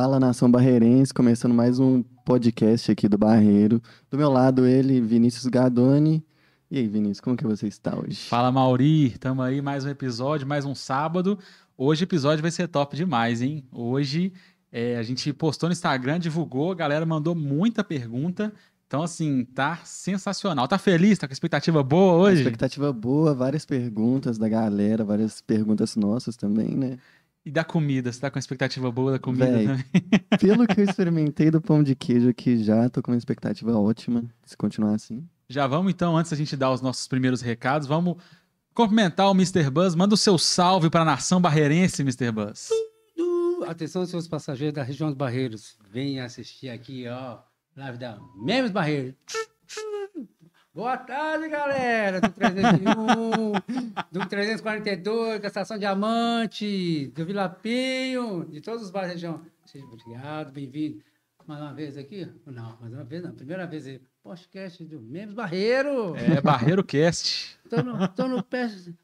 Fala nação barreirense, começando mais um podcast aqui do Barreiro. Do meu lado ele, Vinícius Gadoni. E aí, Vinícius, como que você está hoje? Fala, Mauri. Tamo aí mais um episódio, mais um sábado. Hoje o episódio vai ser top demais, hein? Hoje é, a gente postou no Instagram, divulgou, a galera mandou muita pergunta. Então, assim, tá sensacional. Tá feliz? Tá com expectativa boa hoje? Expectativa boa, várias perguntas da galera, várias perguntas nossas também, né? E da comida? Você tá com expectativa boa da comida Véi, também? Pelo que eu experimentei do pão de queijo aqui já, tô com uma expectativa ótima, se continuar assim. Já vamos então, antes da gente dar os nossos primeiros recados, vamos cumprimentar o Mr. Buzz. Manda o seu salve para a nação barreirense, Mr. Buzz. Atenção, seus passageiros da região dos Barreiros. Venham assistir aqui, ó, live da Memes Barreiros. Boa tarde, galera! Do 301, do 342, da Estação Diamante, do Vila Pinho, de todos os bairros da região. Seja obrigado, bem-vindo. Mais uma vez aqui? Não, mais uma vez não. Primeira vez aí. Podcast do Memes Barreiro. É Barreiro Cast. Tô no, tô no,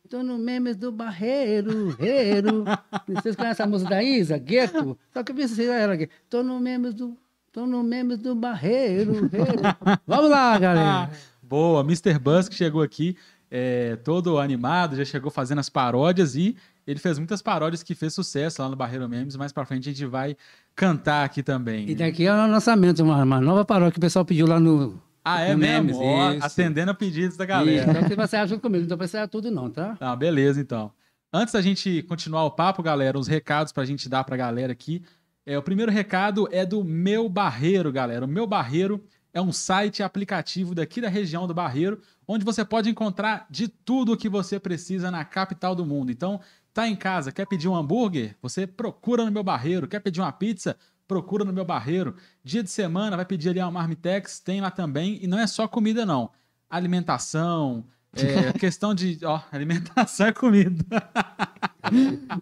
tô no memes do Barreiro, Reiro. Vocês conhecem a música da Isa, Gueto? Só que eu pensei era aqui. Tô no memes do, tô no memes do Barreiro, Reiro. Vamos lá, galera. Boa, Mr. Buzz que chegou aqui é, todo animado, já chegou fazendo as paródias e ele fez muitas paródias que fez sucesso lá no Barreiro Memes. Mais pra frente a gente vai cantar aqui também. E daqui é o lançamento, uma, uma nova paródia que o pessoal pediu lá no... Ah, é no mesmo? Memes, Ó, isso. atendendo a pedidos da Isso, galera. Então você vai sair junto comigo, não vai sair tudo não, tá? Tá, beleza, então. Antes da gente continuar o papo, galera, os recados pra gente dar pra galera aqui. É, o primeiro recado é do Meu Barreiro, galera. O Meu Barreiro é um site e aplicativo daqui da região do Barreiro, onde você pode encontrar de tudo o que você precisa na capital do mundo. Então, tá em casa, quer pedir um hambúrguer? Você procura no Meu Barreiro. Quer pedir uma pizza? Procura no Meu Barreiro. Dia de semana, vai pedir ali uma Marmitex, tem lá também. E não é só comida, não. Alimentação, é, questão de. Ó, alimentação é comida.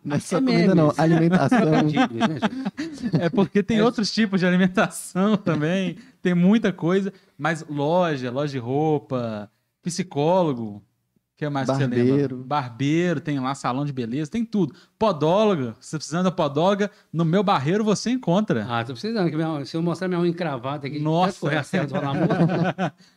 Não é só É comida, não, alimentação. Né, gente? É porque tem É. outros tipos de alimentação também. Tem muita coisa. Mas loja, loja de roupa, psicólogo. O que mais que você Barbeiro. lembra? Barbeiro, tem lá salão de beleza, tem tudo. Podóloga, se você precisando da podóloga, no meu barreiro você encontra. Ah, tô precisando. que minha- Se eu mostrar minha unha encravada aqui, Nossa. vai correr a serra do Alamur.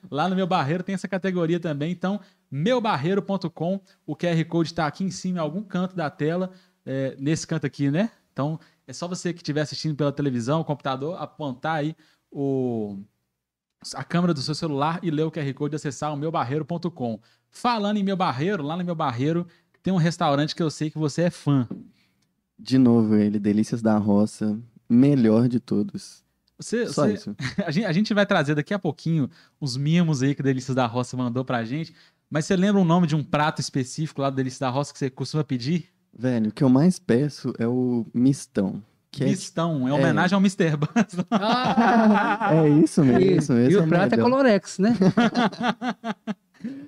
Lá no meu barreiro tem essa categoria também. Então, meubarreiro.com, o QR Code está aqui em cima, em algum canto da tela, é, nesse canto aqui, né? Então, é só você que estiver assistindo pela televisão, computador, apontar aí o, a câmera do seu celular e ler o QR Code e acessar o meubarreiro.com. Falando em meu barreiro, lá no meu barreiro tem um restaurante que eu sei que você é fã. De novo ele, Delícias da Roça, melhor de todos. Você, Só você- isso. A gente, a gente vai trazer daqui a pouquinho os mimos aí que o Delícias da Roça mandou pra gente. Mas você lembra o nome de um prato específico lá do Delícias da Roça que você costuma pedir? Velho, o que eu mais peço é o mistão. Que é, Mistão, é homenagem ao Mr. Buzz. Ah, é isso mesmo. isso. esse E é o prato é. Colorex, né?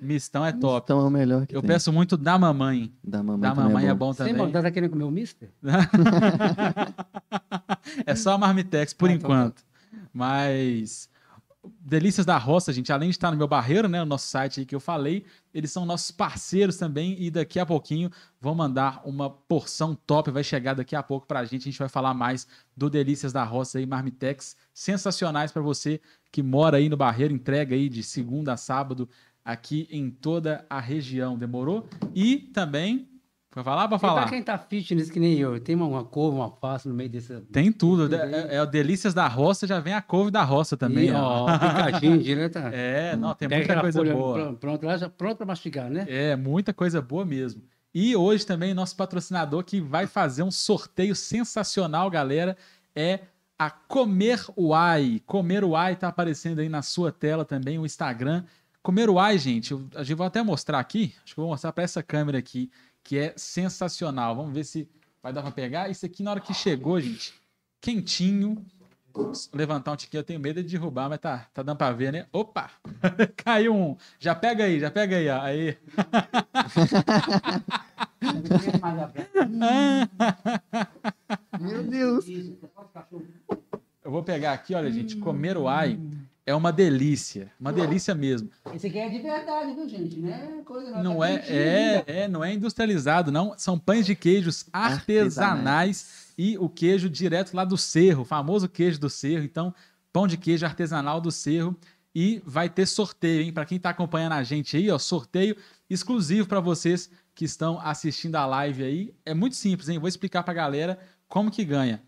Mistão é top. Mistão é o melhor que Eu tem. peço muito da mamãe. Da mamãe, Da também mamãe é bom. bom Você, também. mano, tá querendo comer o mister? é só a Marmitex por Ah, então enquanto. Mas Delícias da Roça, gente, além de estar no meu barreiro, né, o nosso site aí que eu falei, eles são nossos parceiros também e daqui a pouquinho vão mandar uma porção top, vai chegar daqui a pouco pra gente, a gente vai falar mais do Delícias da Roça aí, Marmitex, sensacionais pra você que mora aí no barreiro, entrega aí de segunda a sábado aqui em toda a região, demorou? E também, vai falar pra E pra falar? quem tá fitness que nem eu, tem uma, couve, uma alface no meio desse... Tem tudo. Tudo É, é o Delícias da Roça, já vem a couve da roça também. E, ó. picadinho direto. É, não, tem Pega muita coisa boa. pron- Pronto, lá já pronto pra mastigar, né? É, muita coisa boa mesmo. E hoje também nosso patrocinador que vai fazer um sorteio sensacional, galera, é a Comer Uai. Comer Uai tá aparecendo aí na sua tela também, o Instagram. Comer Uai, gente, eu, a gente vou até mostrar aqui, acho que eu vou mostrar para essa câmera aqui, que é sensacional. Vamos ver se vai dar para pegar. Isso aqui na hora que chegou, gente, quentinho. Levantar um tiquinho, eu tenho medo de derrubar, mas tá, tá dando para ver, né? Opa! Caiu um. Já pega aí, já pega aí, ó. Aí. Meu Deus. Eu vou pegar aqui, olha, gente. Comer o ai é uma delícia. Uma delícia mesmo. Esse aqui é de verdade, viu, gente? Não é coisa Não tá é, é, é, não é industrializado, não. São pães de queijos artesanais, e o queijo direto lá do Cerro, o famoso queijo do Cerro. Então, pão de queijo artesanal do Cerro. E vai ter sorteio, hein? Para quem está acompanhando a gente aí, ó, sorteio exclusivo para vocês que estão assistindo a live aí. É muito simples, hein? Vou explicar para a galera como que ganha.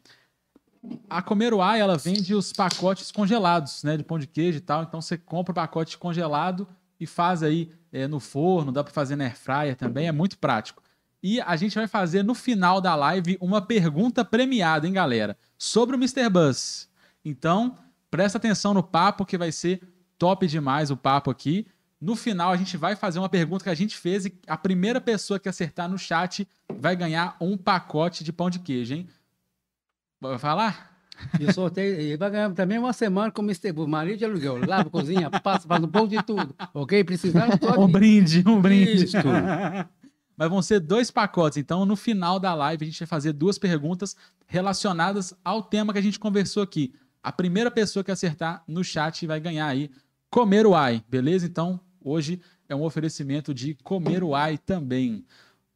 A Comeruai, ela vende os pacotes congelados, né, de pão de queijo e tal. Então você compra o pacote congelado e faz aí é, no forno, dá para fazer na air fryer também, é muito prático. E a gente vai fazer no final da live uma pergunta premiada, hein, galera? Sobre o Mr. Buzz. Então, presta atenção no papo, que vai ser top demais o papo aqui. No final, a gente vai fazer uma pergunta que a gente fez e a primeira pessoa que acertar no chat vai ganhar um pacote de pão de queijo, hein? Vai falar? E o sorteio e vai ganhar também uma semana com o Mr. Buzz, marido de aluguel. Lava, cozinha, passa, faz um pouco de tudo. Ok? Precisando, tô Um aqui. brinde, um brinde. Isso. Mas vão ser dois pacotes. Então, no final da live, a gente vai fazer duas perguntas relacionadas ao tema que a gente conversou aqui. A primeira pessoa que acertar no chat vai ganhar aí Comer o Ai, beleza? Então, hoje é um oferecimento de Comer o Ai também.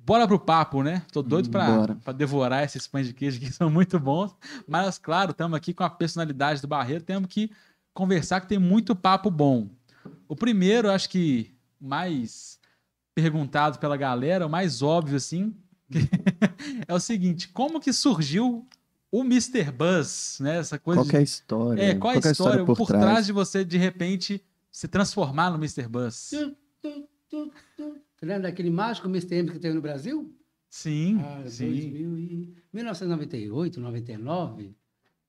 Bora pro papo, né? Tô doido pra, pra devorar esses pães de queijo que são muito bons. Mas, claro, estamos aqui com a personalidade do Barreiro. Temos que conversar que tem muito papo bom. O primeiro, acho que mais perguntado pela galera, o mais óbvio, assim, é o seguinte: como que surgiu o Mr. Buzz, né? Essa coisa Qual de- que é a história? é, qual a que é história, por, trás? de você, de repente, se transformar no Mr. Buzz? Lembra daquele mágico Mr. M que teve no Brasil? Sim, Ah, sim. 2000 e... 1998, 99.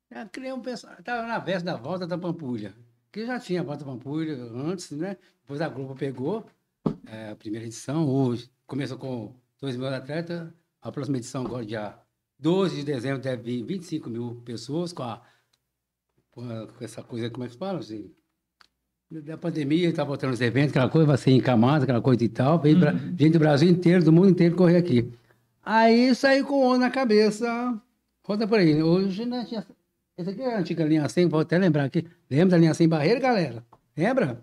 Eu criei um pessoal. Estava na véspera da volta da Pampulha. Que já tinha a volta da Pampulha antes, né? Depois a Globo pegou é, a primeira edição. Hoje começou com 2 mil atletas. A próxima edição, agora dia 12 de dezembro, deve vir 25 mil pessoas com, a, com, essa coisa, como é que se fala? Assim, da pandemia, está voltando os eventos, aquela coisa, vai ser encamada, aquela coisa e tal. Veio pra, gente do Brasil inteiro, do mundo inteiro correr aqui. Aí saí com o na cabeça. Conta por aí. Hoje não tinha. Essa aqui é a antiga linha 100, vou até lembrar aqui. Lembra da linha 100 barreira, galera? Lembra?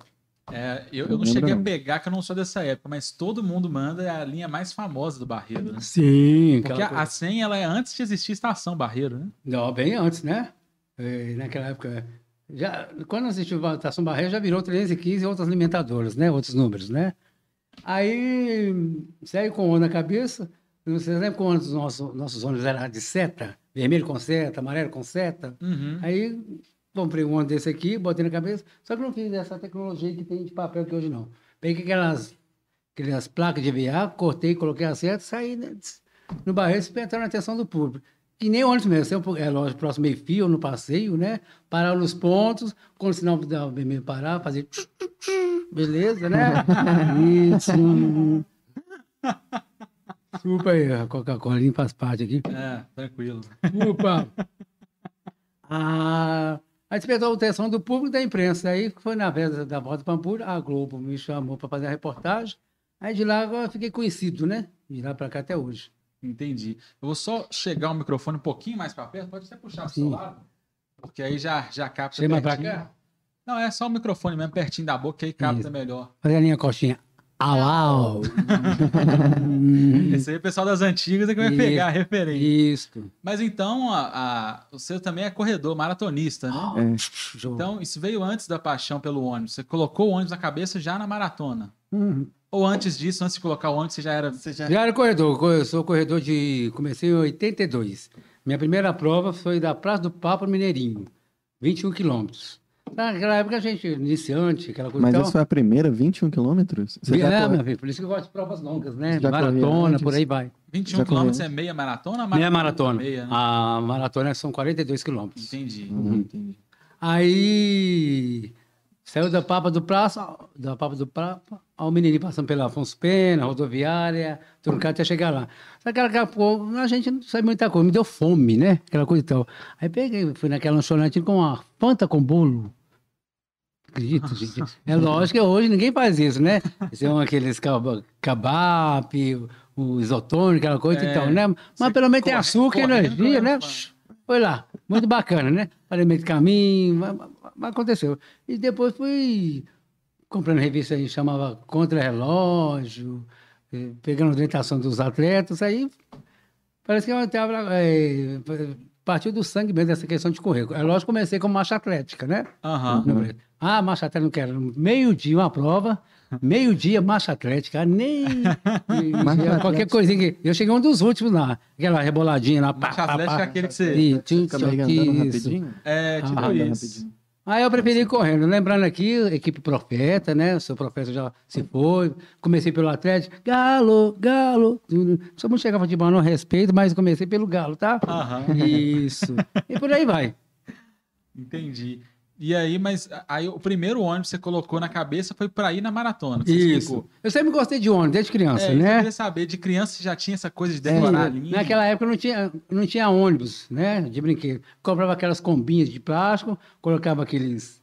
É, eu, eu Não cheguei a pegar, que eu não sou dessa época, mas todo mundo manda, é a linha mais famosa do Barreiro, né? Sim, Porque a, a 100, ela é antes de existir estação Barreiro, né? Não, bem antes, né? Eh, naquela época. Já, quando assistiu a Estação Barreira, já virou 315 outras alimentadoras, né? Outros números, né? Aí saí com o na cabeça. Vocês lembram quando os nossos, nossos ônibus eram de seta? Vermelho com seta, amarelo com seta? Uhum. Aí comprei um ônibus desse aqui, botei na cabeça, só que não fiz essa tecnologia que tem de papel que hoje não. Peguei aquelas, aquelas placas de VA, cortei, coloquei a seta, saí né, no barreiro espetando a atenção do público. E nem ônibus mesmo, é lógico, próximo meio fio, no passeio, né? Parar nos pontos, quando o sinal da vermelho parar, fazer tchu, tchu, tchu, beleza, né? Isso. Desculpa aí, a Coca-Cola faz parte aqui. É, tranquilo. Opa! Ah, aí despertou a atenção do público e da imprensa. Aí foi na vez da volta Pampulha, a Globo me chamou para fazer a reportagem. Aí de lá eu fiquei conhecido, né? De lá para cá até hoje. Entendi. Eu vou só chegar o microfone um pouquinho mais para perto, pode até puxar pro seu Sim. lado, porque aí já, já capta Chega pra pertinho. cá? Não, é só o microfone mesmo, pertinho da boca, que aí capta Isso. melhor. Fazer a linha coxinha. Au, au. Esse aí, o pessoal das antigas é que vai Isso. pegar a referência. Isso. Mas então, a, a- você também é corredor, maratonista, né? É. Então, isso veio antes da paixão pelo ônibus. Você colocou o ônibus na cabeça já na maratona. Uhum. Ou antes disso, antes de colocar o ônibus, você já era. você já... Já era corredor, eu sou corredor de. Comecei em 82. Minha primeira prova foi da Praça do Papo Mineirinho, 21 quilômetros. Naquela época a gente, iniciante, aquela coisa Mas e essa foi a primeira, 21 quilômetros? Você já é, corre- meu filho, por isso que eu gosto de provas longas, né? Maratona, por aí vai. 21 Já quilômetros correu? é meia maratona? Meia maratona. Meia, né? A maratona são 42 quilômetros. Entendi. Uhum, entendi. Aí saiu da Papa do Praça, da Papa do Papa, ao menininho passando pela Afonso Pena, rodoviária, truncado até chegar lá. Só que daqui a pouco a gente não sabe muita coisa, me deu fome, né? Aquela coisa e tal. Aí peguei, fui naquela lanchonete com uma fanta com bolo. Acredito, gente. É lógico que hoje ninguém faz isso, né? São aqueles kebab, o isotônico, aquela coisa É, e tal, né? Mas pelo menos tem açúcar e energia, né? correndo, fã. Foi lá, muito bacana, né? Falei meio de caminho, mas, mas- aconteceu. E depois fui comprando revista aí, chamava Contra-Relógio, eh, pegando orientação dos atletas, aí Parece que eu tava, é, partiu do sangue mesmo essa questão de correr. É lógico comecei como marcha atlética, né? Não, Ah, marcha atlética não quero. Meio-dia uma prova, meio-dia marcha atlética, nem. Marcha qualquer coisinha que. Eu cheguei um dos últimos lá, aquela reboladinha lá. Marcha pá, atlética pá. é aquele que você. E tinha- andando isso. rapidinho. É, tipo Ah, isso. Aí eu preferi ir correndo. Lembrando aqui, equipe Profeta, né? O seu Profeta já se foi. Comecei pelo Atlético. Galo, Galo. Só não chegava de bola, não respeito, mas comecei pelo Galo, tá? Aham. Isso. E por aí vai. Entendi. E aí, mas aí o primeiro ônibus que você colocou na cabeça foi pra ir na maratona. Isso. explicou. Eu sempre gostei de ônibus, desde criança, É, isso eu né? queria saber, de criança já tinha essa coisa de decorar a linha? Naquela época não tinha, não tinha ônibus, né? De brinquedo. Comprava aquelas combinhas de plástico, colocava aqueles.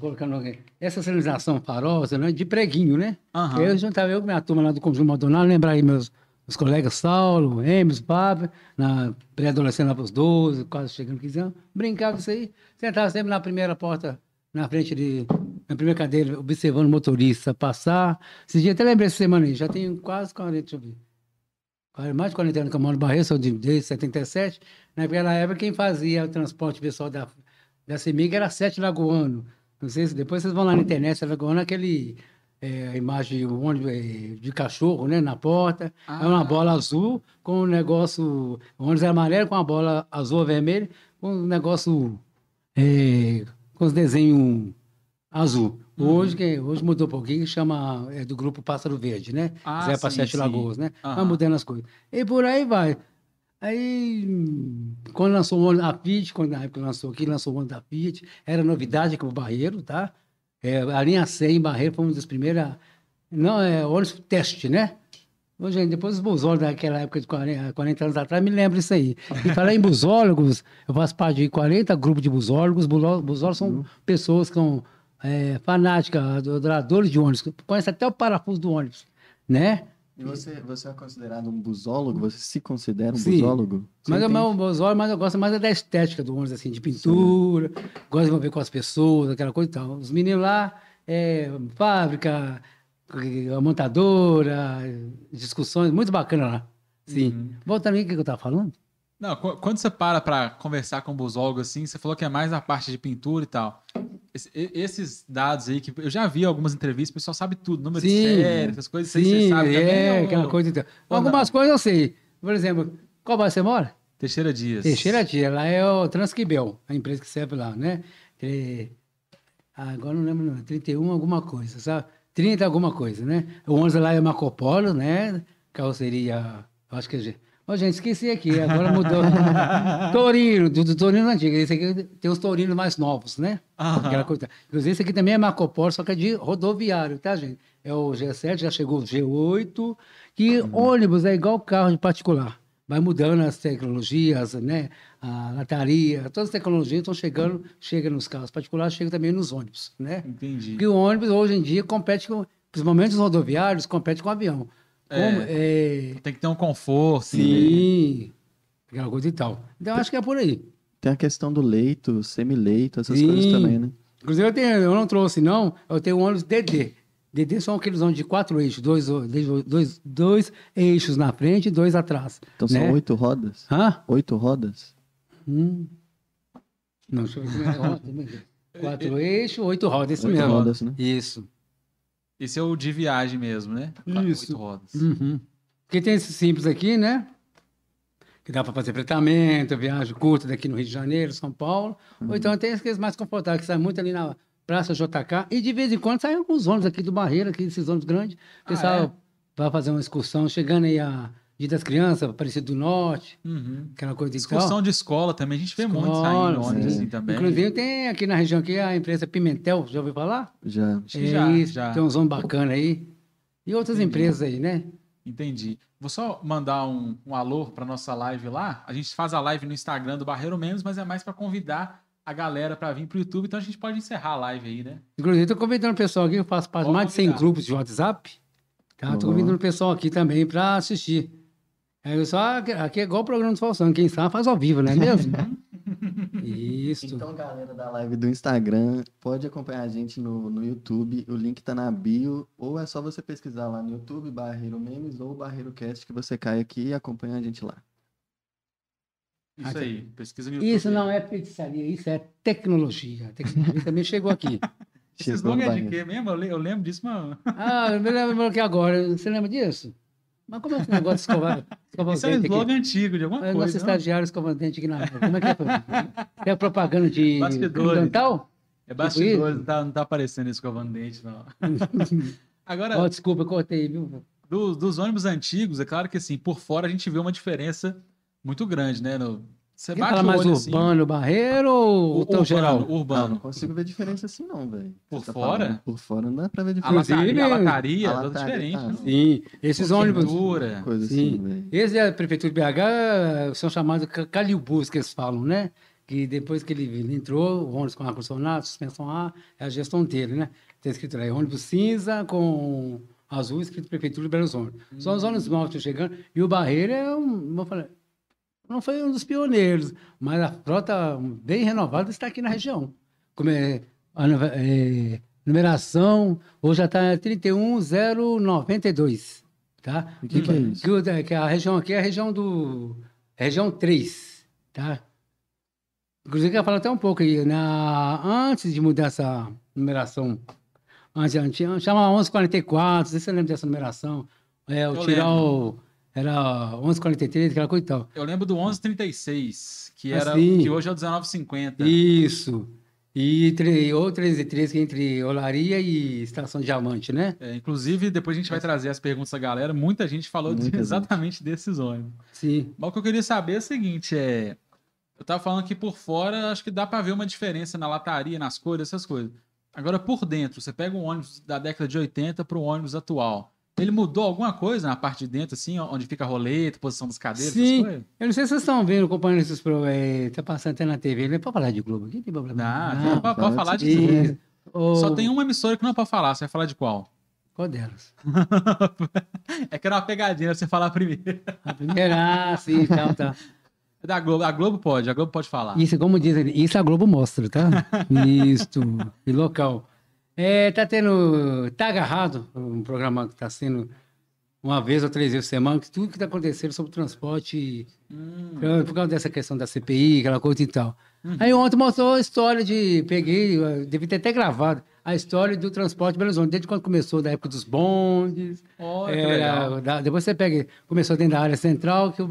Colocando essa sinalização farosa, né? De preguinho, né? Aham. Eu juntava eu com minha turma lá do Conjunto Maldonado, lembrar aí meus, meus colegas Saulo, Emes, Pablo, na pré-adolescente lá para os 12, quase chegando 15 anos, brincava isso aí, sentava sempre na primeira porta, na frente de, na primeira cadeira, observando o motorista passar. Esse dia até lembrei essa semana aí, já tenho quase 40, deixa eu ver. Mais de 40 anos que eu moro no Barreiro, sou de, desde 77. Naquela época, quem fazia o transporte pessoal da, da CEMIG era Sete Lagoano. Não sei se depois vocês vão lá na internet, Sete Lagoano é aquele é, a imagem ônibus é, de cachorro, né, na porta. É uma Ah. bola azul com um negócio, o ônibus é amarelo com uma bola azul ou vermelha, com um negócio é, com os desenhos azul. Uhum. Hoje, que, hoje mudou um pouquinho, chama é, do grupo Pássaro Verde, né? Ah, Zé para sim, Sete sim. Lagoas, né? Vai Aham. mudando as coisas. E por aí vai. Aí, quando lançou o ônibus, a Fiat, quando na época lançou aqui, lançou o ônibus da Fiat, era novidade aqui no Barreiro, tá? É, a linha 100 em Barreiro foi uma das primeiras, não, é ônibus teste, né? Ô, gente, depois os busólogos daquela época de 40, 40 anos atrás, me lembro isso aí. E falar em busólogos, eu faço parte de 40 grupos de busólogos. Busó- Busólogos são pessoas que são é, fanáticas, adoradores de ônibus, que conhecem até o parafuso do ônibus, né? E você, você é considerado um busólogo? Você se considera um Sim. busólogo? Você Mas eu, meu busólogo, mas eu gosto mais da estética do ônibus, assim, de pintura, gosto de envolver com as pessoas, aquela coisa e tal. Os meninos lá, é, fábrica, a montadora, discussões, muito bacana lá. Sim. Uhum. Voltando aí, o que eu tava falando? Não, qu- quando você para pra conversar com o busólogo assim, você falou que é mais a parte de pintura e tal. Esse- esses dados aí, que eu já vi algumas entrevistas, o pessoal sabe tudo, número de Sim. série, essas coisas, aí você Sim, sabe também. é, ou- aquela coisa e ou Algumas coisas eu sei. Por exemplo, qual bairro você mora? Teixeira Dias. Teixeira Tia, lá é o Transquibel, a empresa que serve lá, né? Tre- ah, agora não lembro, não, 31 alguma coisa, sabe? 30 alguma coisa, né? O ônibus lá é Marco Polo, né? Carroceria, acho que é... Ô, gente, esqueci aqui, agora mudou. Torino, do, do Torino antigo. Esse aqui tem os Torinos mais novos, né? Aquela coisa. Inclusive, esse aqui também é Marco Polo, só que é de rodoviário, tá, gente? É o G7, já chegou o G8, que ônibus é igual carro de particular. Vai mudando as tecnologias, né? A lataria, todas as tecnologias estão chegando, chega nos carros particulares, chega também nos ônibus, né? Entendi. Porque o ônibus hoje em dia compete com, principalmente os rodoviários, compete com o avião. Como, é, Tem que ter um conforto. sim, aquela coisa e tal. Então, acho que é por aí. Tem a questão do leito, semileito, essas Sim. coisas também, né? Inclusive, eu, tenho, eu não trouxe, não. Eu tenho um ônibus DD. DD são aqueles ônibus de quatro eixos, dois, dois, dois eixos na frente e dois atrás. Então são né? oito rodas? Hã? Oito rodas? Hum. Não, deixa eu ver. é. Tem. Quatro eixos, oito rodas, esse Oito mesmo. rodas, né? Isso. Esse é o de viagem mesmo, né? Isso. Oito rodas. Uhum. Porque tem esse simples aqui, né? Que dá para fazer fretamento, viagem curta daqui no Rio de Janeiro, São Paulo. Ou então tem aqueles mais confortáveis, que saem muito ali na Praça JK. E de vez em quando saem alguns ônibus aqui do Barreiro, aqui desses ônibus grandes. O Ah, pessoal é? vai fazer uma excursão, chegando aí a Dia das Crianças, Aparecido do Norte, Uhum. aquela coisa e Excursão tal. de escola também, a gente vê muito saindo Escola, ônibus sim. assim também. Inclusive tem aqui na região aqui a empresa Pimentel, já ouviu falar? Já. É já, isso, já. tem uns ônibus bacanas aí. E outras Entendi. empresas aí, né? Entendi. Vou só mandar um, um alô para nossa live lá. A gente faz a live no Instagram do Barreiro Menos, mas é mais para convidar a galera para vir pro YouTube, então a gente pode encerrar a live aí, né? Inclusive, estou convidando o pessoal aqui, eu faço de mais de 100 convidar. grupos de WhatsApp. Tá? Estou convidando o pessoal aqui também para assistir. É, eu só, aqui é igual o programa do Falsão, quem sabe faz ao vivo, não é mesmo? Isso. Então, galera da live do Instagram, pode acompanhar a gente no, no YouTube. O link tá na bio. Ou é só você pesquisar lá no YouTube, Barreiro Memes ou Barreiro Cast, que você cai aqui e acompanha a gente lá. Isso Ah, aí, pesquisa no YouTube. Isso não é feitiçaria, isso é tecnologia. A tecnologia também chegou aqui. Esse Chegou slogan no é de quê mesmo? Eu, le- eu lembro disso, mas... Ah, eu me lembro aqui agora. Você lembra disso? Mas como é esse negócio de escovar, escovar Isso é um slogan antigo de alguma É, coisa. não? estagiário escovando dente aqui na Como é que é? É propaganda de Bastidores. dental? É bastidores, isso? não tá, não tá aparecendo esse escovando dente, não. Agora, Oh, desculpa, eu cortei, viu? do- dos ônibus antigos, é claro que assim, por fora a gente vê uma diferença muito grande, né? No, você Quer bate falar o mais olho assim, urbano, barreiro ou o- tão urbano, geral? Não, não urbano. consigo ver diferença assim, não, velho. Por tá fora? falando, Por fora não dá pra ver A diferença. Inclusive, lataria, a lataria, a é lataria, diferente. ah, né? Sim, esses ônibus. Coisa Sim. assim, velho. Esse é a Prefeitura de BH, são chamados ca- calibus, que eles falam, né? Que depois que ele, entrou, o ônibus com ar-condicionado, suspensão A, é a gestão dele, né? Tem escrito lá, é ônibus cinza com azul, escrito Prefeitura de Belo Horizonte. São os ônibus novos que estão chegando. E o Barreiro é um, vou falar, não foi um dos pioneiros, mas a frota bem renovada está aqui na região. Como é, a é, numeração, hoje já está 31092, tá? O que que é isso? Que, da- que a região aqui é a região do. é região 3, tá? Inclusive, eu ia falar até um pouco aí. Na, antes de mudar essa numeração, antes, antes chama 1144, não sei se você lembra dessa numeração. É, o tirar o. Era 1143, aquela coisa e tal. Eu lembro do 1136, que, Ah, era, sim. que hoje é o 1950. Isso. E tre- ou 1313, que é entre Olaria e Estação Diamante, né? É, inclusive, depois a gente vai trazer as perguntas da galera. Muita gente falou de- Muita gente. exatamente desses ônibus. Sim. Mas o que eu queria saber é o seguinte, é... Eu tava falando que por fora, acho que dá pra ver uma diferença na lataria, nas cores, essas coisas. Agora, por dentro, você pega um ônibus da década de 80 pro ônibus atual. Ele mudou alguma coisa na parte de dentro, assim, onde fica a roleta, posição das cadeiras, Sim. essas coisas? Eu não sei se vocês estão vendo, acompanhando esses pro, é, tá passando até na TV, né? Pode falar de Globo aqui, não tem problema. Não, Não. pode, pode pode. falar de tudo. Ô, Só tem uma emissora que não pode falar, você vai falar de qual? Qual delas? é que era uma pegadinha você falar primeiro. A primeira, ah, sim, então tá. É Da Globo, a Globo pode, a Globo pode falar. Isso, como dizem, isso a Globo mostra, tá? Isto, e local. É, tá tendo, tá agarrado, um programa que tá sendo uma vez ou três vezes por semana, que tudo que tá acontecendo sobre transporte, Hum, por causa dessa questão da CPI, aquela coisa e tal. Uhum. Aí ontem mostrou a história de, peguei, devia ter até gravado, a história do transporte de Belo Horizonte, desde quando começou, da época dos bondes, que era, da- depois você pega, começou dentro da área central, que o,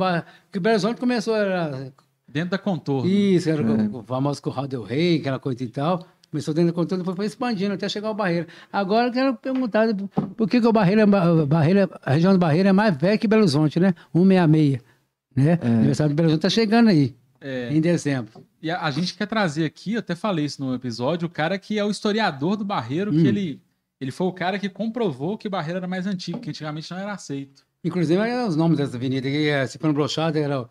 que o Belo Horizonte começou, era Dentro da contorno. isso, era o, o famoso Curral del Rei, aquela coisa e tal. Começou dentro do contorno, depois foi expandindo até chegar ao Barreira. Agora eu quero perguntar por que, que o Barreira, a Barreira, a região do Barreira é mais velha que Belo Horizonte, né? 166. Né? O aniversário de Belo Horizonte está chegando aí, É, em dezembro. E a, a gente quer trazer aqui, eu até falei isso no episódio, o cara que é o historiador do Barreiro, Hum. que ele, ele foi o cara que comprovou que o Barreiro era mais antigo, que antigamente não era aceito. Inclusive, eram os nomes dessa avenida é, Cipano Brochado, era,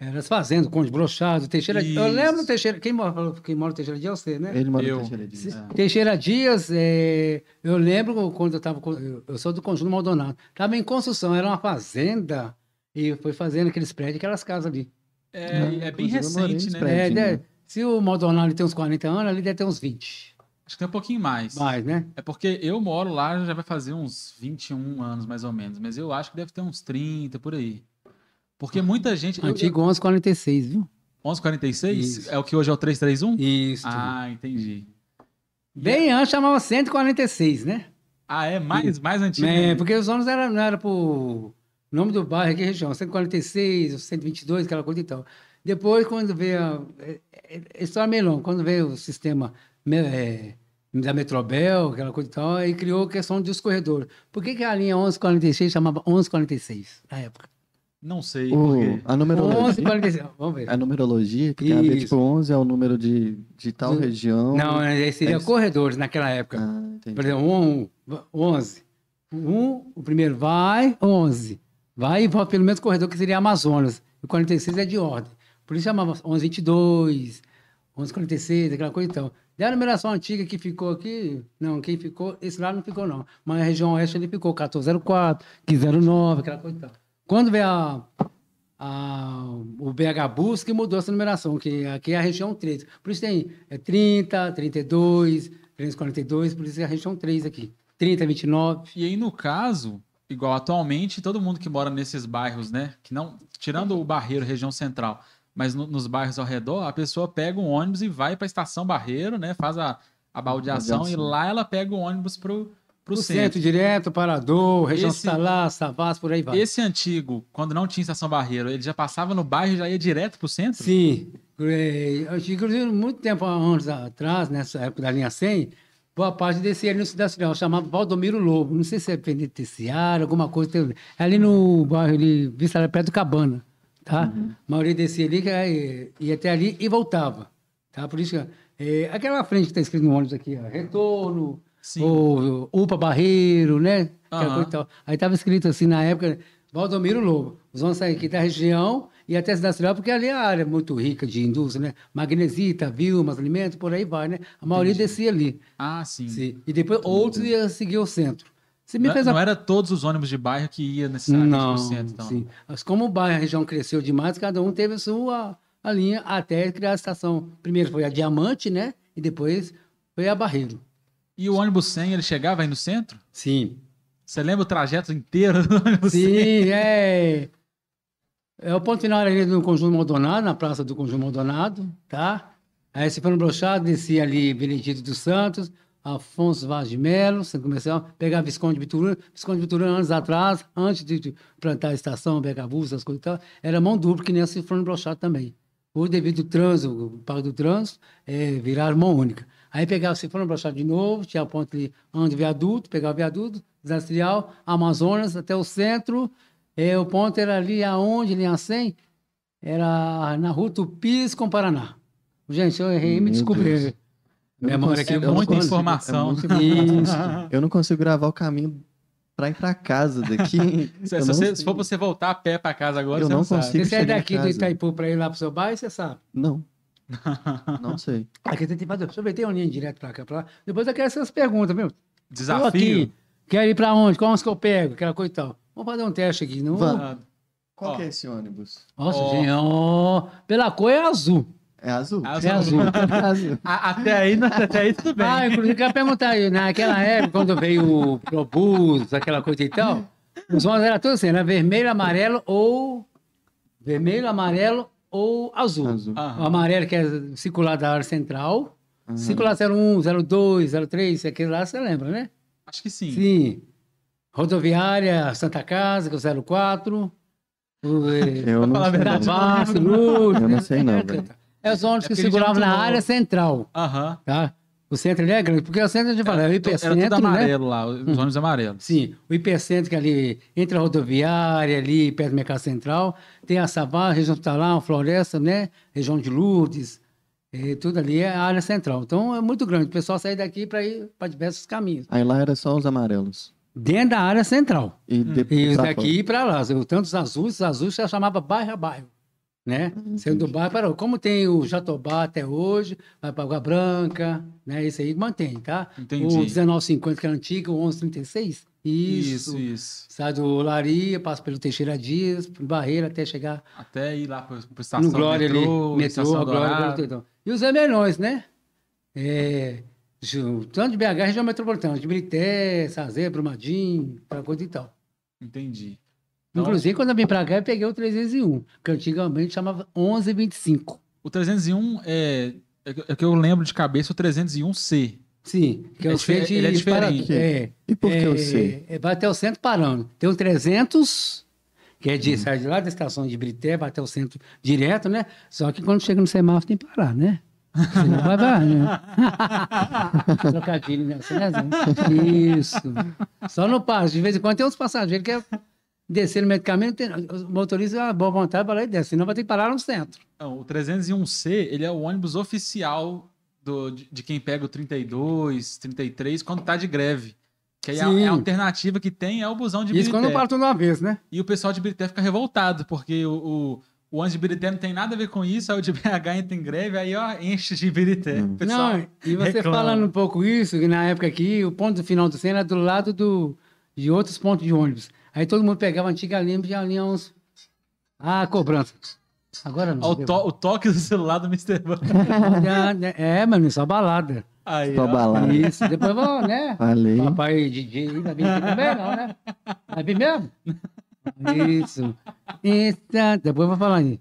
era as fazendas, Conde Brochado, Teixeira. Eu Isso. lembro do Teixeira, quem mora, quem mora no Teixeira Dias é você, né? Ele mora Eu. no Teixeira Dias. É. Teixeira Dias, é, eu lembro quando eu estava. Eu eu sou do Conjunto Maldonado. Estava em construção, era uma fazenda e foi fazendo aqueles prédios, aquelas casas ali. É, Não, é bem eu recente, né? prédio. É, né? se o Maldonado tem uns 40 anos, ali deve ter uns 20. Acho que tem um pouquinho mais. Mais, né? É porque eu moro lá já vai fazer uns 21 anos mais ou menos, mas eu acho que deve ter uns 30 por aí. Porque muita gente. eu- Antigo 1146, viu? eu- 1146? Isso. É o que hoje é o 331? Isso. Ah, entendi. Bem antes chamava 146, né? Ah, é mais, mais antigo. É, porque os anos era, não era por nome do bairro aqui, região, 146, 122, aquela coisa e tal. Depois, quando veio. A, é, é, é história meio longa, quando veio o sistema é, da Metrobel, aquela coisa e tal, aí criou a questão dos corredores. Por que, que a linha 1146 chamava 1146 na época? Não sei. O- porque... a numerologia. 1146, vamos ver. A numerologia, que tem a ver, tipo, 11 é o número de, de tal Do- região. Não, aí seria É corredores naquela época. Ah. Por exemplo, um, 11. Um, o primeiro vai, 11. Vai e volta pelo mesmo corredor que seria Amazonas. E o 46 é de ordem. Por isso chamava 1122, 1146, aquela coisa então. Da numeração antiga que ficou aqui, não, quem ficou, esse lá não ficou não. Mas a região oeste ele ficou 1404, 1509, aquela coisa então. Quando veio a, a, o BH Bus que mudou essa numeração, que aqui é a região 3. Por isso tem é 30, 32, 342, por isso é a região 3 aqui. 30, 29. E aí, no caso, igual atualmente, todo mundo que mora nesses bairros, né? Que não. Tirando o Barreiro, região central, mas no- nos bairros ao redor, a pessoa pega um ônibus e vai para a estação Barreiro, né? Faz a, a baldeação e lá ela pega o ônibus pro, pro O centro. centro direto, Parador, região Esse- Salá, Savas, por aí vai. Esse antigo, quando não tinha estação Barreiro, ele já passava no bairro e já ia direto pro centro? Sim. Eh, Inclusive, muito tempo antes atrás, nessa época da linha 100, boa parte descia ali no Cidade Industrial, chamava Valdomiro Lobo. Não sei se é penitenciário, alguma coisa. tem- É ali no bairro ali, Vista perto do Cabana. Tá? A maioria descia ali, que aí, ia até ali e voltava. Tá? Por isso que. eh, aquela frente que está escrito no ônibus aqui, ó, retorno, Sim. ou UPA Barreiro, né? Tal. Aí estava escrito assim na época, Valdomiro Lobo. Os vão sair aqui da região e até Cidade Industrial, porque ali é a área muito rica de indústria, né? Magnesita, Vilmas, alimentos, por aí vai, né? A maioria descia ali. Ah, sim. Sim. E depois outros iam seguir o centro. Você me Não, fez a não era todos os ônibus de bairro que ia necessariamente não, centro, então. sim. Mas como o bairro, a região cresceu demais, cada um teve a sua a linha até criar a estação. Primeiro foi a Diamante, né? E depois foi a Barreiro. E o ônibus 100, ele chegava aí no centro? Sim. Você lembra o trajeto inteiro do ônibus 100? Sim, é. É o ponto final ali do Conjunto Maldonado, na Praça do Conjunto Maldonado, tá? Aí você foi no Brochado, descia ali Benedito dos Santos, Afonso Vaz de Melo, você começou a pegar Visconde de Bituruna. Visconde de Bituruna, anos atrás, antes de plantar a estação, Becabus, essas coisas e tal, era mão dupla, que nem a Cifrone Brochado também. Hoje, devido ao trânsito, o pago do trânsito, é, viraram mão única. Aí pegava o Cifrone Brochado de novo, tinha a ponte ali, onde viaduto, pegava o viaduto, Industrial, Amazonas, até o centro, é, o ponto era ali aonde, linha 100, era na rua Tupis com Paraná. Gente, eu errei, me Meu não Memória aqui É muita informação. é informação. Isso. Eu não consigo gravar o caminho pra ir pra casa daqui. Se, você- se for você voltar a pé pra casa agora, Eu você não não sabe. consigo. Você sai daqui do. Itaipu para ir lá pro seu bairro, você sabe. Não. Não sei. Aqui tem que fazer. Deixa eu ver, tem uma linha direto para cá, para lá. Depois eu quero essas perguntas, viu? Eu Desafio. aqui, quero ir para onde? Qual ônibus que eu pego? Aquela coisa e tal. Vamos fazer um teste aqui. Não... Vamos. Qual Ó. que é esse ônibus? Nossa, Ó. gente, ó, pela cor é azul. É azul? Azul. É azul. É azul. a- até, aí, até aí tudo bem. Ah, inclusive, eu quero perguntar aí, naquela época, quando veio o Probus, aquela coisa e tal, os ônibus eram todos assim, era vermelho, amarelo ou... Vermelho, amarelo ou azul. Azul. O amarelo que é circular da área central, Aham. circular 01, 02, 03, aquele lá você lembra, né? Acho que sim. Sim. Rodoviária Santa Casa, que é o 04. O, eh, Eu não sei. verdade, não. Savassi, Luz. Eu não sei não, velho. É os ônibus É que é seguravam na área central, Aham. tá? O centro ali é grande, porque o centro a gente fala, é o Era hipercentro, tudo né? amarelo lá, os ônibus amarelos. Sim, o hipercentro que é ali, entre a rodoviária, ali perto do Mercado Central, tem a Savá, região hospitalar, uma floresta, né? Região de Lourdes, eh, tudo ali é a área central. Então é muito grande, o pessoal sai daqui para ir para diversos caminhos. Aí lá era só os amarelos. Dentro da área central. E depois E daqui e para lá. Eu, tanto os azuis, os azuis já chamava bairro a bairro. Né? Sendo do bairro para Como tem o Jatobá até hoje, vai para Água Branca, né? Isso aí mantém, tá? Entendi. O 1950, que é antigo, o 1136. Isso. Isso, isso. Sai do Laria, passa pelo Teixeira Dias, Barreira, até chegar Até ir lá pro, pro estação no Glória metrô, ali. Metrô, estação a Glória. Glória. E os vermelhões, né? É, tanto de BH, região metropolitana, de Brité, Sazé, Brumadinho, para coisa e tal. Entendi. Então, Inclusive, quando eu vim pra cá, eu peguei o 301, que antigamente chamava 1125. o 301 é, é que- é que eu lembro de cabeça o 301C. Sim, que é, É o difer- centro ele é de diferente. Para- É, E por que é, eu sei? é, vai até o centro parando. Tem o 300, que é de sai de lá da estação de Brité, vai até o centro direto, né? Só que quando chega no semáforo tem que parar, né? Senão vai vai, né? Trocadilho, né? Você né? Isso. Só no passo. De vez em quando tem uns passageiros que é descer caminho, tem, o motorista, ah, boa vontade, vai lá e desce. Senão vai ter que parar no centro. Não, o 301C, ele é o ônibus oficial do, de, de quem pega o 32, 33, quando tá de greve. Que aí a, Sim. a alternativa que tem é o busão de Isso quando Birité. para tudo uma vez, né? E o pessoal de Birité fica revoltado, porque o, o, o ônibus de Birité não tem nada a ver com isso, aí o de BH entra em greve, aí ó, enche de Birité. Hum. O pessoal Não, e você reclama. falando um pouco isso, que na época aqui, o ponto final do centro era do lado do, de outros pontos de ônibus. Aí todo mundo pegava a antiga linha e já linha uns. Ah, cobrança. Agora não. O, to- o toque do celular do Mr. Já, né? É, mano, só balada. Aí, Só ó. balada. Isso, depois vou, né? Falei. Papai DJ vai vir aqui também, não, né? Vai vir mesmo? Isso. Eita, depois eu vou falar aí.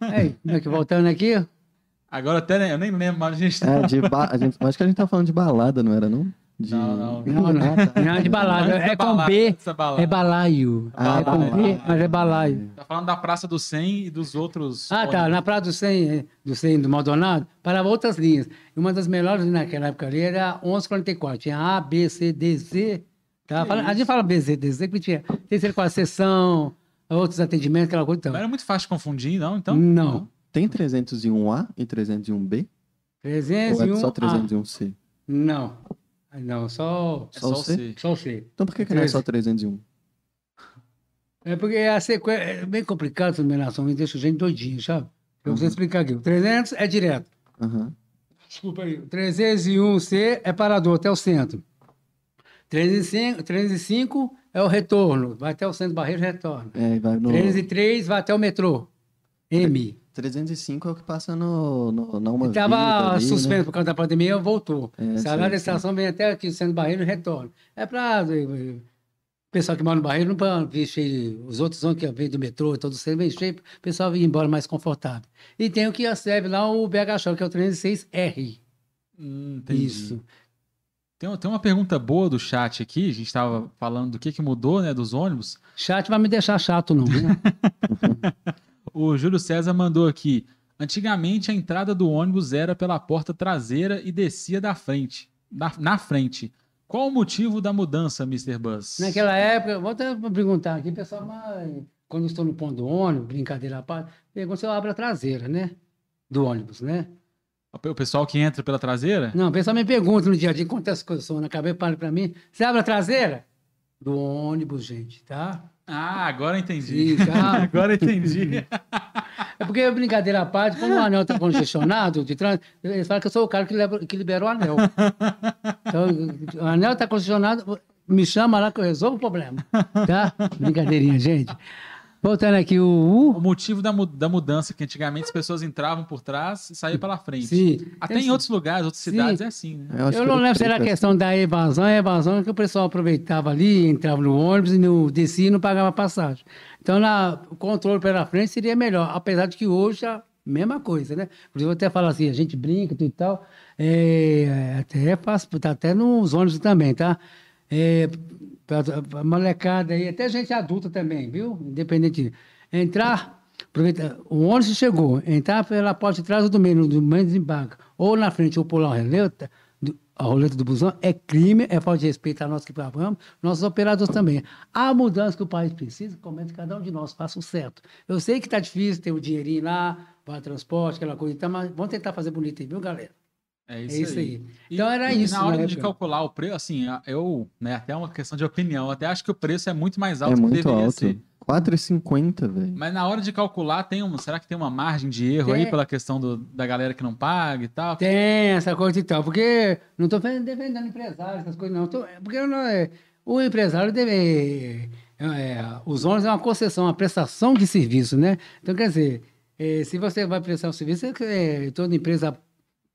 Aí, como é que voltando aqui? Agora até nem- eu nem lembro, mas a gente tá... É, de ba... a gente... acho que a gente tá falando de balada, não era, não? De... Não, não. Não, não, não é de balada. Da É com balada, B, balada. é balaio. Ah, é com B, mas é balaio. Tá falando da Praça do 100 e dos outros... Ah, tá. Na Praia do 100, eh, do 100 do Maldonado, parava outras linhas. E uma das melhores naquela época ali era a 1144. Tinha A, B, C, D, Z. Tá? Que Fala- A gente fala B, C, D, Z, porque tinha terceira quarta sessão, outros atendimentos, aquela coisa. Então. Não era muito fácil de confundir, não? Então? Não. Tem 301A e 301B? 301. Ou é só A. 301C? Não. Não, só, É Só só o C? C. só o C. Então por que, que não é só 301? É porque a sequência é bem complicado essa numeração, me deixa gente doidinho, sabe? Eu vou explicar aqui. O 300 é direto. Aham. Desculpa aí. O 301C é parador até o centro. 305, 305 é o retorno. Vai até o centro barreiro e retorna. É, vai no... 303 vai até o metrô. M. 305 é o que passa no, no, na uma Estava ali, suspenso né? por causa da pandemia, voltou. É, Salário da estação vem até aqui, o centro barreiro e retorna. É para o pessoal que mora no barreiro não para vir cheio. Os outros vão que vem do metrô, todo centro vem cheio, o pessoal vir embora mais confortável. E tem o que serve lá, o BH Show, que é o 306R. Hum, entendi. Isso. Tem, tem uma pergunta boa do chat aqui. A gente estava falando do que, que mudou, né? Dos ônibus. Chat vai me deixar chato, não. Né? O Júlio César mandou aqui. Antigamente a entrada do ônibus era pela porta traseira e descia da frente. Na, na frente. Qual o motivo da mudança, Mr. Bus? Naquela época, vou até perguntar aqui, pessoal, mas quando estou no ponto do ônibus, brincadeira à parte, pergunta se eu abro a traseira, né? Do ônibus, né? O pessoal que entra pela traseira? Não, o pessoal me pergunta no dia a dia, quanto as coisas são na cabeça, para para mim, você abre a traseira? Do ônibus, gente, tá? Ah, agora entendi. Sim, calma. agora entendi. É porque, brincadeira à parte, como o anel está congestionado de trânsito, eles falam que eu sou o cara que, leva- que liberou o anel. Então, o anel está congestionado, me chama lá que eu resolvo o problema. Tá? Brincadeirinha, gente. Voltando aqui, o. O motivo da, mu- da mudança, que antigamente as pessoas entravam por trás e saíam pela frente. Sim. Até em outros lugares, outras Sim. cidades, é assim, né? Eu, Eu não lembro se era a questão da evasão, a evasão é que o pessoal aproveitava ali, entrava no ônibus e no, descia e não pagava passagem. Então, na, o controle pela frente seria melhor, apesar de que hoje a mesma coisa, né? Inclusive, eu até falo assim, a gente brinca tudo e tal, é, até faz, tá até nos ônibus também, tá? É, pra, pra molecada aí, até gente adulta também, viu? Independente. Entrar, aproveita, o ônibus chegou, entrar pela porta de trás do meio, do meio desembarque, ou na frente, ou pular a roleta, a roleta do busão, é crime, é falta de respeito a nós que pagamos, nossos operadores também. A mudança que o país precisa, comenta cada um de nós faça o certo. Eu sei que está difícil ter o dinheirinho lá, para transporte, aquela coisa, e tal, mas vamos tentar fazer bonito aí, viu, galera? É É isso, isso aí. aí. E- Então era e isso. Na hora na de época. calcular o preço, assim, eu, né, até uma questão de opinião, até acho que o preço é muito mais alto É do que muito deveria alto. ser. 4,50, velho. Mas na hora de calcular, tem um, será que tem uma margem de erro aí Tem. pela questão do- da galera que não paga e tal? Tem essa coisa e tal, porque não estou defendendo empresário, essas coisas, não. Tô- porque não é, o empresário deve. é, é, os ônibus é uma concessão, uma prestação de serviço, né? Então, quer dizer, é, se você vai prestar um serviço, é, é, toda empresa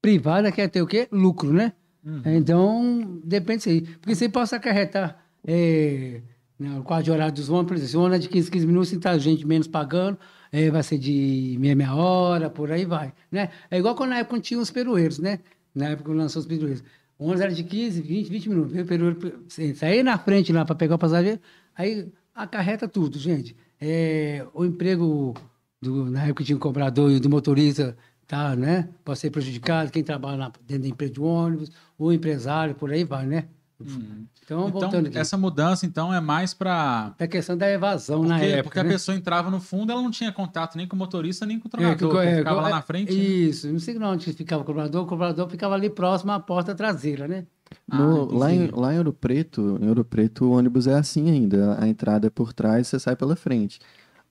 privada quer ter o quê? Lucro, né? Uhum. Então, depende disso aí. Porque você possa acarretar é, né, o quadro de horário dos ônibus, por exemplo, se o ônibus é de 15, 15 minutos, se tá gente menos pagando, é, vai ser de meia, meia hora, por aí vai. Né? É igual quando na época tinha os perueiros, né? Na época que lançou os perueiros. O ônibus era de 15, 20, 20 minutos. O perueiro, você sair na frente lá para pegar o passageiro, aí acarreta tudo, gente. É, o emprego, do, na época tinha o cobrador e o do motorista, tá, né? Pode ser prejudicado, quem trabalha na- dentro da empresa de ônibus, o empresário, por aí vai, né? Uhum. Então, Então, essa mudança, então, é mais para É a questão da evasão na Porque, época. porque a né? pessoa entrava no fundo, ela não tinha contato nem com o motorista, nem com o É, tronador, que- é, ficava lá é, na frente. né? Isso, não sei onde ficava o cobrador, o cobrador ficava ali próximo à porta traseira, né? No- Ah, lá, em, lá em Ouro Preto, em Ouro Preto, o ônibus é assim ainda. A entrada é por trás, você sai pela frente.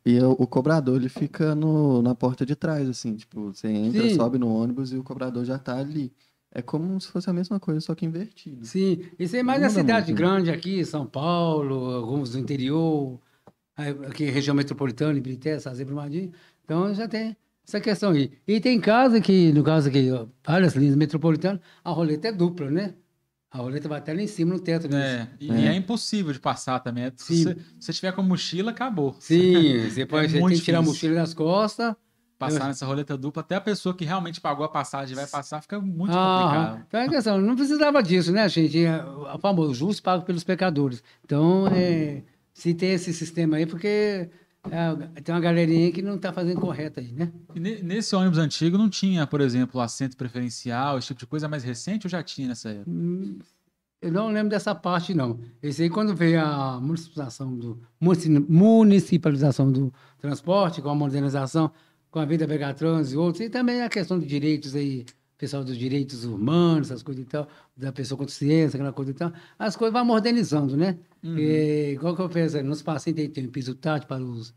E o, o cobrador, ele fica no, na porta de trás, assim. Tipo, você entra, Sim. sobe no ônibus e o cobrador já tá ali. É como se fosse a mesma coisa, só que invertido. Sim, isso é mais na cidade muito, grande aqui, São Paulo, alguns do interior, aqui região metropolitana, Ibirité, Sazé, Brumadinho. Então já tem essa questão aí. E tem casa que, no caso aqui, várias linhas metropolitanas, a roleta é dupla, né? A roleta vai até lá em cima no teto. né? É, e É. é impossível de passar também. Se Sim. você, se você tiver com mochila, acabou. Sim, você pode você tem muito que tirar a mochila das costas passar Eu- nessa roleta dupla, até a pessoa que realmente pagou a passagem vai passar, fica muito Ah, complicado. então é questão, não precisava disso, né, gente? É, O famoso justo pago pelos pecadores. Então, é, se tem esse sistema aí, porque é, tem uma galerinha que não está fazendo correto aí, né? E ne- nesse ônibus antigo não tinha, por exemplo, assento preferencial, esse tipo de coisa mais recente ou já tinha nessa época? Hum, Eu não lembro dessa parte, não. Esse aí, quando veio a municipalização do, munici- municipalização do transporte, com a modernização, com a vida Vegatrans e outros, e também a questão de direitos aí, pessoal dos direitos humanos, essas coisas e tal, da pessoa com deficiência, aquela coisa e tal, as coisas vão modernizando, né? E, igual que eu penso, nos passeio tem, um piso tátil para os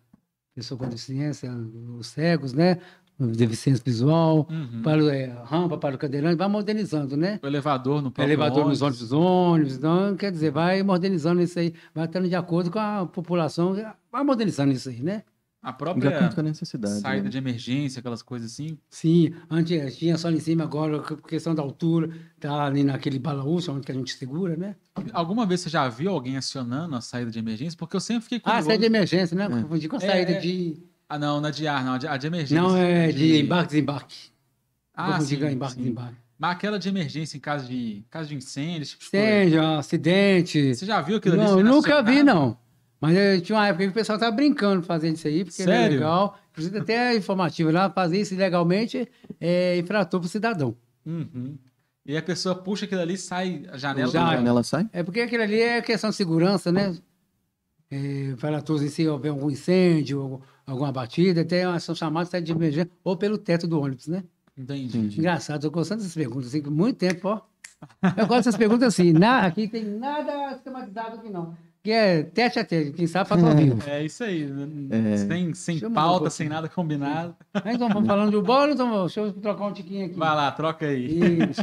pessoas com deficiência, os cegos, né? Deficiência visual, Uhum. para é, rampa para o cadeirante, vai modernizando, né? O elevador no próprio elevador nos ônibus, ônibus, então, quer dizer, vai modernizando isso aí, vai estando de acordo com a população, vai modernizando isso aí, né? A De própria com saída né? de emergência, aquelas coisas assim. Sim, antes tinha só ali em cima, agora, por questão da altura, tá ali naquele balaúcho, onde que a gente segura, né? Alguma vez você já viu alguém acionando a saída de emergência? Porque eu sempre fiquei Ah, curioso. saída de emergência, né? Confundi com a É, saída é. de... Ah, não, na de ar, não, a de, a de emergência. Não, é de embarque, desembarque. Ah, Confundi sim, com embarque, sim. desembarque. Mas aquela de emergência em caso de, caso de incêndio, tipo de. Incêndio, acidente... Você já viu aquilo ali? Não, nunca vi, não. Mas eh, tinha uma época que o pessoal tava brincando fazendo isso aí, porque era Sério? legal. Inclusive, até a informativa lá, fazer isso ilegalmente é infrator para o cidadão. Uhum. E a pessoa puxa aquilo ali, sai a janela. Já. A janela sai? É porque aquilo ali é questão de segurança, né? É, infratores em si, houver algum incêndio, algum- alguma batida, tem uma ação chamada saída de emergência, ou pelo teto do ônibus, né? Entendi. Entendi. Engraçado, eu gostando dessas perguntas, assim, muito tempo, ó. Eu gosto dessas perguntas assim, na, aqui tem nada esquematizado aqui não. Que é teste a teste, quem sabe faz ao vivo. É isso aí. É. Sem, sem pauta, sem nada combinado. Mas então, vamos falando de bola, então deixa eu trocar um tiquinho aqui. Vai lá, troca aí. Isso.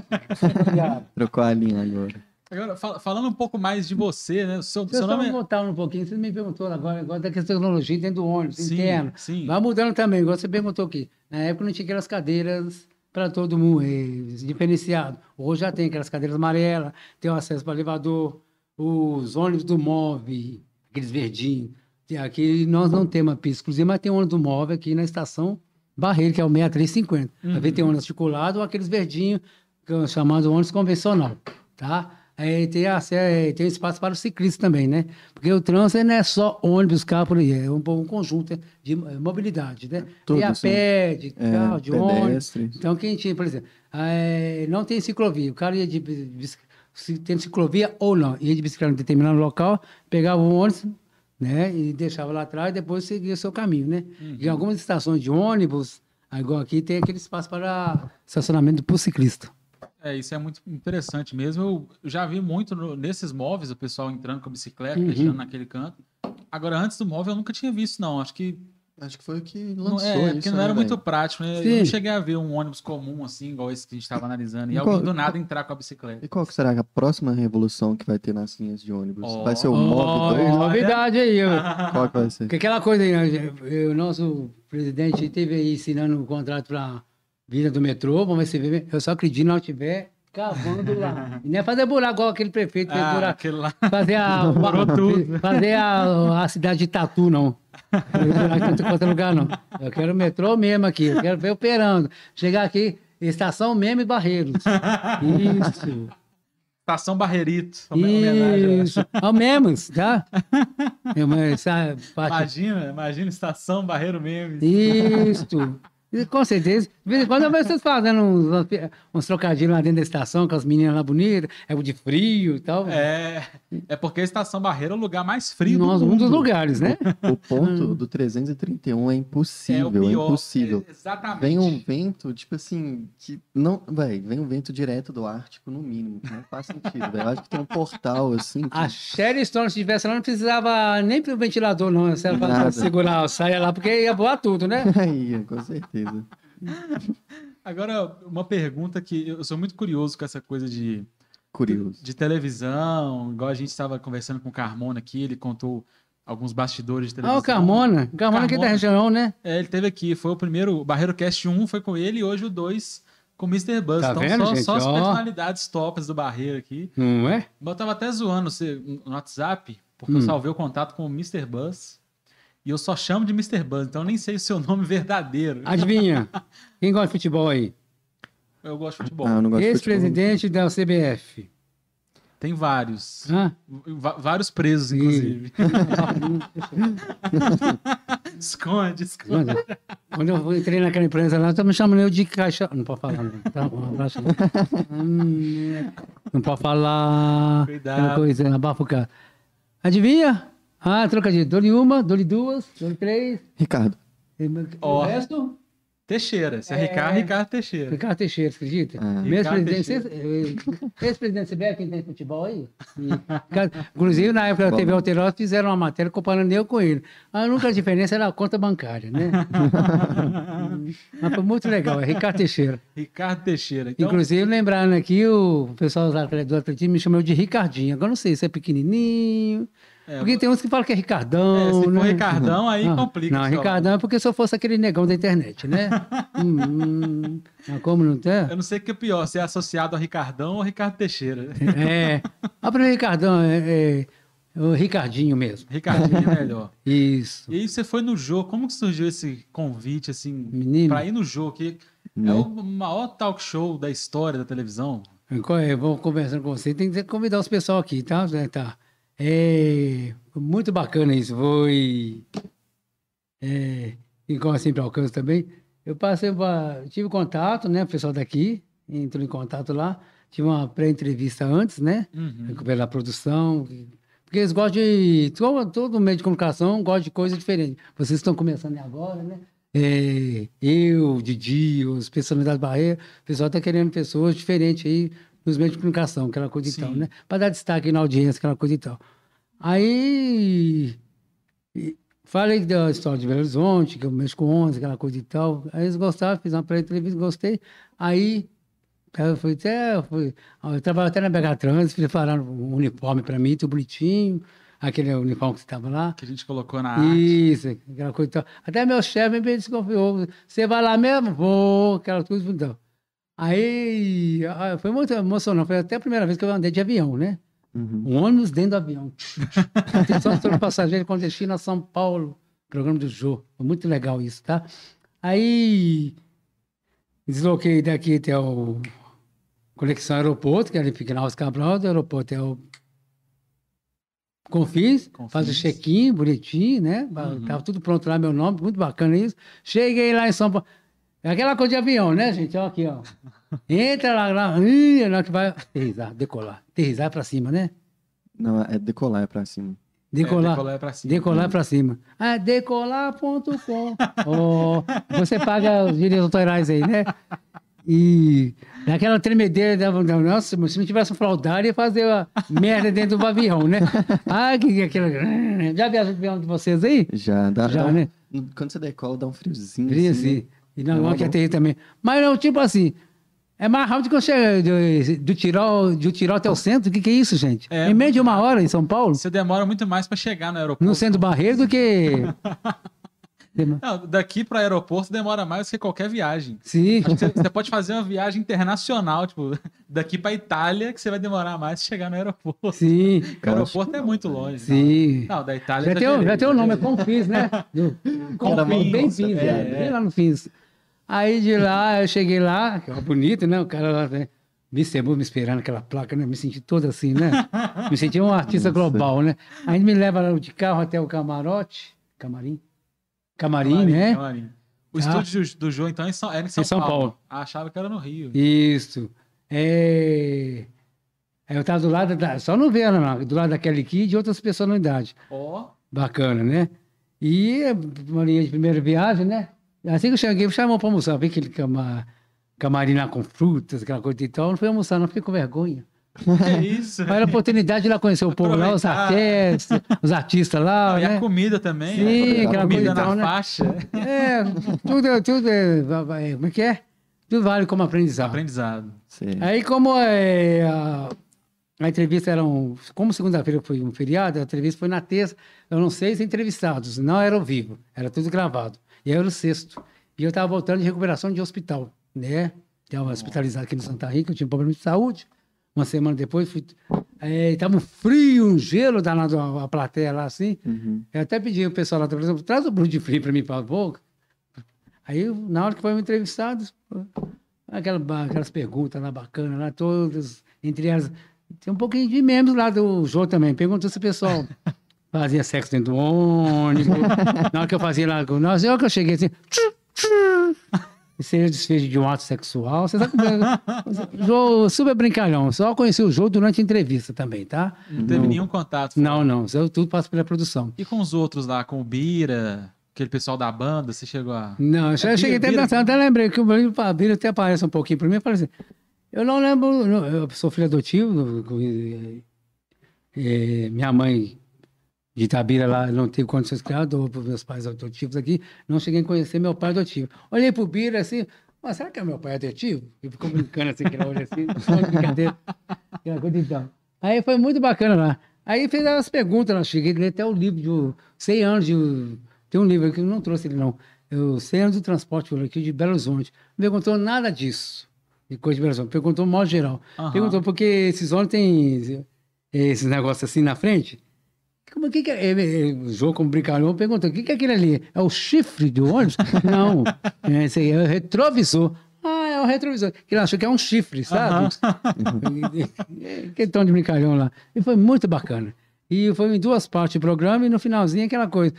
Obrigado. Trocou a linha agora. Agora, fal- falando um pouco mais de você, né? O seu, seu só nome é... voltar um pouquinho. Você me perguntou agora, agora da questão da tecnologia dentro do ônibus, Sim, interno. sim. Vai mudando também, igual você perguntou aqui. Na época não tinha aquelas cadeiras para todo mundo, eh, diferenciado. Hoje já tem aquelas cadeiras amarelas, tem o acesso para elevador, os ônibus do MOV, aqueles verdinhos. Tem Aqui nós não temos a pista exclusiva, mas tem ônibus do MOV aqui na estação Barreiro, que é o 6350. Vai ver tem ônibus articulado ou aqueles verdinhos, que é chamado ônibus convencional, tá? Aí tem, ace- eh, tem espaço para o ciclista também, né? Porque o trânsito não é só ônibus, carro por aí, é um, um conjunto de eh, mobilidade, né? Tudo, tem a sim. pé, de É, carro, de ônibus. Então, quem tinha, por exemplo, eh, não tem ciclovia, o cara ia de bis- se tem ciclovia ou não, ia de bicicleta em determinado local, pegava o ônibus, né, e deixava lá atrás, e depois seguia o seu caminho, né? Em algumas estações de ônibus, igual aqui, tem aquele espaço para estacionamento para o ciclista. É, isso é muito interessante mesmo. Eu eu já vi muito no- nesses móveis o pessoal entrando com a bicicleta, Uhum. deixando naquele canto. Agora, antes do móvel, eu nunca tinha visto, não. Acho que Acho que foi o que não, lançou é, isso, porque não né, era muito prático, né? Eu Sim. não cheguei a ver um ônibus comum, assim, igual esse que a gente estava analisando. E E alguém qual- do nada entrar com a bicicleta. E qual que será a próxima revolução que vai ter nas linhas de ônibus? Ó. vai ser o Ó, MOV 2? novidade aí, ó. Qual que vai ser? Porque aquela coisa aí, né, o nosso presidente teve aí ensinando o contrato para vida do metrô, vamos ver se vê. Eu só acredito se não tiver cavando lá. E não é fazer buraco igual aquele prefeito fez Ah, buraco. aquele lá. Fazer a, fazer a, a cidade de Tatu, não. Fazer buraco em lugar, não. Eu quero o metrô mesmo aqui, eu quero ver operando. Chegar aqui, estação mesmo e Barreiros. Isso. Estação Barreirito. Isso. Ao menos, tá? É, Imagina, imagina estação Barreiro mesmo. Isso. E, Com certeza. De vez em quando eu vejo vocês fazendo uns, uns trocadilhos lá dentro da estação, com as meninas lá bonitas, é o de frio e tal. É, é porque a estação Barreiro é o lugar mais frio Nós, do um mundo. dos lugares, né? O ponto do 331 é É impossível, o é, pior. impossível. É, exatamente. Vem um vento, tipo assim, que não. Véi, vem um vento direto do Ártico, no mínimo. Não faz sentido. Eu acho que tem um portal, assim. Que... A Sherry Stone, se tivesse lá, não precisava nem pro ventilador, não. Se ela segurar a saia lá, porque ia voar tudo, né? Aí, com certeza. Agora, uma pergunta que eu sou muito curioso com essa coisa de, Curioso. de televisão, igual a gente estava conversando com o Carmona aqui, ele contou alguns bastidores de televisão. Ah, o Carmona. O Carmona aqui é da região, né? É, ele teve aqui, foi o primeiro, o Barreiro Cast 1 foi com ele e hoje o 2 com o Mr. Buzz. Tá então, vendo, só, gente? só as Ó. personalidades tops do Barreiro aqui. Não é? Eu tava até zoando você no WhatsApp, porque eu Hum. salvei o contato com o Mr. Buzz. E eu só chamo de Mr. Buzz, então eu nem sei o seu nome verdadeiro. Adivinha? Quem gosta de futebol aí? Eu gosto de futebol. Ah, eu não gosto de futebol. Ex-presidente da CBF. Tem vários. Hã? Vários presos, Ih. inclusive. esconde, esconde. Quando eu entrei naquela empresa lá, estão me chamando eu de caixa. Não pode falar, não. Tá bom, abraço. Hum, Não pode falar. Cuidado. Coisa, abafa o cara. Adivinha? Ah, trocadilho. Dou-lhe uma, dou-lhe duas, dou-lhe três. Ricardo. E Ó. O resto? Teixeira. Se é, É. Ricardo, Ricardo Teixeira. Ricardo Teixeira, você acredita? Ah. Mesmo Ricardo presidente, ex-presidente CBF, quem tem futebol aí? Cara, inclusive, na época da. TV Alterosa, fizeram uma matéria comparando eu com ele. A única diferença era a conta bancária, né? Mas foi muito legal, é Ricardo Teixeira. Ricardo Teixeira. Então, Inclusive, lembrando aqui, o pessoal do atletismo me chamou de Ricardinho. Agora não sei se é pequenininho. É, Porque tem uns que falam que é Ricardão. é, se for né? Ricardão, aí não, complica. Não, Ricardão é porque se eu fosse aquele negão da internet, né? hum, hum, mas como não tem? Eu não sei o que é pior, se é associado a Ricardão ou Ricardo Teixeira. É. Ah, para Ricardão, é, é o Ricardinho mesmo. Ricardinho é melhor. Isso. E aí você foi no jogo, como que surgiu esse convite, assim, Menino, pra ir no jogo? Que é Né? o maior talk show da história da televisão. qual é? eu vou conversando com você. Tem que convidar os pessoal aqui, tá? É, Tá. É, muito bacana isso. Foi. É, igual assim para alcance também. Eu passei, pra- tive contato, né? O pessoal daqui entrou em contato lá. Tive uma pré-entrevista antes, né? Uhum. pela produção. Porque eles gostam de. Todo, todo meio de comunicação gosta de coisa diferente. Vocês estão começando agora, né? É, eu, Didi, os personalidades Barreira, o pessoal está querendo pessoas diferentes aí nos meios de comunicação, aquela coisa e Sim. tal, né? Para dar destaque na audiência, aquela coisa e tal. Aí. e- Falei da história de Belo Horizonte, que eu mexo com 11, aquela coisa e tal. Aí eles gostaram, fiz uma pré-entrevista, gostei. Aí eu fui até. Eu, fui, eu trabalho até na BH Trans, prepararam um uniforme para mim, tudo bonitinho. Aquele uniforme que estava lá. Que a gente colocou na arte. Isso, aquela coisa e tal. Até meu chefe me desconfiou. Você vai lá mesmo? Vou, aquela coisa e tal. Aí ah, foi muito emocionante. Foi até a primeira vez que eu andei de avião, né? Uhum. Um ônibus dentro do avião. Atenção sobre passageiro com destino a São Paulo. Programa do Jô. Foi muito legal isso, tá? Aí desloquei daqui até o Conexão Aeroporto, que ali fica na Oscar Cabral, do aeroporto é o Confins, Confins. faz o check-in bonitinho, né? Uhum. Tava tudo pronto lá, meu nome, muito bacana isso. Cheguei lá em São Paulo. É aquela coisa de avião, né, gente? Ó, aqui, ó. Entra lá, lá, ih, que vai aterrissar, decolar. Aterrissar pra cima, né? Não, é decolar pra cima. Decolar. É, decolar pra cima. Decolar pra cima. Ah, decolar.com. Ó, você paga os direitos autorais aí, né? E naquela tremedeira, nossa, se não tivesse um fraudário, ia fazer a merda dentro do avião, né? Ah, que, que aquela. Já viajou de avião de vocês aí? Já dá. Já, dá né? Quando você decola, dá um friozinho. Frio, assim. assim. E não, não que tem também. Mas não, tipo assim. É mais rápido que eu chego do, do Tirol, do Tirol até o centro. O que, que é isso, gente? É, em meio de uma hora em São Paulo, Você demora muito mais pra chegar no aeroporto. no centro do Barreiro, do que. Não, daqui para aeroporto demora mais que qualquer viagem. Sim. Você, você pode fazer uma viagem internacional, tipo, daqui para Itália, que você vai demorar mais chegar no aeroporto. Sim. Porque o aeroporto é muito longe. Sim. Não, da Itália Já tem, o- já tem o nome, é como Confins, né? Confins, bem fins, é, é. bem lá no Fins. Aí de lá, eu cheguei lá, que era bonito, né? O cara lá, né? me cebou me esperando aquela placa, né? Me senti todo assim, né? Me senti um artista Nossa. global, né? Aí me leva de carro até o camarote, camarim, camarim, né? Camarim. O Ah. estúdio do, Jô, então, São- era em São, Em São Paulo. Ah, achava que era no Rio. Isso. É... Aí eu tava do lado da... Só não vendo, não. Do lado da Kelly Key e de outras personalidades. Ó, Bacana, né? E uma linha de primeira viagem, né? Assim que eu cheguei, me chamou para almoçar. Vi aquele cama, camarim lá com frutas, aquela coisa e tal. Não fui almoçar, não fiquei com vergonha. é isso. Mas era a oportunidade de ir lá conhecer o povo lá, os artistas, os artistas lá, e a né? comida também. Sim, né? aquela comida coisa na tal, né? faixa. É, tudo, tudo é, como é que é? Tudo vale como aprendizado. Aprendizado. Sei. Aí, como é, a, a entrevista era um. Como segunda-feira foi um feriado, a entrevista foi na terça, eram seis entrevistados, não era ao vivo, era tudo gravado. E eu era o sexto. E eu estava voltando de recuperação de hospital, né? Estava hospitalizado aqui no Santa Rita, eu tinha um problema de saúde. uma semana depois, fui, é, tava um frio, um gelo danado a, a plateia lá, assim. Uhum. Eu até pedi o pessoal lá, traz o Bruno de Frio para mim para a boca. Aí, na hora que foi entrevistado, aquela, aquelas perguntas lá bacanas, lá todas, entre elas, tem um pouquinho de membros lá do jogo também. Perguntou se o pessoal fazia sexo dentro do ônibus. na hora que eu fazia lá, na hora que eu cheguei assim, tchu, tchu, seja desfecho de um ato sexual. Você sabe como é? Jô, super brincalhão. Só conheci o jogo durante a entrevista também, tá? Não teve nenhum contato. Não, não. Isso tudo passa pela produção. E com os outros lá, com o Bira, aquele pessoal da banda, você chegou a. Não, eu É, cheguei até Bira- dançando, até lembrei que o Bira até aparece um pouquinho pra mim. Eu falei assim, eu não lembro, eu sou filho adotivo, eh, minha mãe de Itabira lá não teve condições de criar, dou para meus pais adotivos aqui, não cheguei a conhecer meu pai adotivo. Olhei pro Bira assim, mas será que é meu pai adotivo? E ficou brincando assim, que ele olha assim, só de brincadeira. Aquela coisa então. Aí foi muito bacana lá. Aí fez as perguntas, lá, cheguei a ler até o livro de 100 anos de... Tem um livro aqui, eu não trouxe ele não. Eu, 100 anos do transporte aqui de Belo Horizonte. Não perguntou nada disso, de coisa de Belo Horizonte. Perguntou modo geral. Aham. Perguntou porque esses ônibus têm esses negócios assim na frente. Como que, que é? O jogo como brincalhão perguntou: o que, que é aquele ali? É o chifre do ônibus? Não, é, esse aí é o retrovisor. Ah, é o retrovisor. Que ele achou que é um chifre, sabe? Aquele tom de brincalhão lá. E foi muito bacana. E foi em duas partes do programa e no finalzinho aquela coisa.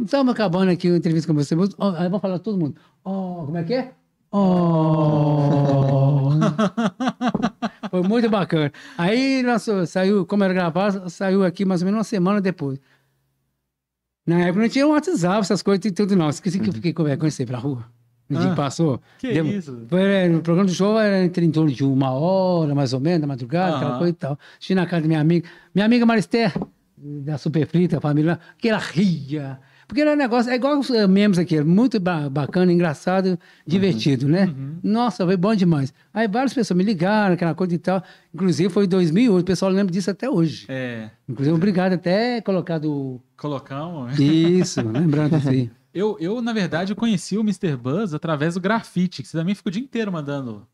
Estamos acabando aqui a entrevista com você. ó, Aí vamos falar todo mundo. Oh, como é que é? Oh. Foi muito bacana. Aí nós, saiu, como era gravado, saiu aqui mais ou menos uma semana depois. Na época não tinha um WhatsApp, essas coisas e tudo, não. Esqueci que eu fiquei com vergonha de sair pra rua. No dia Ah, que passou. que Deu- isso? Foi, é, no programa do show era entre em torno de uma hora, mais ou menos, da madrugada, aquela Aham. coisa e tal. Estive na casa da minha amiga. Minha amiga Marister, da Super Frita, a família, que ela ria. Porque era um negócio, é igual os eh, memes aqui, é muito ba- bacana, engraçado, divertido, né? Nossa, foi bom demais. Aí várias pessoas me ligaram, aquela coisa e tal. Inclusive foi em 2008, o pessoal lembra disso até hoje. É. Inclusive, obrigado até colocado Colocamos. isso, lembrando assim. Eu, eu, na verdade, eu conheci o Mr. Buzz através do grafite, que você também fica o dia inteiro mandando.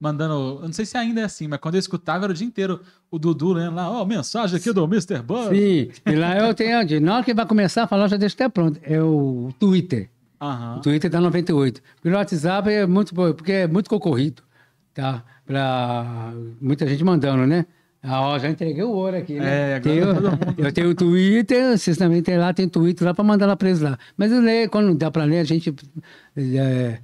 Mandando. Eu não sei se ainda é assim, mas quando eu escutava era o dia inteiro o Dudu lendo lá, ó, mensagem aqui do Mr. Buzz. Sim, e lá eu tenho, de- na hora que vai começar a falar, eu já deixo até pronto. É o Twitter. O Aham. Twitter tá 98. Porque no WhatsApp é muito, bom, porque é muito concorrido, tá? Pra muita gente mandando, né? Ah, ó, já entreguei o ouro aqui, né? É, agora todo mundo. eu tenho o Twitter, vocês também tem lá, tem Twitter lá para mandar lá eles lá. Mas eu leio, quando dá para ler, a gente é,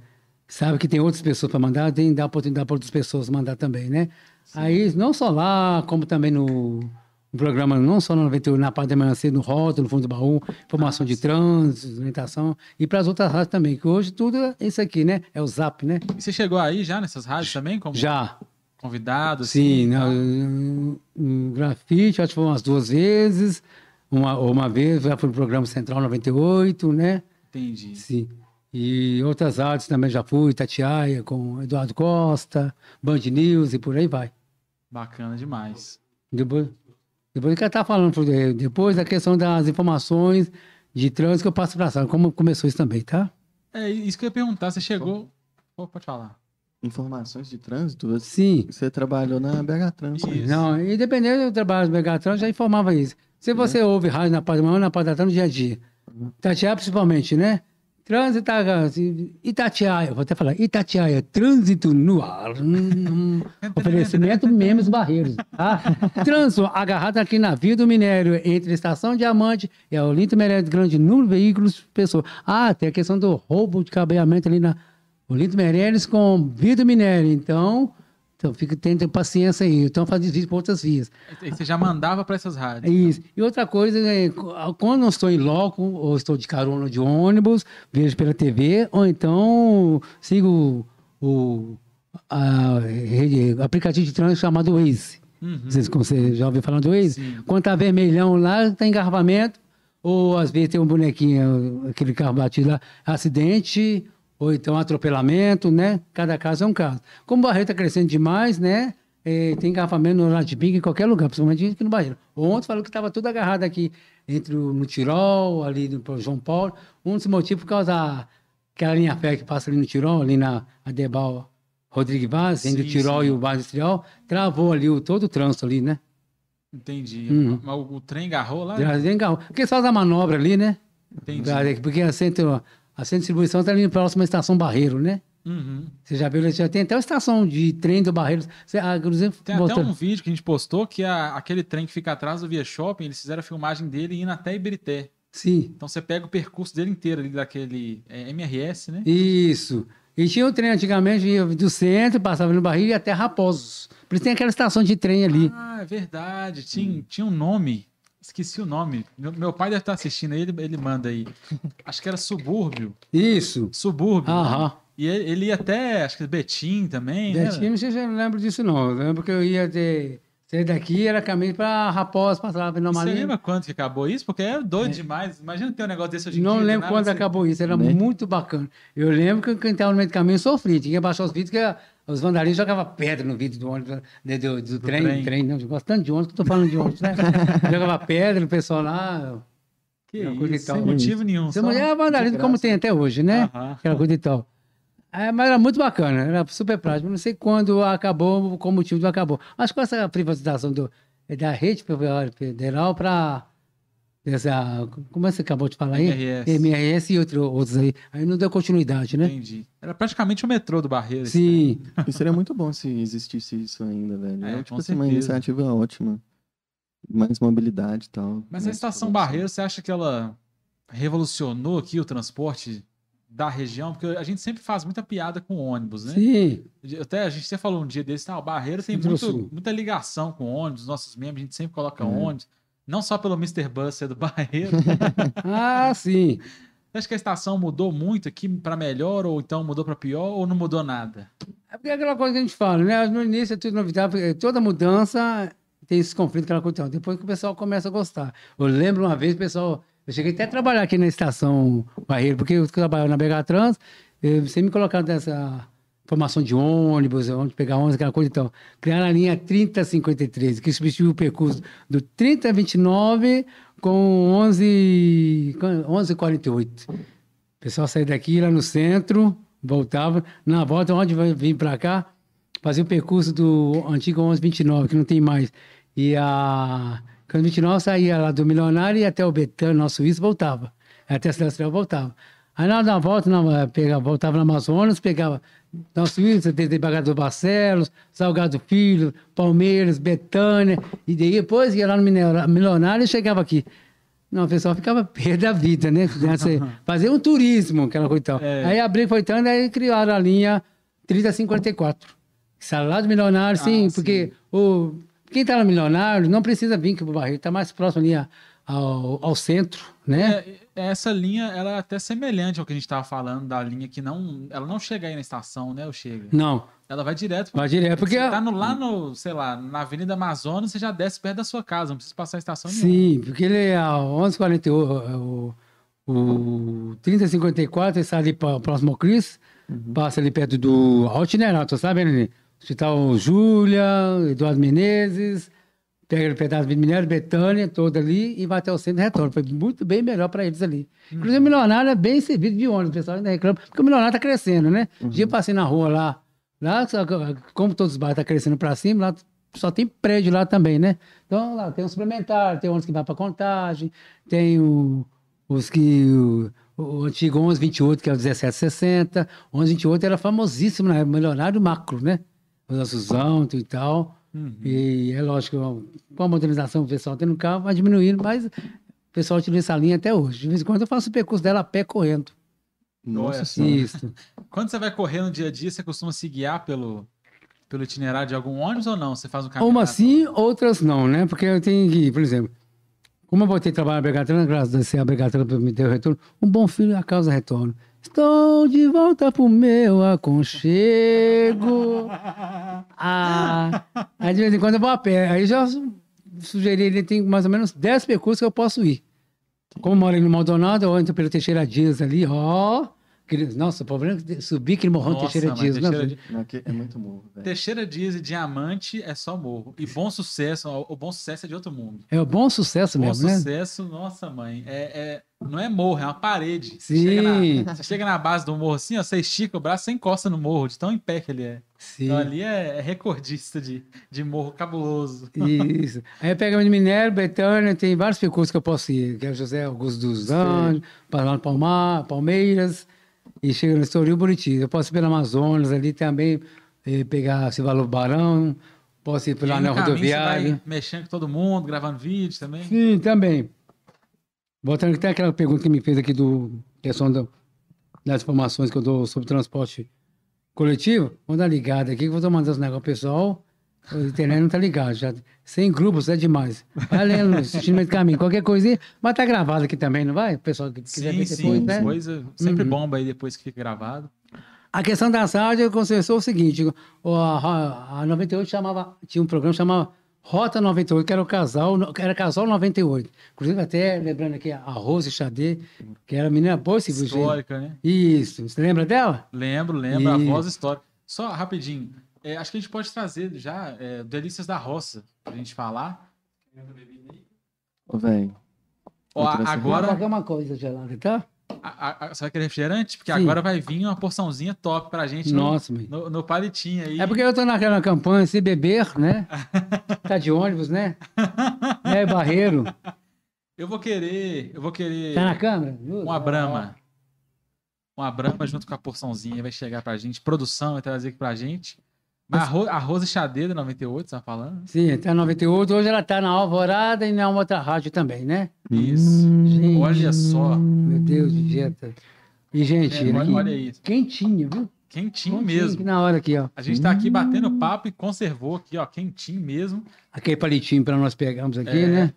sabe que tem outras pessoas para mandar, tem dá oportunidade para outras pessoas mandar também, né? Aí, não só lá, como também no, no programa, não só no 91, na parte da manhã cedo, no rótulo, no fundo do baú, informação Ah, de trânsito, orientação, e para as outras rádios também, que hoje tudo é isso aqui, né? É o Zap, né? E você chegou aí já nessas rádios também, como Já, convidado? sim, assim, no, no grafite, acho que foi umas duas vezes, uma, uma vez, já fui no programa Central 98, né? Entendi. Sim. E outras rádios também já fui, Tatiaia, com Eduardo Costa, Band News e por aí vai. Bacana demais. Depois, depois que eu estava falando, depois da questão das informações de trânsito que eu passo para a sala, como começou isso também, tá? É isso que eu ia perguntar. Você chegou. Pô, pode falar. Informações de trânsito? Você, Sim. você trabalhou na BH Trans. né? Isso. Não, independente do trabalho do Megatron, já informava isso. Se você ouve rádio na parte da manhã, na parte da tarde, no dia a dia. Itatiaia, principalmente, né? Trânsito, Itatiaia, vou até falar, Itatiaia, trânsito no ar. Hum, oferecimento Memes Barreiros. Tá? Trânsito agarrado aqui na Via do Minério, entre a Estação Diamante e a Olinto Meirelles, grande número de veículos, pessoas. Ah, tem a questão do roubo de cabeamento ali na Olinto Meirelles com Via do Minério. Então, então fica tendo paciência aí. Então, faz desvio por outras vias. E Você já mandava para essas É rádios. isso. E outra coisa, é, quando eu estou em loco, ou estou de carona de ônibus, vejo pela TV, ou então sigo o a o aplicativo de trânsito chamado Waze. Uhum. Vocês você já ouviu falar do Waze? Sim. Quando tá vermelhão lá, tem engarrafamento, ou às vezes tem um bonequinho, aquele carro batido lá, acidente, ou então atropelamento, né? Cada caso é um caso. Como o Barreiro está crescendo demais, né? eh, tem engarrafamento no pico em qualquer lugar, principalmente aqui no Barreiro. Ontem falou que estava tudo agarrado aqui, entre o, no Tirol, ali no João Paulo. Um dos motivos por causa daquela linha férrea que passa ali no Tirol, ali na Adebal Rodrigo Vaz, entre o Tirol sim. e o Bairro Industrial, travou ali o, todo o trânsito ali, né? Entendi. Uhum. Mas o, o trem agarrou lá? Já vem carro. Porque só da manobra ali, né? Entendi. Porque a centro, a centro de distribuição está ali próxima à estação Barreiro, né? Uhum. Você já viu, já tem até a estação de trem do Barreiro. Você, ah, inclusive, Tem até um vídeo que a gente postou que a- aquele trem que fica atrás do Via Shopping, eles fizeram a filmagem dele indo até Ibirité. Sim, Então você pega o percurso dele inteiro ali daquele é, MRS, né? isso. E tinha um trem antigamente ia do centro, passava no Barreiro e até Raposos. Por isso tem aquela estação de trem ali. Ah, é verdade. Tinha, tinha um nome. Esqueci o nome. Meu, meu pai deve estar assistindo aí, ele, ele manda aí. Acho que era Subúrbio. Isso. Subúrbio. Aham. E ele, ele ia até, acho que Betim também, né? Betim, não sei se eu lembro disso, não. Eu lembro que eu ia ter. Sair daqui, era caminho para Raposos, passava no Você lembra quanto que acabou isso? Porque é doido demais. Imagina ter um negócio desse hoje em Não dia. do lembro nada quando você- acabou isso, era Né? muito bacana. Eu lembro que quem estava no meio do caminho sofria, tinha que baixar os vidros, que os vandalinhos jogavam pedra no vidro do ônibus, né, do, do, trem, trem. trem, não, eu gosto tanto de ônibus que eu tô falando de ônibus, né? Jogava pedra, o pessoal lá. Que Aquela coisa e isso, tal. sem motivo nenhum. Só- mulher é vandalismo como tem até hoje, né? Aham. Aquela coisa e tal. É, mas era muito bacana, era super prático. Não sei quando acabou, qual motivo do acabou. Acho que com essa privatização do, da rede federal para essa. Como é que você acabou de falar aí? MRS. MRS e outro, outros aí. Aí não deu continuidade, né? Entendi. Era praticamente o metrô do Barreiro. Sim. E seria muito bom se existisse isso ainda, velho. É, É, tipo assim, uma iniciativa ótima. Mais mobilidade e tal. Mas a estação. Barreiro, você acha que ela revolucionou aqui o transporte da região? Porque a gente sempre faz muita piada com ônibus, né? Sim. Até a gente até falou um dia desse, tá, o Barreiro tem muito- muita ligação com ônibus, nossos membros, a gente sempre coloca É. ônibus. Não só pelo Mr. Bus ser do Barreiro. Ah, sim. Você acha que a estação mudou muito aqui para melhor, ou então mudou para pior, ou não mudou nada? É é aquela coisa que a gente fala, né? No início é tudo novidade, toda mudança tem esse conflito, aquela coisa. Então, Depois que o pessoal começa a gostar. Eu lembro uma vez, o pessoal. Eu cheguei até a trabalhar aqui na estação Barreiro, porque eu trabalhava na Begatrans, eh, você me colocaram nessa formação de ônibus, onde pegar ônibus, aquela coisa. Então, criaram a linha 3053, que substituiu o percurso do 3029 com 11, com 1148. O pessoal saía daqui, lá no centro, voltava. Na volta, onde vir para cá, fazia o percurso do antigo 1129, que não tem mais. E a 1129 saía lá do Milionário e até o Betânia, nosso Suíço, voltava. Até a Cidade voltava. Aí na, na volta, na, pegava, voltava no Amazonas, pegava nosso Suíço, desde Desembargador Barcelos, Salgado Filho, Palmeiras, Betânia. E daí depois ia lá no Milionário e chegava aqui. Não, o pessoal ficava perto da vida, né? Fazer um turismo, aquela coisa e tal. É. Aí abriu, foi tanto, aí criaram a linha 3054. Saiu lá do Milionário, sim, Ah, sim. porque o, quem está no Milionário não precisa vir aqui para o Barreiro, está mais próximo ali a- ao, ao centro, né? É, essa linha, ela é até semelhante ao que a gente estava falando da linha que não, ela não chega aí na estação, né? Ou chega? Não, Ela vai direto. vai direto, porque... você tá no- lá no, sei lá, na Avenida Amazonas, você já desce perto da sua casa, não precisa passar a estação nenhuma. Sim, porque ele é a 1148, o, o 3054, ele está ali pra- próximo ao Cris, passa ali perto do itinerário, sabe, né? Hospital Júlia, Eduardo Menezes, pega o pedaço de Minério, Betânia, todo ali, e vai até o centro e retorna. Foi muito bem melhor para eles ali. Inclusive, o Milionário é bem servido de ônibus, o pessoal ainda reclama, porque o Milionário está crescendo, né? Um dia eu passei na rua lá, lá, como todos os bairros estão crescendo para cima, lá só tem prédio lá também, né? Então, lá tem um suplementar, tem ônibus que vai para contagem, tem o, os que. O, o antigo 1128, que é o 1760. 1128 era famosíssimo, né? Milionário macro, né? O Suzão e tal. Uhum. E é lógico, com a modernização o pessoal tendo carro, vai diminuindo, mas o pessoal utiliza essa linha até hoje. De vez em quando eu faço o percurso dela a pé correndo. Nossa senhora. Isso. Quando você vai correr no dia a dia, você costuma se guiar pelo, pelo itinerário de algum ônibus ou não? Você faz um caminho. Umas sim, outras não, né? Porque eu tenho que, por exemplo, como eu voltei a trabalhar na Bregatana, graças a Deus, a Bregatana me deu retorno, um bom filho a causa retorno. Estou de volta pro meu aconchego. Ah, aí de vez em quando eu vou a pé. Aí já su- sugeri, ele tem mais ou menos 10 percursos que eu posso ir. Como eu moro ali no Maldonado, eu entro pelo Teixeira Dias ali, ó. Nossa, o problema é que subir aquele morrão Nossa, Teixeira Dias. né? Teixeira não, Dias- Não, é muito morro, velho. Teixeira Dias e Diamante é só morro. E bom sucesso, o bom sucesso é de outro mundo. É o bom sucesso Bom mesmo, né? sucesso, nossa mãe. É, é- não é morro, é uma parede. Você Sim. chega, na, você chega na base do morro assim, ó, você estica o braço, você encosta no morro, de tão em pé que ele é. Sim. Então ali é, é recordista de, de morro cabuloso. Isso. Aí pega de Minério, Betânia, tem vários percursos que eu posso ir, que é o José Augusto dos Anjos, Paraná Palmar, Palmeiras, e chega no Estoril Buriti. Eu posso ir pelo Amazonas ali também, eh, pegar valor Barão, posso ir no anel caminho, você rodoviário. vai mexendo com todo mundo, gravando vídeo também. Sim, também. Voltando que tem aquela pergunta que me fez aqui do questão do- das informações que eu dou sobre transporte coletivo, vou dar ligada aqui, que eu vou mandar os negócios pessoal. O internet não tá ligado. Já, 100 grupos é demais. Vai lendo, assistindo no meio do caminho. Qualquer coisinha, mas tá gravado aqui também, não vai? O pessoal que quiser Sim, ver sim, depois, né? coisa sempre Uhum. bomba aí depois que fica gravado. A questão da rádio conversou o seguinte: o- a, a 98 chamava, tinha um programa que chamava Rota 98, que era o casal, era casal 98. Inclusive, até lembrando aqui a Rose Xadê, que era menina boa esse. Histórica, né? Isso, você lembra dela? Lembro, lembro, a E- voz histórica. Só rapidinho, é, acho que a gente pode trazer já é, Delícias da Roça pra gente falar. Ô, velho. Ó, a- agora, Qualquer uma coisa gelada, tá? A- a- você vai querer refrigerante? Porque Sim. agora vai vir uma porçãozinha top pra gente no, Nossa, mãe. no, no palitinho aí. É porque eu tô naquela campanha, se beber, né? Tá de ônibus, né? É, barreiro. Eu vou querer, eu vou querer Tá na câmera? uma brama. Uma brama junto com a porçãozinha vai chegar pra gente. Produção vai trazer aqui pra gente. Mas a, a Rose Xadeira 98, você tá falando? Sim, tá 98. Hoje ela tá na Alvorada e na outra rádio também, né? Isso. Gente. Olha só. Meu Deus, de jeta. E, gente, É, olha, olha isso. quentinho, viu? Quentinho Quentinho mesmo. na hora aqui, ó. A gente tá aqui batendo papo e conservou aqui, ó, quentinho mesmo. Aquele palitinho para nós pegarmos aqui, É. né?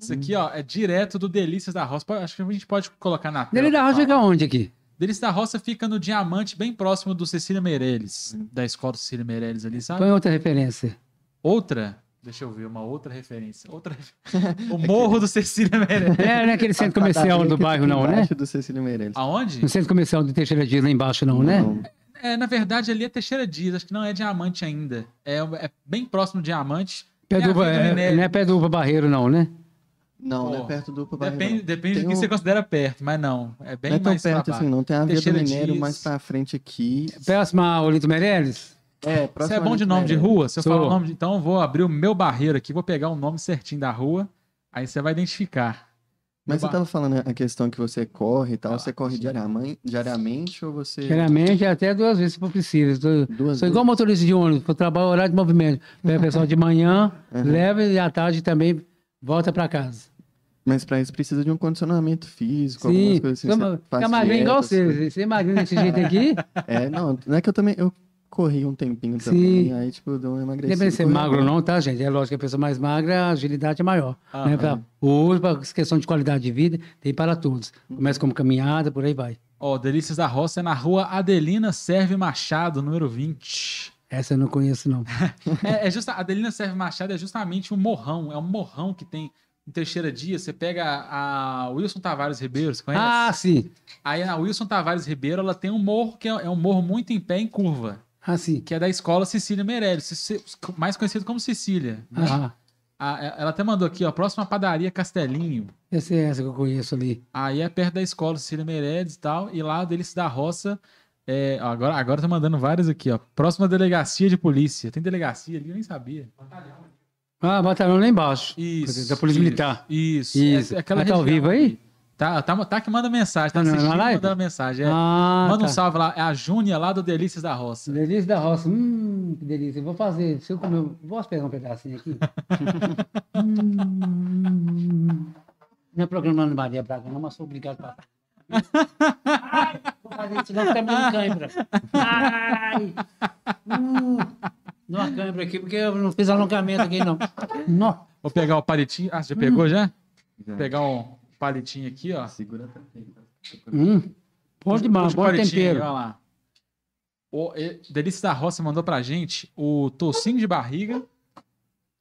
Isso aqui, ó, é direto do Delícias da Roça. Pode- Acho que a gente pode colocar na tela. Dele da falar. fica onde aqui? Delícias da Roça fica no Diamante, bem próximo do Cecília Meirelles, da escola Cecília Meirelles ali, sabe? Põe outra referência. Outra, deixa eu ver, uma outra referência. Outra O Morro do Cecília Meirelles. É, não é aquele centro comercial do bairro, não, né? Do Cecílio Meirelles. Aonde? No centro comercial do Teixeira Dias, lá embaixo, não, né? Não. É, na verdade, ali é Teixeira Dias, acho que não é Diamante ainda. É, é bem próximo do Diamante. Pé Tem a do, Avenida é, não é pé do Barreiro, não, né? Não, não é perto do Upa Barreiro, Depende, depende Tem do que um- você considera perto, mas não. É bem Não é tão mais perto assim, não. Tem a Via do Teixeira Minério Dias. mais pra frente aqui. Próximo a Olinto Meirelles? É, Você é bom de nome de rua? Se eu falar o nome de... Então eu vou abrir o meu barreiro aqui, vou pegar o nome certinho da rua, aí você vai identificar. Mas você tava falando a questão que você corre e tal. Ah, Você corre diariamente, diariamente ou você... Geralmente é até duas vezes se for preciso. Duas Sou igual motorista de ônibus, eu trabalho horário de movimento. Pega o pessoal de manhã, Uhum. leva e à tarde também volta para casa. Mas pra isso precisa de um condicionamento físico, Sim, algumas coisas assim. Fica- você igual você. Você é magrinho desse jeito aqui, É, não, não é que eu também... Eu corri um tempinho Sim. também, aí tipo, deu uma emagrecida. Depende de ser magro ou não, tá, gente? É lógico que a pessoa mais magra, a agilidade é maior. Aham. Né? Pra, hoje, para questão de qualidade de vida, tem para todos. Começa como caminhada, por aí vai. Ó, Delícias da Roça é na rua Adelina Serve Machado, número 20. Essa eu não conheço, não. É, é justa, Adelina Serve Machado é justamente um morrão, é um morrão que tem em Teixeira Dias. Você pega a Wilson Tavares Ribeiro, você conhece? Ah, sim. Aí a Wilson Tavares Ribeiro, ela tem um morro que é, é um morro muito em pé, em curva, Ah, sim. que é da escola Cecília Meirelles, mais conhecido como Cecília. né? Ah, A- ela até mandou aqui, ó, próxima padaria Castelinho. essa é essa que eu conheço ali. Aí é perto da escola Cecília Meirelles e tal. E lá deles da roça. é, ó, agora, agora tá mandando vários aqui, ó. Próxima delegacia de polícia. Tem delegacia ali, eu nem sabia. Ah, batalhão lá embaixo. Isso. Da Polícia isso, Militar. Isso. Isso. É, é aquela Mas tá ao vivo aí? Tá, tá, tá que manda mensagem. Tá Tá na- na assistindo, live? mandando mensagem. é. Ah, Manda um tá. salve lá. É a Júnia lá do Delícias da Roça. Delícia da roça. Hum, que delícia. Eu vou fazer. Se eu comer. Posso pegar um pedacinho aqui? hum, não é programa Ana Maria Braga, não, mas sou obrigado para. Ai, vou fazer isso, não, fica me dando cãibra. Ai! Hum, dá uma cãibra aqui, porque eu não fiz alongamento aqui, não. Não. Vou pegar o palitinho. Ah, você já pegou já? Vou pegar um palitinho aqui, ó. Segura também. Hum, bom demais, bom tempero. olha lá. O Delícias da Roça mandou pra gente o tocinho de barriga.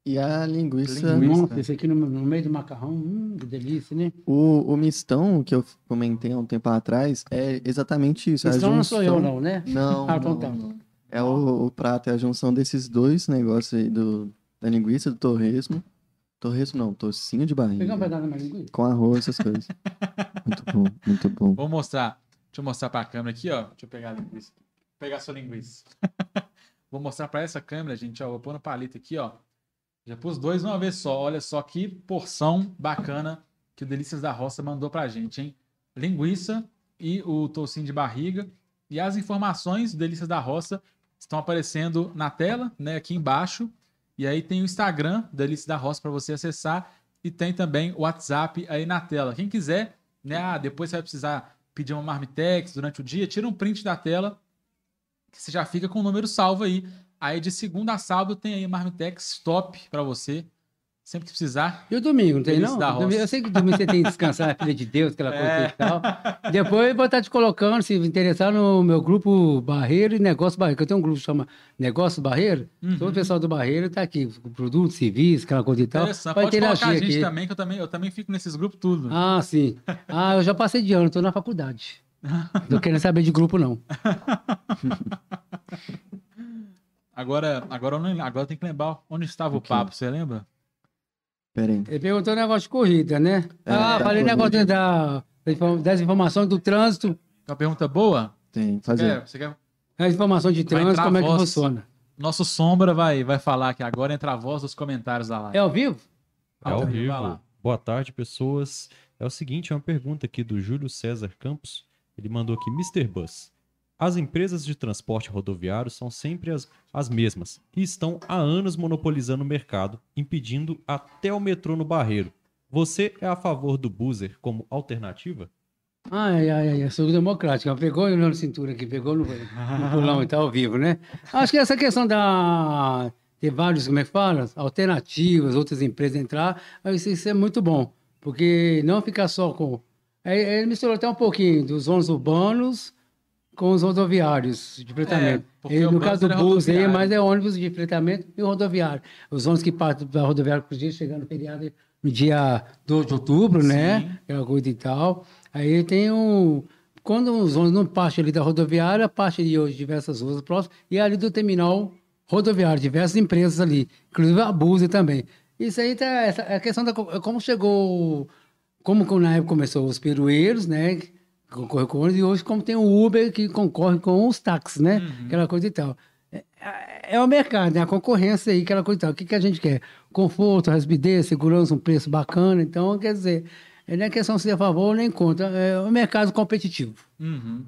E a linguiça... Linguiça. Esse aqui no, no meio do macarrão, hum, que delícia, né? O, o mistão que eu comentei há um tempo atrás é exatamente isso. a Então não sou eu, não, né? Não, Ah, então não, tá. É o, o prato, é a junção desses dois negócios aí, do, da linguiça, do torresmo. Torresmo não, tocinho de barriga. Pegar um pedaço da minha linguiça. Com arroz, essas coisas. muito bom, muito bom. Vou mostrar. Deixa eu mostrar pra câmera aqui, ó. Deixa eu pegar a linguiça. Vou pegar a sua linguiça. Vou mostrar pra essa câmera, gente, ó. Vou pôr no palito aqui, ó. Já pus dois uma vez só. Olha só que porção bacana que o Delícias da Roça mandou pra gente, hein? Linguiça e o tocinho de barriga. E as informações do Delícias da Roça estão aparecendo na tela, né, aqui embaixo. E aí tem o Instagram Delícias da Roça para você acessar e tem também o WhatsApp aí na tela. Quem quiser, né, ah, depois você vai precisar pedir uma marmitex durante o dia, tira um print da tela que você já fica com o número salvo aí. Aí de segunda a sábado tem aí marmitex top para você, sempre que precisar. E o domingo, não tem não? Domingo- Eu sei que domingo você tem que descansar, é filha de Deus, aquela coisa É. e tal. Depois eu vou estar te colocando, se interessar no meu grupo Barreiro e Negócio Barreiro, que eu tenho um grupo que chama Negócio Barreiro. Uhum. Todo o pessoal do Barreiro tá aqui, produtos, civis, aquela coisa e tal. Interessante. Vai Pode colocar a interagir gente aqui. também, que eu também, eu também fico nesses grupos tudo. Ah, sim. Ah, eu já passei de ano, tô na faculdade. Não tô querendo saber de grupo, não. Agora, agora, agora tem que lembrar onde estava o papo, você lembra? Pera aí. Ele perguntou o negócio de corrida, né? É, ah, da falei corrida. negócio da, das informações do trânsito, Uma pergunta boa? Tem, fazer. você quer- as informações de trânsito, como é que funciona. Nosso Sombra vai, vai falar aqui agora, entra a voz dos comentários da live. É ao vivo? É ao vivo. lá. Boa tarde, pessoas. É o seguinte, é uma pergunta aqui do Júlio César Campos. Ele mandou aqui, Mr. Bus. As empresas de transporte rodoviário são sempre as, as mesmas e estão há anos monopolizando o mercado, impedindo até o metrô no Barreiro. Você é a favor do buzzer como alternativa? Ai, ai, ai, eu sou democrático. Pegou na cintura aqui, pegou no, no pulão e tá ao vivo, né? Acho que essa questão da. ter vários, como é que fala? Alternativas, outras empresas entrar, isso, isso é muito bom. Porque não ficar só com. Aí Ele misturou até um pouquinho dos ônibus urbanos com os rodoviários de fretamento. É, porque Ele, o no caso do bus é aí, rodoviário. mas é ônibus de fretamento e rodoviário. Os ônibus que partem da rodoviária por dia, chegando no feriado no dia 2 de outubro, Sim. né? Aquela coisa e tal. Aí tem um. Quando os ônibus não partem ali da rodoviária, parte de hoje diversas ruas próximas, e ali do terminal rodoviário, diversas empresas ali, inclusive a Buse também. Isso aí tá. Essa, a questão da. co- Como chegou. Como na época começou os perueiros, né? Concorre com o ônibus, e hoje, como tem o Uber que concorre com os táxis, né? Aquela coisa e tal. É, é o mercado, né? A concorrência aí, aquela coisa e tal. O que, que a gente quer? Conforto, rapidez, segurança, um preço bacana. Então, quer dizer, não é questão de ser a favor nem contra. É o mercado competitivo. Uhum.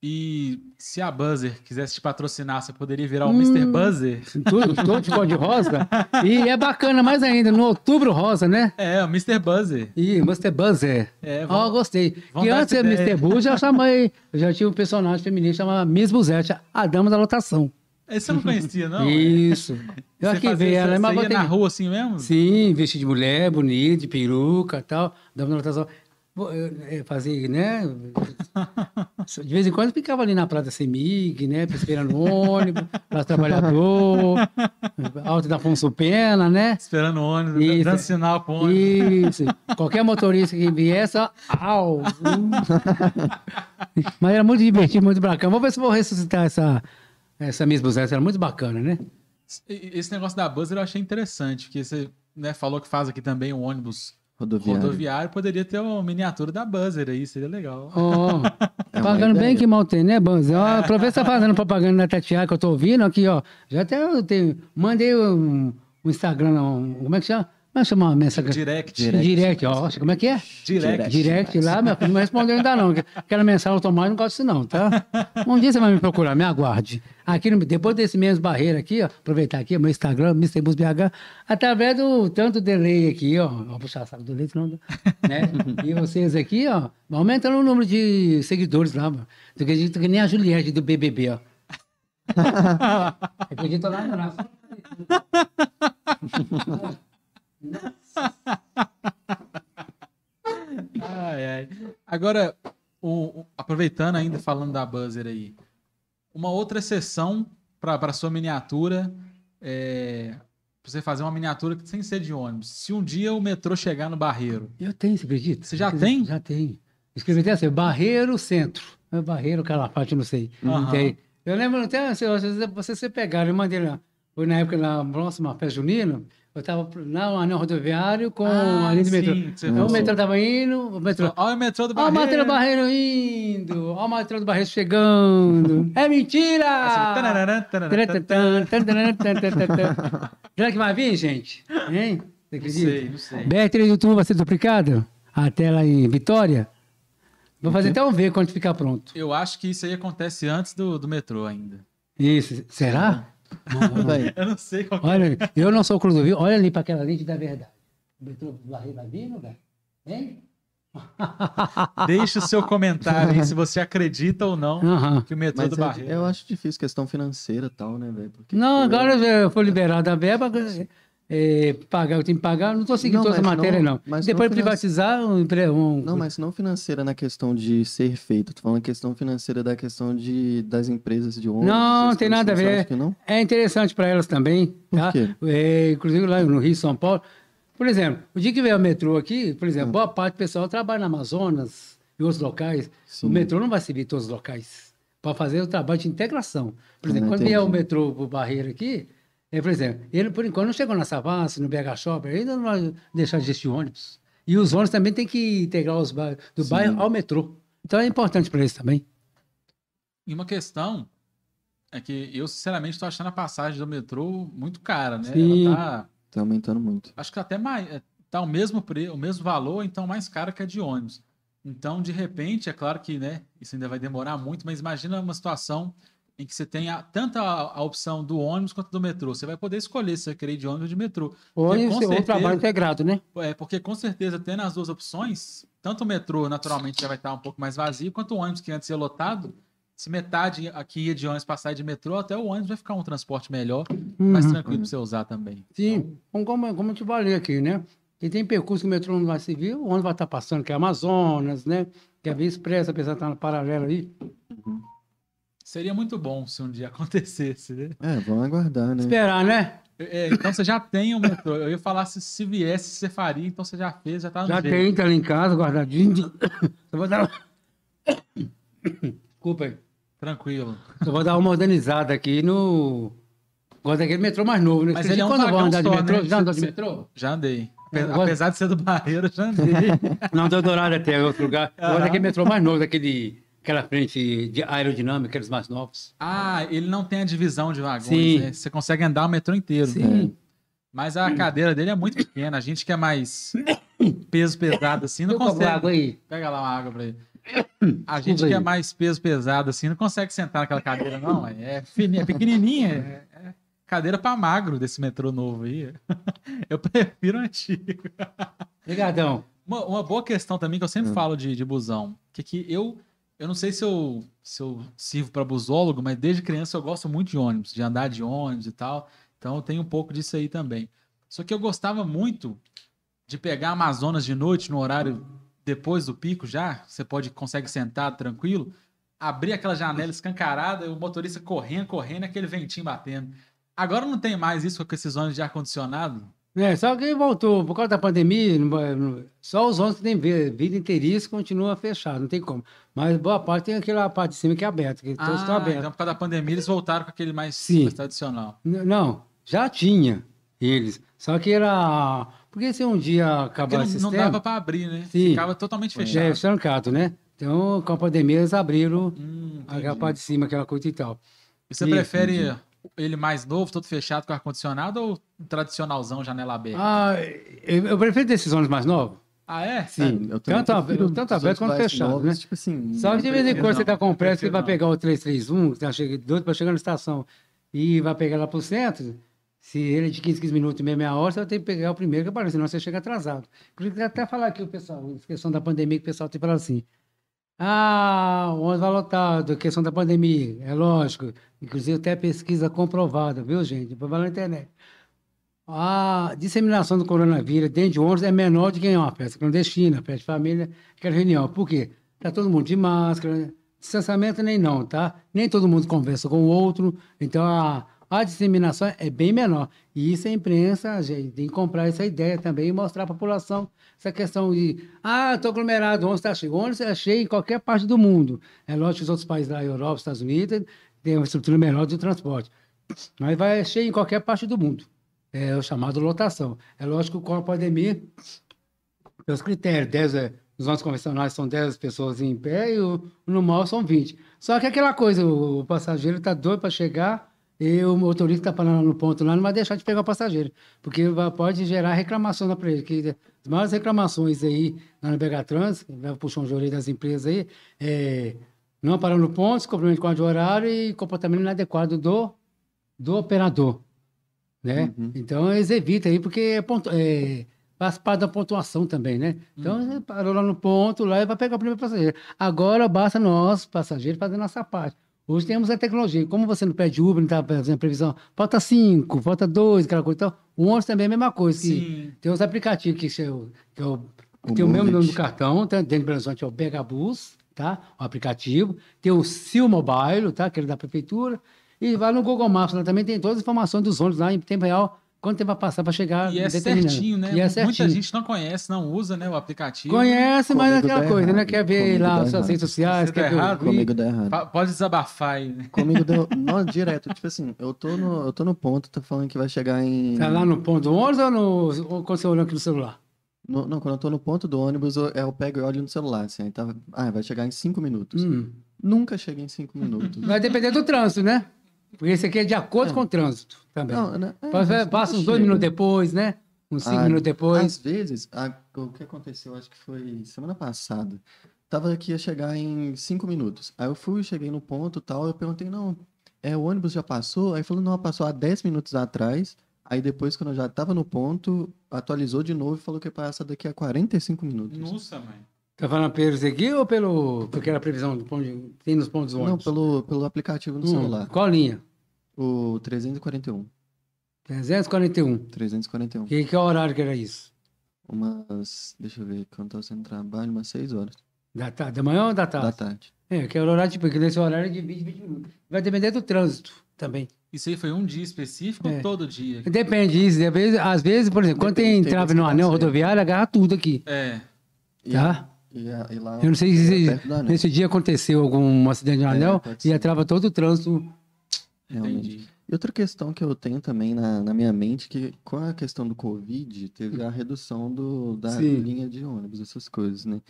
E se a Buzzer quisesse te patrocinar, você poderia virar o Hum. Mr. Buzzer? Tudo, todo de cor de rosa. E é bacana mais ainda, no outubro rosa, né? É, o Mr. Buzzer. E Mr. Buzzer. É, vamos- gostei. vamos Que antes ideia. Mr. Buzz, eu chamei. Já tinha um personagem feminino chamado Miss Buzette, a dama da lotação. Esse você não conhecia, não? Isso. Eu Você aqui veio ela, mas botei- na rua assim mesmo? Sim, vestido de mulher, bonito, de peruca e tal, dama da lotação. Vou, eu fazia, né? De vez em quando ficava ali na Praça Semig, né? Esperando o ônibus, Praça Trabalhador, Alto da Afonso Pena, né? Esperando o ônibus, Isso. dando sinal pro ônibus. Isso. Qualquer motorista que viesse, au. Mas era muito divertido, muito bacana. Vamos ver se vou ressuscitar essa, essa Miss Buzette. Era muito bacana, né? Esse negócio da Buzzer eu achei interessante, porque você né, falou que faz aqui também um ônibus Rodoviário. rodoviário, poderia ter uma miniatura da Buzzer aí, seria legal. Ó, É pagando bem que mal tem, né, Banz? Ó, Aproveita que você tá fazendo propaganda da Tatiana que eu tô ouvindo aqui, ó. Já até eu tenho. Mandei um, um Instagram, um, como é que chama? Como é que chama a mensagem? Direct. Direct. Direct, ó. Como é que é? Direct. Direct lá, meu filho não respondeu ainda não. Aquela mensagem automática, não gosto disso não, tá? Um dia você vai me procurar, me aguarde. Aqui, depois desse mesmo barreira aqui, ó, aproveitar aqui, meu Instagram, MrBusBH, através do tanto delay aqui, ó, vou puxar saco do leite, não, né? E vocês aqui, ó, aumentando o número de seguidores lá, mano. Tu acredita que nem a Juliette do BBB, ó. Acredita lá, não. Ai, ai. Agora, o- o- aproveitando ainda falando da Buzzer aí, uma outra exceção para sua miniatura é você fazer uma miniatura sem ser de ônibus. Se um dia o metrô chegar no Barreiro, Eu tenho, você acredita? Você já tem? Já tenho. Escrevi até assim, Barreiro Centro. É Barreiro Calafate, não sei. Tem. Eu lembro até, se você, você, você pegar, eu mandei lá, foi na época, na próxima festa junina, Eu estava no anel rodoviário com Ah, a linha do metrô. Então, o metrô estava indo, o metrô. Olha o metrô do Olha o Barreiro. metrô do Barreiro indo, olha o metrô do Barreiro chegando. É mentira! Será que vai vir, gente? Hein? Você Não acredita? sei, não sei. BR-3 de outubro vai ser duplicado? Até lá em Vitória? Vou fazer até um ver quando ficar pronto. Eu acho que isso aí acontece antes do, do metrô ainda. Isso. Será? Véi, Eu não sei qual que é. Olha, eu não sou Clodovil, olha ali para aquela lente da verdade. O metrô do Barreiro vai vir, não vai? Hein? Deixa o seu comentário aí se você acredita ou não Aham. que o metrô mas do é- eu acho difícil, questão financeira e tal, né, velho? Não, agora eu fui liberado a verba, é, pagar, eu tenho que pagar, não estou seguindo Não, toda a matéria, não- não. mas Depois não privatizar um, um- Não, mas não financeira na questão de ser feito. Tô falando questão financeira da questão de, das empresas de ônibus. Não, essas tem nada a ver. não? É interessante para elas também, Por tá? É, inclusive lá no Rio, São Paulo. Por exemplo, o dia que vier o metrô aqui, por exemplo, boa parte do pessoal trabalha na Amazonas e outros locais. Sim. O metrô não vai servir todos os locais para fazer o trabalho de integração. Por exemplo, Ah, quando vier o metrô pro Barreiro aqui, é, por exemplo, ele por enquanto não chegou na Savassi, no BH Shopping, ainda não vai deixar de existir ônibus. E os ônibus também tem que integrar os bairros, do Sim. bairro ao metrô. Então é importante para eles também. E uma questão é que eu, sinceramente, estou achando a passagem do metrô muito cara, né? Sim. Ela tá, Tá aumentando muito. acho que até mais, é, tá o mesmo pre, o mesmo valor, então mais cara que a de ônibus. Então, de repente, é claro que, né, isso ainda vai demorar muito, mas imagina uma situação em que você tenha tanto a, opção do ônibus quanto do metrô. Você vai poder escolher se você quer ir de ônibus ou de metrô. Ou, Porque, com ou certeza- trabalho integrado, né? É, porque com certeza, tendo as duas opções, tanto o metrô naturalmente já vai estar um pouco mais vazio, quanto o ônibus que antes ia lotado. Se metade aqui ia de ônibus passar de metrô, até o ônibus vai ficar um transporte melhor, mais Uhum. tranquilo para você usar também. Sim, como, como, como eu te falei aqui, né? E tem percurso que o metrô não vai servir, o ônibus vai estar passando, que é Amazonas, né? Que é a Via Expressa, apesar de estar no paralelo aí. Seria muito bom se um dia acontecesse, né? É, vamos aguardar, né? Esperar, né? É, então você já tem o metrô. Eu ia falar se, se viesse, você faria, então você já fez, já tá no Já jeito. tem, tá ali em casa, guardadinho. Só vou dar... Desculpa aí. Tranquilo. Só vou dar uma modernizada aqui no... Gosto daquele metrô mais novo, né? Mas Você ele é um quando eu vagão andar de metrô, né? já andou de metrô? Já andei. Eu gosto- Apesar de ser do Barreiro, já andei. Não, do Dourado até é outro lugar. Eu gosto daquele metrô mais novo, daquele... Aquela frente de aerodinâmica, aqueles mais novos. Ah, ele não tem a divisão de vagões, Sim. né? Você consegue andar o metrô inteiro. Sim. Mas a cadeira dele é muito pequena. A gente que é mais peso pesado assim, não Eu consegue. água aí. Pega lá uma água pra ele. A gente que é mais peso pesado assim, não consegue sentar naquela cadeira, não. É, fininha, é pequenininha. É é cadeira pra magro desse metrô novo aí. Eu prefiro o antigo. Obrigadão. Uma, uma boa questão também que eu Hum. sempre falo de, de busão, que, que eu eu não sei se eu, se eu sirvo para busólogo, mas desde criança eu gosto muito de ônibus, de andar de ônibus e tal. Então eu tenho um pouco disso aí também. Só que eu gostava muito de pegar Amazonas de noite no horário depois do pico já, você pode consegue sentar tranquilo, abrir aquela janela escancarada, e o motorista correndo, correndo, aquele ventinho batendo. Agora não tem mais isso com esses ônibus de ar condicionado. É, só que voltou, por causa da pandemia, não não- só os ônibus que têm vi- vida inteiriça continua fechado, não tem como. Mas boa parte tem aquela parte de cima que é aberta, que todos estão Ah, abertos. então por causa da pandemia eles voltaram com aquele mais, Sim. mais tradicional. N- Não, já tinha eles. Só que era. Porque se um dia Porque acabar não, o não sistema. dava para abrir, né? Sim. Ficava totalmente É, fechado. estancado, né? Então, com a pandemia, eles abriram Hum, aquela entendi. parte de cima, aquela coisa e tal. E você Isso, prefere ele mais novo, todo fechado com ar-condicionado ou tradicionalzão, janela aberta? Ah, eu, eu prefiro desses ônibus mais novos. Ah, é? Sim, eu também tanto, prefiro tanto aberto quanto fechado, novos, né? Tipo assim, Só que de vez em quando você está com pressa, você prefiro vai pegar o 331, que tá chegando, doido para chegar na estação, e vai pegar lá para o centro. Se ele é de 15, 15 minutos, meia, meia hora, você vai ter que pegar o primeiro que aparece, senão você chega atrasado. Inclusive, até falar aqui o pessoal, a questão da pandemia, que o pessoal tem falado assim. Ah, o ônibus vai lotado, questão da pandemia, é lógico. Inclusive, até pesquisa comprovada, viu, gente? Vai na internet. A disseminação do coronavírus dentro de ônibus é menor do que em uma festa clandestina, festa de família, aquela reunião. Por quê? Tá todo mundo de máscara, distanciamento nem não, tá? Nem todo mundo conversa com o outro, então a, a disseminação é bem menor. E isso a imprensa, gente tem que comprar essa ideia também e mostrar à população essa questão de, ah, estou aglomerado, o ônibus está cheio. Ônibus é cheio em qualquer parte do mundo. É lógico que os outros países da Europa, Estados Unidos, têm uma estrutura melhor de transporte. Mas vai cheio em qualquer parte do mundo. é o chamado lotação. É lógico que com a pandemia, os critérios, 10, é, os ônibus convencionais são 10 pessoas em pé e o, o normal são 20. Só que aquela coisa, o, o passageiro está doido para chegar e o motorista está parando no ponto lá, não vai deixar de pegar o passageiro, porque pode gerar reclamação para ele. Que as maiores reclamações aí na Navegatrans, vai puxar um de orelha das empresas aí, é não parar no ponto, cumprimento com de horário e comportamento inadequado do, do operador. Né? Uhum. Então, eles evitam aí, porque é, ponto, é, faz parte da pontuação também, né? Então, Uhum. parou lá no ponto, lá e vai pegar o primeiro passageiro. Agora, basta nós, passageiros, fazer nossa parte. Hoje temos a tecnologia. Como você não pede Uber, não está fazendo previsão, falta cinco, falta dois, aquela coisa. Então, o ônibus também é a mesma coisa. Que Sim. tem os aplicativos que, é o- que é o- O tem o mesmo nome do cartão, dentro do Belo Horizonte é o Begabus, tá? O aplicativo. Tem o Sil Mobile, tá? Que é da prefeitura. E vai no Google Maps, lá também tem todas as informações dos ônibus lá em tempo real, quanto tempo vai passar para chegar. E é certinho, né? E é Muita certinho. gente não conhece, não usa né, o aplicativo. Conhece, mas é aquela coisa, né? errado. Quer ver Comigo lá nas suas redes sociais, quer tá ver o errado? Comigo dá errado. Pode desabafar aí. né? Comigo deu. Não, direto. Tipo assim, eu tô no, eu tô no ponto, tá falando que vai chegar em. Tá lá no ponto do ônibus ou, no, ou quando você olhou aqui no celular? No- não, quando eu tô no ponto do ônibus, eu, eu pego e olho no celular, assim. Aí tá, ah, vai chegar em cinco minutos. Hum. Nunca chega em cinco minutos. Vai depender do trânsito, né? Porque esse aqui é de acordo É. com o trânsito também. Não, né? é, Passa, passa uns dois minutos depois, né? Uns cinco Ah, minutos depois. Às vezes, a- o que aconteceu, acho que foi semana passada. Tava aqui ia chegar em cinco minutos. Aí eu fui, cheguei no ponto e tal. Eu perguntei, não, é, o ônibus já passou? Aí falou, não, passou há 10 minutos atrás. Aí depois, quando eu já tava no ponto, atualizou de novo e falou que passa daqui a 45 minutos. Nossa, mãe. Tá falando pelo aqui ou pelo. Porque era a previsão do ponto de, tem nos pontos do Não, ônibus? pelo, pelo aplicativo no Hum, celular. Qual linha? O 341. 341. 341. Que, que horário que era isso? Umas, deixa eu ver, quando tava sendo trabalho, umas 6 horas Da, tarde, da manhã ou da tarde? da tarde. É, que é o horário, tipo, porque nesse horário é de 20, 20 minutos. Vai depender do trânsito também. Isso aí foi um dia específico É. ou todo dia? Depende disso. Às vezes, às vezes por exemplo, quando Depende, tem tem trave vezes no anel rodoviário, agarra tudo aqui. É. E, Tá? e, a- e lá Eu não sei é se anel, nesse dia aconteceu algum acidente no É, anel pode e atrava todo o trânsito. realmente. Entendi. E outra questão que eu tenho também na, na minha mente, que com a questão do Covid, teve a redução do, da Sim. linha de ônibus, essas coisas, né?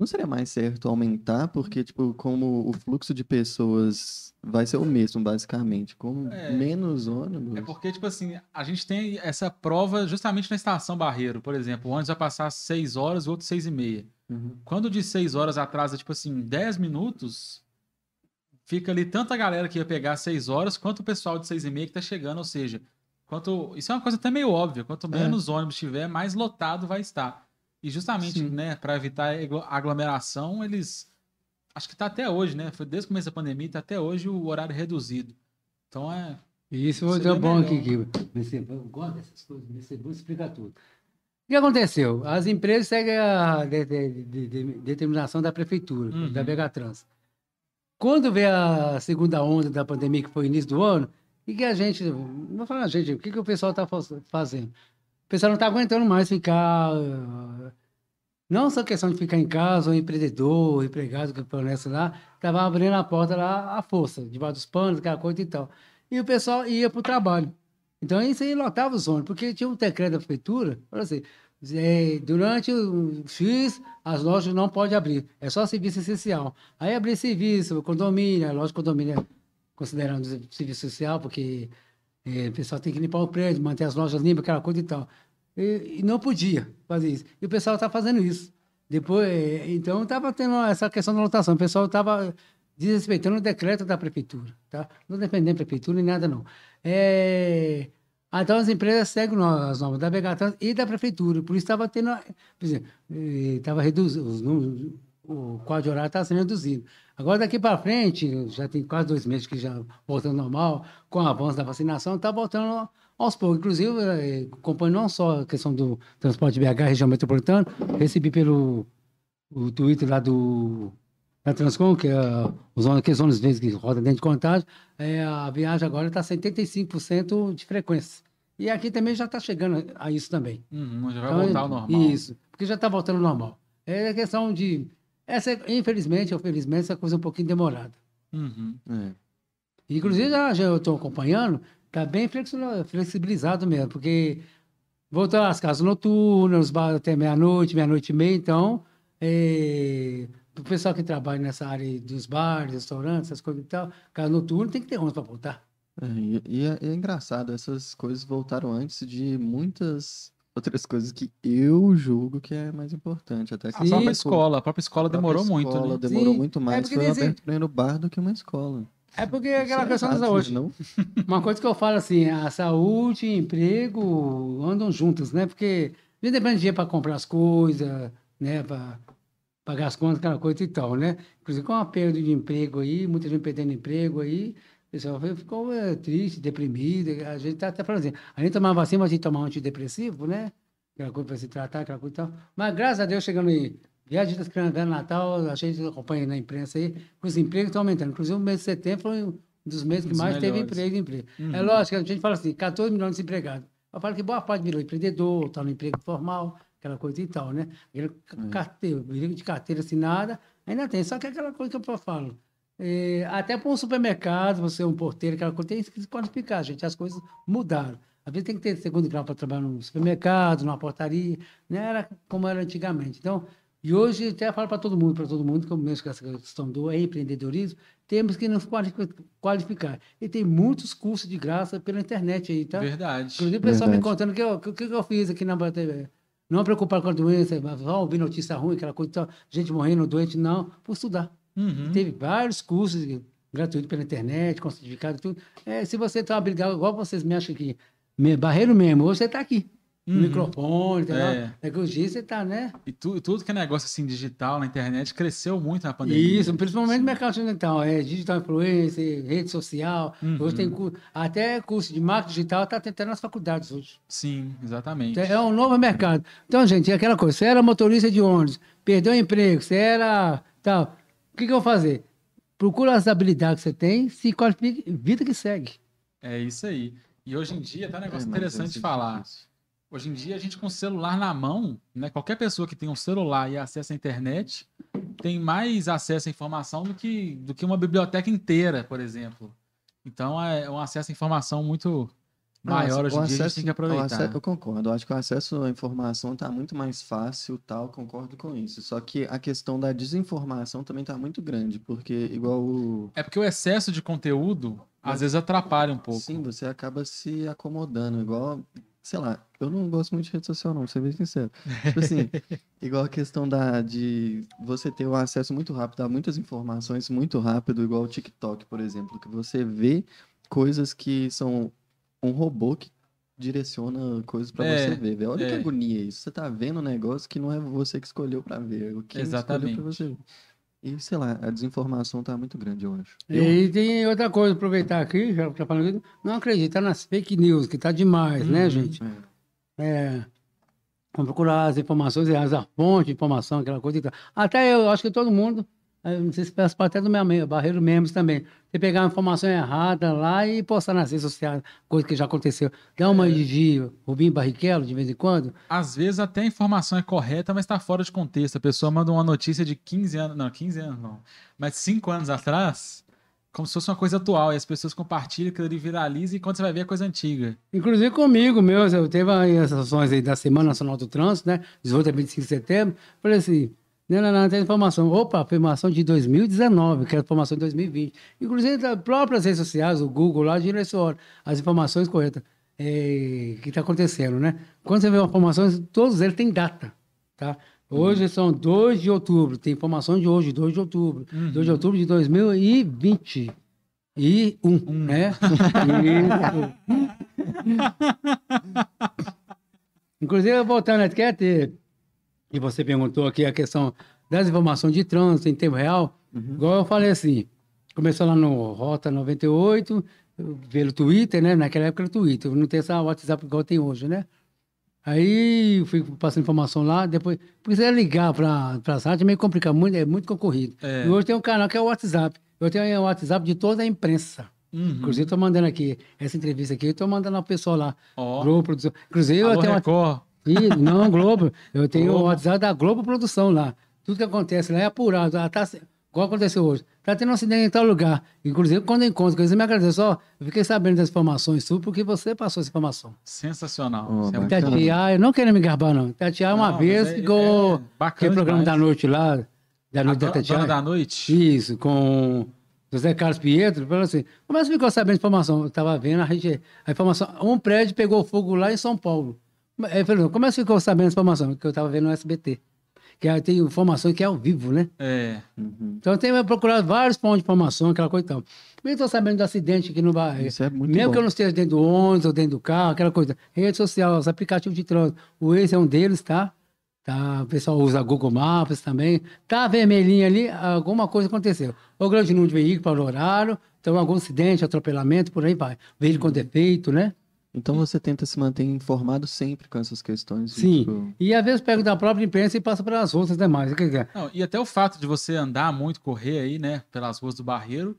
Não seria mais certo aumentar, porque, tipo, como o fluxo de pessoas vai ser o mesmo, basicamente, com É. menos ônibus. É porque, tipo assim, a gente tem essa prova justamente na estação Barreiro, por exemplo. O ônibus vai passar às 6 horas, o outro 6 e meia. Uhum. Quando de 6 horas atrasa, tipo assim, 10 minutos, fica ali tanta galera que ia pegar às 6 horas, quanto o pessoal de 6 e meia que tá chegando. Ou seja, quanto isso é uma coisa até meio óbvia. Quanto É. menos ônibus tiver, mais lotado vai estar. E justamente, Sim. né, para evitar aglo- aglomeração, eles. Acho que tá até hoje, né? Foi desde o começo da pandemia, tá até hoje o horário reduzido. Então é. E isso foi bom melhor. aqui. Que, você, eu gosto dessas coisas, você vou explicar tudo. O que aconteceu? As empresas seguem a de- de- de- de- determinação da prefeitura, Uhum. da Begatrans. Quando veio a segunda onda da pandemia, que foi o início do ano, o que, a gente. Não vou falar, gente, o que, que o pessoal está fazendo? Pessoal não está aguentando mais ficar. Não só questão de ficar em casa, o empreendedor, empregado que permanece lá, estava abrindo a porta lá à força, debaixo dos panos, aquela coisa e tal. E o pessoal ia para o trabalho. Então, isso aí lotava os ônibus, porque tinha um decreto da prefeitura, falou assim, é, durante o X, as lojas não podem abrir, é só serviço essencial. Aí abrir serviço, condomínio, loja de condomínio é considerando serviço social, porque é, o pessoal tem que limpar o prédio, manter as lojas limpas, aquela coisa e tal. E, e não podia fazer isso. E o pessoal está fazendo isso. Depois, é, então, estava tendo essa questão da lotação. O pessoal estava desrespeitando o decreto da prefeitura, tá? Não dependendo da prefeitura nem nada, não. É... Então, as empresas seguem as normas da Begatrans e da prefeitura. Por isso, estava tendo... Por exemplo, estava reduzindo... Os números, o quadro de horário estava sendo reduzido. Agora, daqui para frente, já tem quase dois meses que já voltando normal, com o avanço da vacinação, está voltando aos poucos. Inclusive, eh, acompanho não só a questão do transporte BH, região metropolitana, recebi pelo o Twitter lá do da Transcom, que é os ônibus, aqueles ônibus vezes que rodam dentro de contagem, é, a viagem agora está 75% de frequência. E aqui também já está chegando a isso também. Uhum, já vai Então, voltar ao normal. Isso, porque já está voltando ao normal. É questão de. Essa, infelizmente ou felizmente, essa coisa é um pouquinho demorada. Uhum. É. Inclusive, já, já eu estou acompanhando, tá bem flexi- flexibilizado mesmo, porque voltou às casas noturnas, os bares até meia-noite, meia-noite e meia, então, é, o pessoal que trabalha nessa área dos bares, restaurantes, essas coisas e tal, casa noturna tem que ter ônibus para voltar. É, e é, é engraçado, essas coisas voltaram antes de muitas outras coisas que eu julgo que é mais importante. Até que A própria escola, a própria escola a própria demorou muito, escola né? demorou Sim, muito é mais. porque Foi dizem- aberto no bar do que uma escola. É porque Isso aquela é questão da saúde. Não? Uma coisa que eu falo assim, a saúde e emprego andam juntas, né? Porque a gente depende de dinheiro para comprar as coisas, né? Para pagar as contas, aquela coisa e tal, né? Inclusive com a perda de emprego aí, muita gente perdendo emprego aí, o pessoal ficou é, triste, deprimido. A gente tá até falando assim, a gente tomava vacina, mas a gente tomava um antidepressivo, né? Aquela coisa para se tratar, aquela coisa e tal. Mas graças a Deus, chegando aí, viagem das crianças, Natal, a gente acompanha na imprensa aí, os empregos estão aumentando. Inclusive o mês de setembro foi um dos meses que dos mais teve melhores. emprego, emprego. É Uhum. lógico, a gente fala assim, 14 milhões de desempregados. Eu falo que boa parte virou empreendedor, está no emprego formal, aquela coisa e tal, né? Aquele carteira, perigo de carteira assinada, ainda tem. Só que é aquela coisa que eu falo. é, até para um supermercado, você é um porteiro, aquela coisa, tem que se qualificar, gente. As coisas mudaram. Às vezes tem que ter segundo grau para trabalhar num supermercado, numa portaria, não era como era antigamente. Então, e hoje até falo para todo mundo, para todo mundo, como mesmo com essa questão do empreendedorismo, temos que nos qualifi- qualificar. E tem muitos cursos de graça pela internet aí, tá? Verdade. Inclusive, o pessoal me Verdade. contando que eu- o que, que eu fiz aqui na TV. Não preocupar com a doença, só ouvir notícia ruim, aquela coisa, e tal, gente morrendo, doente, não, por estudar. Uhum. Teve vários cursos gratuitos pela internet, com certificado e tudo. É, se você está habilitado, igual vocês me acham aqui, me- barreiro mesmo, hoje você está aqui. No Uhum. microfone, tá É. lá. Daqui uns dias você está, né? E tu- tudo que é negócio assim digital na internet cresceu muito na pandemia. Isso, principalmente Sim. no mercado ocidental, é digital influencer, rede social. Uhum. Hoje tem curso, até curso de marketing digital está tentando nas faculdades hoje. Sim, exatamente. É um novo mercado. Então, gente, é aquela coisa. Você era motorista de ônibus, perdeu o emprego, você era tal. O que, que eu vou fazer? Procura as habilidades que você tem, se qualifique, vida que segue. É isso aí. E hoje em dia tá um negócio É, interessante de é falar. difícil. Hoje em dia, a gente com o celular na mão, né? Qualquer pessoa que tem um celular e acesso à internet tem mais acesso à informação do que, do que uma biblioteca inteira, por exemplo. Então, é um acesso à informação muito maior hoje em dia, a gente acesso- tem que aproveitar. ace- Eu concordo, eu acho que o acesso à informação está muito mais fácil, tal, concordo com isso. Só que a questão da desinformação também está muito grande, porque igual o... É porque o excesso de conteúdo, às vezes, atrapalha um pouco. Sim, você acaba se acomodando, igual, sei lá, eu não gosto muito de rede social não, pra ser bem sincero. Tipo assim, igual a questão da, de você ter um acesso muito rápido a muitas informações muito rápido, igual o TikTok, por exemplo, que você vê coisas que são um robô que direciona coisas pra É, você ver, velho. Olha que é. agonia isso. Você tá vendo um negócio que não é você que escolheu pra ver, é o que escolheu pra você ver. E, sei lá, a desinformação tá muito grande, eu acho. E tem outra coisa, aproveitar aqui, já que tá falando não acredita nas fake news, que tá demais, né, Uhum. gente? É. É, vamos procurar as informações reais, a fonte de informação, aquela coisa e tal. Até eu acho que todo mundo, não sei se faz parte até do meu Barreiro Memes também. Você pegar uma informação errada lá e postar nas redes sociais, coisa que já aconteceu. Dá uma de, de Rubinho Barrichello, de vez em quando. Às vezes até a informação é correta, mas está fora de contexto. A pessoa manda uma notícia de 15 anos, não, 15 anos não, mas 5 anos atrás, como se fosse uma coisa atual, e as pessoas compartilham, aquilo ali viraliza, e quando você vai ver é coisa antiga. Inclusive comigo, meu, eu teve aí as ações aí da Semana Nacional do Trânsito, né? 18 a 25 de setembro. Falei assim, não, não, não, tem informação. Opa, informação de 2019, que era informação de 2020. Inclusive, das próprias redes sociais, o Google lá direciona as informações corretas eh, que está acontecendo, né? Quando você vê uma informação, todos eles têm data, tá? Hoje são 2 de outubro, tem informação de hoje, 2 de outubro. 2 de outubro de 2020. E um, né? Isso. Inclusive, voltando quer ter, e você perguntou aqui a questão das informações de trânsito em tempo real, igual eu falei assim, começou lá no Rota 98, pelo Twitter, né? Naquela época era o Twitter, não tem essa WhatsApp igual tem hoje, né? Aí eu fui passando informação lá, depois, porque você ligar para a site é meio complicado, muito, é muito concorrido. É. E hoje tem um canal que é o WhatsApp. Eu tenho o WhatsApp de toda a imprensa. Uhum. Inclusive, estou mandando aqui essa entrevista aqui, estou mandando ao pessoal lá. Ó. Globo Produção. Inclusive, Alô, eu tenho uma... Não, Globo. Eu tenho Globo. o WhatsApp da Globo Produção lá. Tudo que acontece lá é apurado. Ela tá... se- igual aconteceu hoje. Tá tendo um acidente em tal lugar. Inclusive, quando eu encontro, eles me agradecem. Ó, eu fiquei sabendo das informações suas porque você passou essa informação. Sensacional. Oh, é eu não quero me gabar, não. Tatiá, uma Não, vez, é- ficou. é bacana aquele programa demais. da noite lá, da A noite da dona, Tatiá. dona da noite? Isso, com José Carlos Pietro, falou assim, como é que você ficou sabendo a informação? Eu estava vendo a, gente, a informação, um prédio pegou fogo lá em São Paulo. Falou, como é que ficou sabendo a informação? Que eu estava vendo no SBT. Que aí tem informação que é ao vivo, né? É. Uhum. Então eu tenho procurado vários pontos de informação, aquela coisa e tal. Eu estou sabendo do acidente aqui no bairro. Isso é muito Mesmo bom. que eu não esteja dentro do ônibus ou dentro do carro, aquela coisa. Rede social, os aplicativos de trânsito. O Waze é um deles, tá? tá? O pessoal usa Google Maps também. Tá vermelhinho ali, alguma coisa aconteceu. Ou grande número de veículos para o horário, então algum acidente, atropelamento, por aí vai. Veículo com defeito, né? Então você tenta se manter informado sempre com essas questões. Sim. tipo, E às vezes pega da própria imprensa e passa para as outras demais. Dizer, Não, e até o fato de você andar muito, correr aí, né, pelas ruas do Barreiro,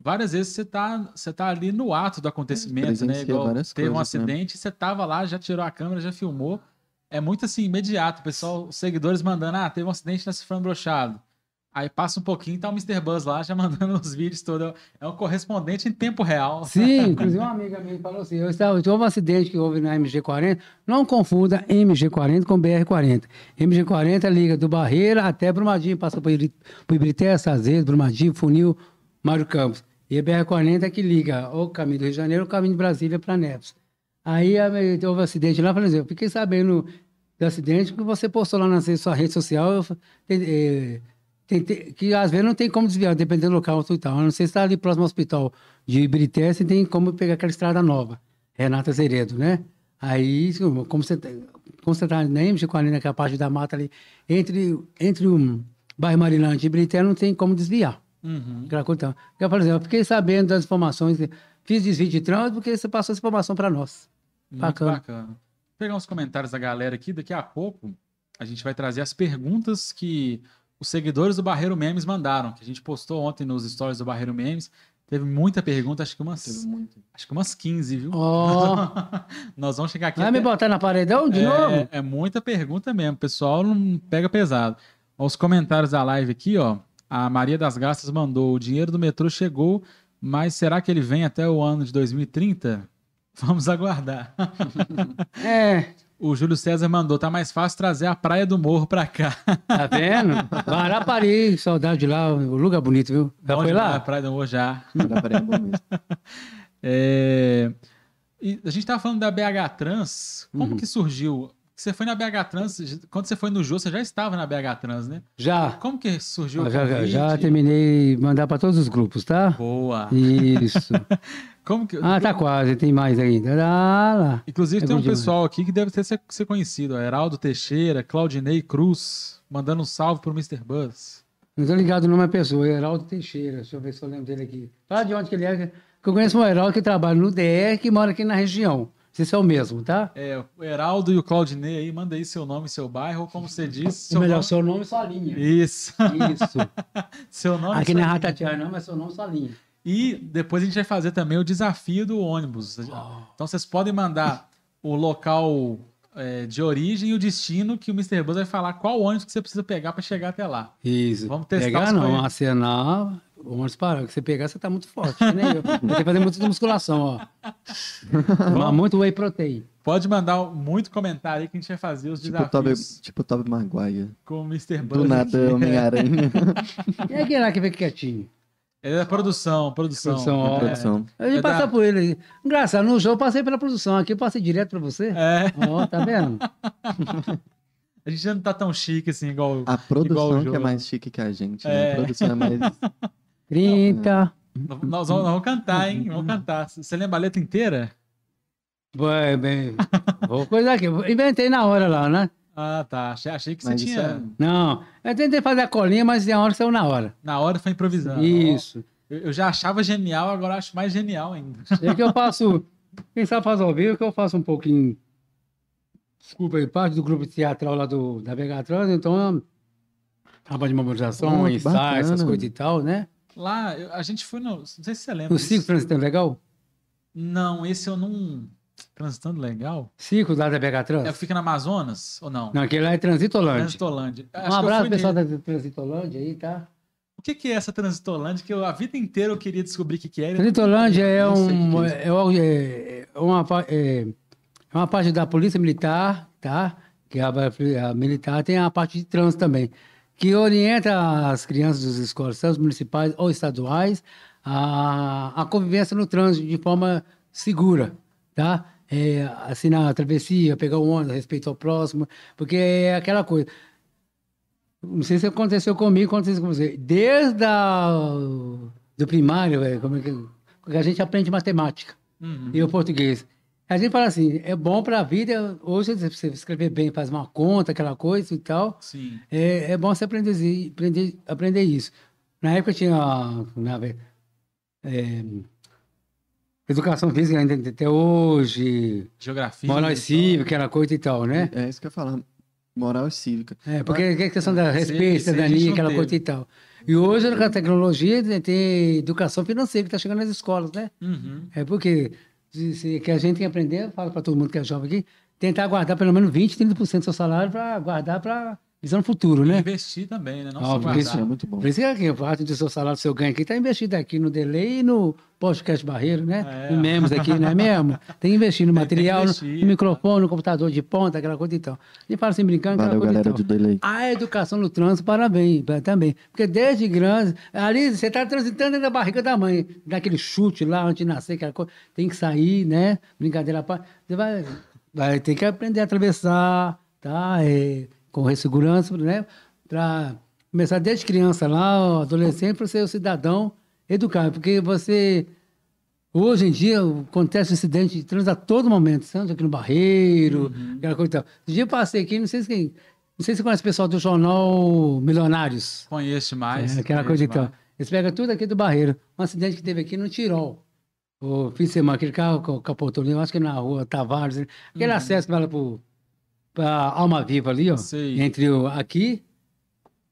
várias vezes você tá, você tá ali no ato do acontecimento, né? Igual várias teve um coisas, né? acidente, você tava lá, já tirou a câmera, já filmou. É muito assim, imediato. O pessoal, os seguidores mandando, ah, teve um acidente na Cifrão Brochado. Aí passa um pouquinho, tá o Mr. Buzz lá, já mandando os vídeos todos. É um correspondente em tempo real. Sim, inclusive uma amiga minha falou assim: eu estava, houve um acidente que houve na MG40, não confunda MG40 com BR40. MG40 liga do Barreira até Brumadinho, passa por, por Ibirité, Sazedo, Brumadinho, Funil, Mário Campos. E a BR40 é que liga o caminho do Rio de Janeiro, o caminho de Brasília para Neves. Aí houve um acidente lá, falei assim, eu fiquei sabendo do acidente que você postou lá na sua rede social, eu, eh, tem- tem- que às vezes não tem como desviar, dependendo do local e tal. Eu não sei se está ali próximo ao hospital de Ibirité, se tem como pegar aquela estrada nova, Renata Zeredo, né? Aí, como você tá- como você está na MG40, naquela parte da mata ali, entre, entre o bairro Marilante e Ibirité, não tem como desviar. Uhum. Aquela coisa. Então, eu falei assim, eu fiquei sabendo das informações, fiz desvio de trânsito porque você passou essa informação para nós. Muito Bacana. bacana. Vou pegar uns comentários da galera aqui. Daqui a pouco a gente vai trazer as perguntas que os seguidores do Barreiro Memes mandaram, que a gente postou ontem nos stories do Barreiro Memes. Teve muita pergunta, acho que umas, acho que umas 15, viu? Ó, Nós vamos chegar aqui. vai me até- botar na paredão de novo? é, é muita pergunta mesmo. O pessoal não pega pesado. Os comentários da live aqui, ó. A Maria das Gastas mandou: o dinheiro do metrô chegou, mas será que ele vem até o ano de 2030? Vamos aguardar. É, O Júlio César mandou: tá mais fácil trazer a Praia do Morro pra cá. tá vendo? Guarapari, saudade de lá, o lugar bonito, viu? Já Bom foi demais, A lá? Praia do Morro já. Guarapari é bom mesmo. É, e a gente tava falando da BH Trans. Como Uhum. que surgiu? Você foi na BH Trans, quando você foi no Jô, você já estava na BH Trans, né? Já. Como que surgiu o Já, já, já convite? terminei mandar para todos os grupos, tá? Boa. Isso. Como que... Ah, tá quase, tem mais ainda. Ah, lá. Inclusive, É tem um demais. pessoal aqui que deve ter ser, ser conhecido. ó, Heraldo Teixeira, Claudinei Cruz, mandando um salve pro Mr. Buzz. Não tô ligado o nome da pessoa, Heraldo Teixeira. Deixa eu ver se eu lembro dele aqui. Fala de onde que ele é. Que eu conheço um Heraldo que trabalha no DR que mora aqui na região. Se esse é o mesmo, tá? É, o Heraldo e o Claudinei aí, manda aí seu nome e seu bairro, ou como você disse, seu melhor, nome... seu nome e sua linha. Isso. Isso. seu nome Aqui não é linha. Ratatiana, não, mas seu nome e sua linha. E depois a gente vai fazer também o desafio do ônibus. Então vocês podem mandar o local é, de origem e o destino que o Mr. Buzz vai falar qual ônibus que você precisa pegar para chegar até lá. Isso. Vamos testar Pegar não, conhe- acenar, vamos parar. Que você pegar, você tá muito forte. que nem eu. Tem que fazer muita musculação, ó. Tomar muito whey protein. Pode mandar muito comentário aí que a gente vai fazer os Tipo Toby, desafios tipo Toby Maguire. com o Mr. Buzz. Do nada. Homem-Aranha. E aquele lá que fica quietinho? Ele é produção, produção. Produção, ó. É. Produção. Eu ia É passar da- por ele. aí. Engraçado, no jogo eu passei pela produção. Aqui eu passei direto pra você. É, Ó, tá vendo? a gente já não tá tão chique assim, igual. A Igual o produção que jogo. é mais chique que a gente. né? É. A produção é mais. 30. Nós vamos, nós vamos cantar, hein? Vamos cantar. Você lembra a letra inteira? Vai, bem. Vou coisa aqui. Inventei na hora lá, né? Ah, tá. Achei, achei que você Mas isso tinha. é- Não, eu tentei fazer a colinha, mas tem uma hora que saiu na hora. Na hora foi improvisando. Isso. Eu, eu já achava genial, agora acho mais genial ainda. É que eu faço. Quem sabe faz ao vivo, que eu faço um pouquinho. Desculpa aí, parte do grupo teatral lá do, da Vega Trans, então. Trabalho de memorização, Oh, ensaio, essas coisas e tal, né? Lá, a gente foi no. Não sei se você lembra. O ciclo transitando legal? Não, esse eu não. Transitando legal? Ciclo lá da É, Trans? fica no Amazonas ou não? Não, aquele lá é Transitolândia. Transitolândia. Acho Um abraço, pessoal nele. da Transitolândia aí, tá? O que, que é essa Transitolândia? Que eu, a vida inteira eu queria descobrir o que, que era. Transitolândia é, sei o que um, é, é- é uma, é, é uma parte da Polícia Militar, tá? Que a, a militar tem a parte de trânsito também, que orienta as crianças das escolas, municipais ou estaduais, a, a convivência no trânsito de forma segura, tá? É, assim, na travessia, pegar o ônibus, respeito ao próximo, porque é aquela coisa. Não sei se aconteceu comigo, aconteceu com você. Desde a, do primário, velho, como é que, a gente aprende matemática Uhum. e o português. A gente fala assim, é bom para a vida, hoje você escrever bem, faz uma conta, aquela coisa e tal, Sim. é, é bom você aprender, aprender, aprender isso. Na época tinha na, é, educação física ainda tem até hoje, Geografia. moral e tal. cívica, aquela coisa e tal, né? É isso que eu ia falar. Moral e cívica. É, porque é questão da respeito, cidadania, não aquela coisa e tal. E hoje, com a tecnologia, tem- educação financeira que está chegando nas escolas, né? Uhum. É porque que a gente tem que aprender, eu falo para todo mundo que é jovem aqui, tentar guardar pelo menos 20, 30% do seu salário para guardar para visão no futuro, né? Investir também, né? Não Ah, porque Isso é muito bom. Por isso que aqui, parte do seu salário, do seu ganho aqui, está investido aqui no delay e no podcast barreiro, né? É. No Memos aqui, não é mesmo? Tem que investir no material, no- investir. no, microfone, no computador de ponta, aquela coisa e tal. A gente fala assim, brincando, aquela Valeu, coisa galera e tal. do Delay. A educação no trânsito, parabéns, pa- também. Porque desde grande, ali você está transitando dentro da barriga da mãe, daquele chute lá antes de nascer, aquela coisa, tem que sair, né? Brincadeira à parte. Você vai, vai ter que aprender a atravessar, tá? É, com segurança, né? Para começar desde criança lá, adolescente, para ser um cidadão educado. Porque você. Hoje em dia, acontece acidente de trânsito a todo momento, tanto aqui no Barreiro, aquela coisa e tal. Esse dia eu passei aqui, não sei se quem. Não sei se você conhece o pessoal do jornal Milionários. Conheço demais. É, aquela coisa e tal. Eles pegam tudo aqui do Barreiro. Um acidente que teve aqui no Tirol. O fim de semana, aquele carro capotou ali, eu acho que na rua Tavares. Aquele acesso que vai lá para Alma Viva ali, ó. Sei. Entre o, aqui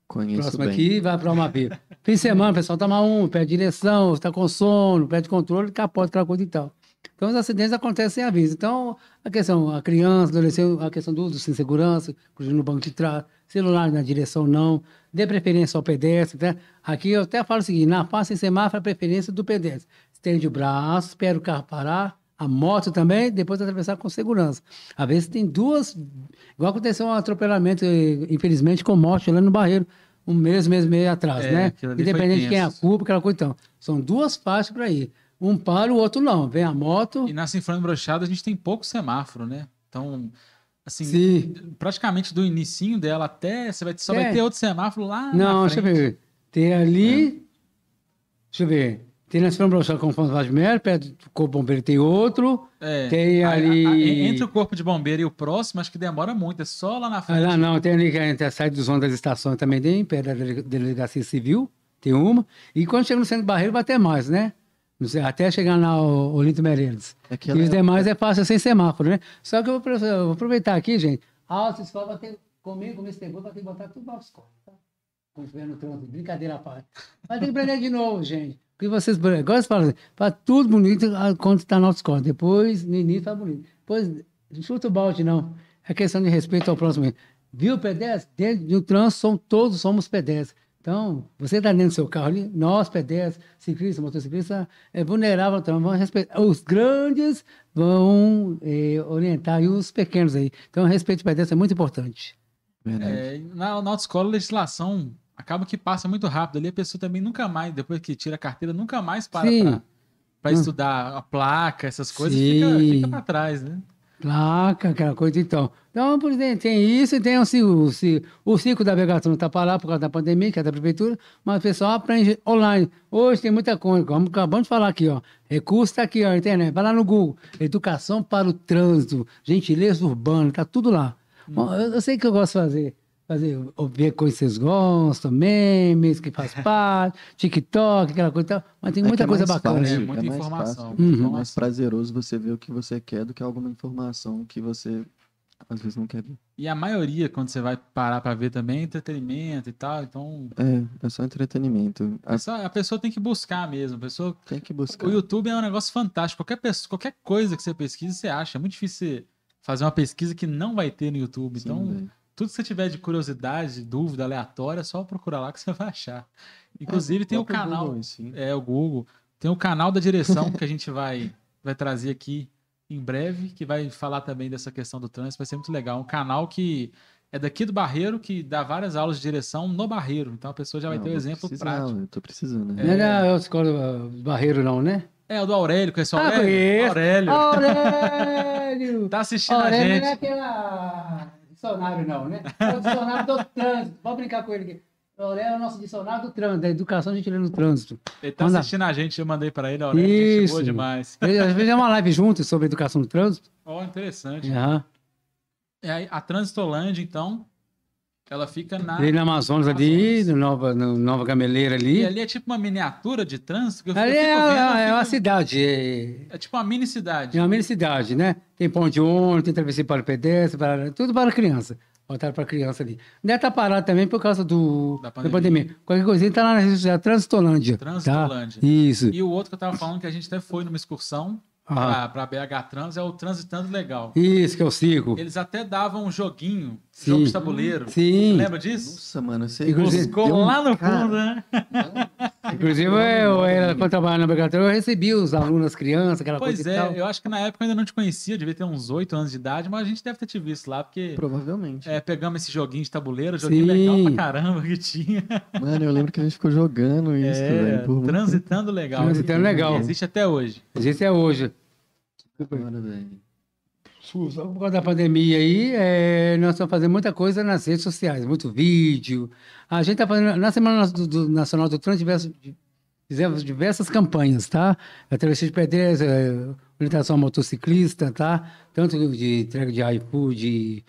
Conheço Próximo bem. aqui vai para uma vez. Fim de semana, o pessoal toma um, perde direção, está com sono, perde controle, capota, aquela coisa e tal. Então, os acidentes acontecem sem aviso. Então, a questão, a criança, adolescente, a questão do uso sem segurança, inclusive no banco de trás, celular na direção não, dê preferência ao pedestre. Né? Aqui eu até falo o seguinte, na faixa sem semáforo, a preferência do pedestre. Estende o braço, espera o carro parar, a moto também, depois atravessar com segurança. Às vezes tem duas, igual aconteceu um atropelamento, eh, infelizmente, com morte lá no Barreiro, um mês, mês e meio atrás, É, né? Independente de quem é a culpa, aquela coisa. Então, são duas faixas para ir. Um para, o outro não. Vem a moto. E na Sinfônia Brochada a gente tem pouco semáforo, né? Então, assim, Sim. praticamente do inicinho dela até você vai, só É. vai ter outro semáforo lá Não, deixa eu ver. Tem ali. Deixa eu ver. Tem na Esfera Brochada com o de Melo, perto do Corpo Bombeiro tem outro. É, Tem a- a- a- ali- entre o corpo de bombeiro e o próximo, acho que demora muito. É só lá na Ah, frente. lá não, tem ali que entre a saída dos ônibus das estações também tem, perto da dele- delegacia civil, tem uma. E quando chega no centro do Barreiro vai ter mais, né? Não sei, até chegar na O- Olinto Meirelles. É E os é- demais é fácil sem semáforo, né? Só que eu vou, eu vou aproveitar aqui, gente. A autoescola vai ter, comigo, com o Mr. Gol, vai ter que botar tudo na autoescola. Tá? Quando estiver no trânsito, brincadeira à parte. Vai ter que aprender de novo, gente. Porque vocês, agora você fala assim, faz tudo bonito ah, quando está na autoescola. Depois, no início, faz bonito. Depois, chuta o balde, não. É questão de respeito ao próximo. Viu, pedestre? Dentro do trânsito, são, todos somos pedestres. Então, você está dentro do seu carro ali, nós, pedestres, ciclistas, motociclistas, é vulnerável, então vamos respeitar. Os grandes vão eh, orientar e os pequenos aí. Então, o respeito ao pedestre é muito importante. É, na, na autoescola, a legislação acaba que passa muito rápido ali. A pessoa também nunca mais, depois que tira a carteira, nunca mais para pra, pra Hum. estudar a placa, essas coisas. Sim. Fica, fica pra trás, né? Placa, aquela coisa então. Então, por exemplo, tem isso e tem o, o, o ciclo da navegação está parado por causa da pandemia, que é da prefeitura, mas o pessoal aprende online. Hoje tem muita coisa, como acabamos de falar aqui, ó. Recurso está aqui, ó, internet. Vai lá no Google. Educação para o trânsito, gentileza urbana, tá tudo lá. Bom, eu, eu sei que eu gosto de fazer. Fazer, ver coisas que vocês gostam, memes que faz parte, TikTok, aquela coisa e tal. Mas tem É muita que é coisa mais bacana. É fácil, aí. muita mais informação. fácil, Uhum. É mais prazeroso você ver o que você quer do que alguma informação que você às vezes não quer ver. E a maioria, quando você vai parar pra ver também, é entretenimento e tal. Então, É, é só entretenimento. é A- só- a pessoa tem que buscar mesmo. A pessoa Tem que buscar. O YouTube é um negócio fantástico. Qualquer, pessoa, qualquer coisa que você pesquisa, você acha. É muito difícil você fazer uma pesquisa que não vai ter no YouTube. Sim, então, velho. Tudo que você tiver de curiosidade, dúvida aleatória, é só procurar lá que você vai achar. Inclusive tem o canal. Google. É, o Google. Tem o canal da direção que a gente vai, vai trazer aqui em breve, que vai falar também dessa questão do trânsito. Vai ser muito legal. Um canal que é daqui do Barreiro, que dá várias aulas de direção no Barreiro. Então a pessoa já vai Não, ter um exemplo prático. Eu tô precisando, né? Não é da escola uh, Barreiro, não, né? É, o do Aurélio, conhece o Ah, Aurélio? conheço. Aurélio. Aurélio! Tá assistindo a Aurélio gente. não é aquela dicionário, não, né? É o dicionário do trânsito. Vamos brincar com ele aqui. Aurélio é o nosso dicionário do trânsito, da educação a gente lê no trânsito. Ele tá Manda. assistindo a gente, eu mandei pra ele, Aurélio. Isso. boa demais. Ele- vezes é uma live juntos sobre educação no trânsito. Ó, interessante. Aham. É, a Transitolândia, então, ela fica na. Ali na Amazonas, ali, no Nova, no Nova Gameleira E ali. ali é tipo uma miniatura de trânsito. Que eu, Ali eu é, vendo, eu é uma cidade, é, É tipo uma mini cidade. é uma mini cidade, né? Tem ponto de ônibus, tem travessia para pedestre, para, tudo para criança. Voltaram para criança ali. Deve estar parado também por causa do, Da da, pandemia. pandemia. Qualquer coisinha está lá na rede social, Transitolândia. Transitolândia. Tá? Isso. E o outro que eu tava falando que a gente até foi numa excursão Aham. pra, pra BH Trans é o Transitando Legal. Isso, que é o circo. Eles até davam um joguinho, Sim. jogo de tabuleiro. Sim. Lembra disso? Nossa, mano, você Inclusive, Buscou um lá no cara- fundo, né? Inclusive, eu, era, quando eu trabalhava na Brigadeira, eu recebia os alunos, as crianças, aquela Pois coisa e é, tal. eu acho que na época eu ainda não te conhecia, eu devia ter uns 8 anos de idade, mas a gente deve ter te visto lá, porque Provavelmente. é, pegamos esse joguinho de tabuleiro, joguinho Sim. legal pra caramba que tinha. Mano, eu lembro que a gente ficou jogando isso, É, velho. por transitando legal. Transitando legal. Existe até hoje. Existe é hoje. tempo agora, velho. Só por causa da pandemia aí, é, nós estamos fazendo muita coisa nas redes sociais, muito vídeo. A gente está fazendo, na Semana do, do Nacional do Trânsito, diversos- fizemos diversas campanhas, tá? A travessia de pedestre, é, orientação motociclista, tá? Tanto de entrega de iFood, de,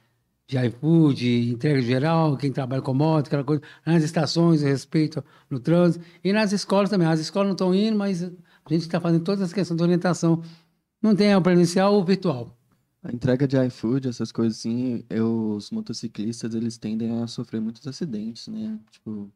de iFood, entrega geral, quem trabalha com moto, aquela coisa, nas estações, respeito no trânsito, e nas escolas também. As escolas não estão indo, mas a gente está fazendo todas as questões de orientação. Não tem o presencial ou virtual. A entrega de iFood, essas coisas assim, eu- os motociclistas, eles tendem a sofrer muitos acidentes, né? Tipo,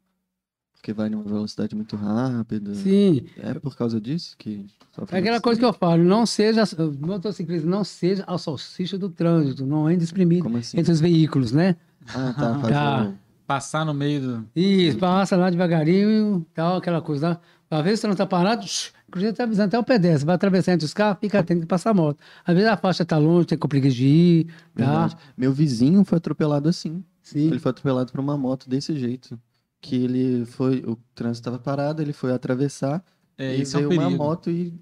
porque vai numa velocidade muito rápida. Sim, É por causa disso que sofre é aquela coisa que eu falo, não seja, motociclista não seja a salsicha do trânsito, não ande espremido Como assim? entre os veículos, né? Ah, tá. Faz Tá. Passar no meio do. Isso, passa lá devagarinho, tal, aquela coisa lá. Às vezes você não está parado, shh, inclusive está avisando até o pedestre, vai atravessar entre os carros, fica atento que passar a moto. Às vezes a faixa está longe, tem com preguiça de ir, tá? Verdade. Meu vizinho foi atropelado assim. Sim. Ele foi atropelado por uma moto desse jeito. Que ele foi. O trânsito estava parado, ele foi atravessar. É, e isso é um veio uma moto e. Você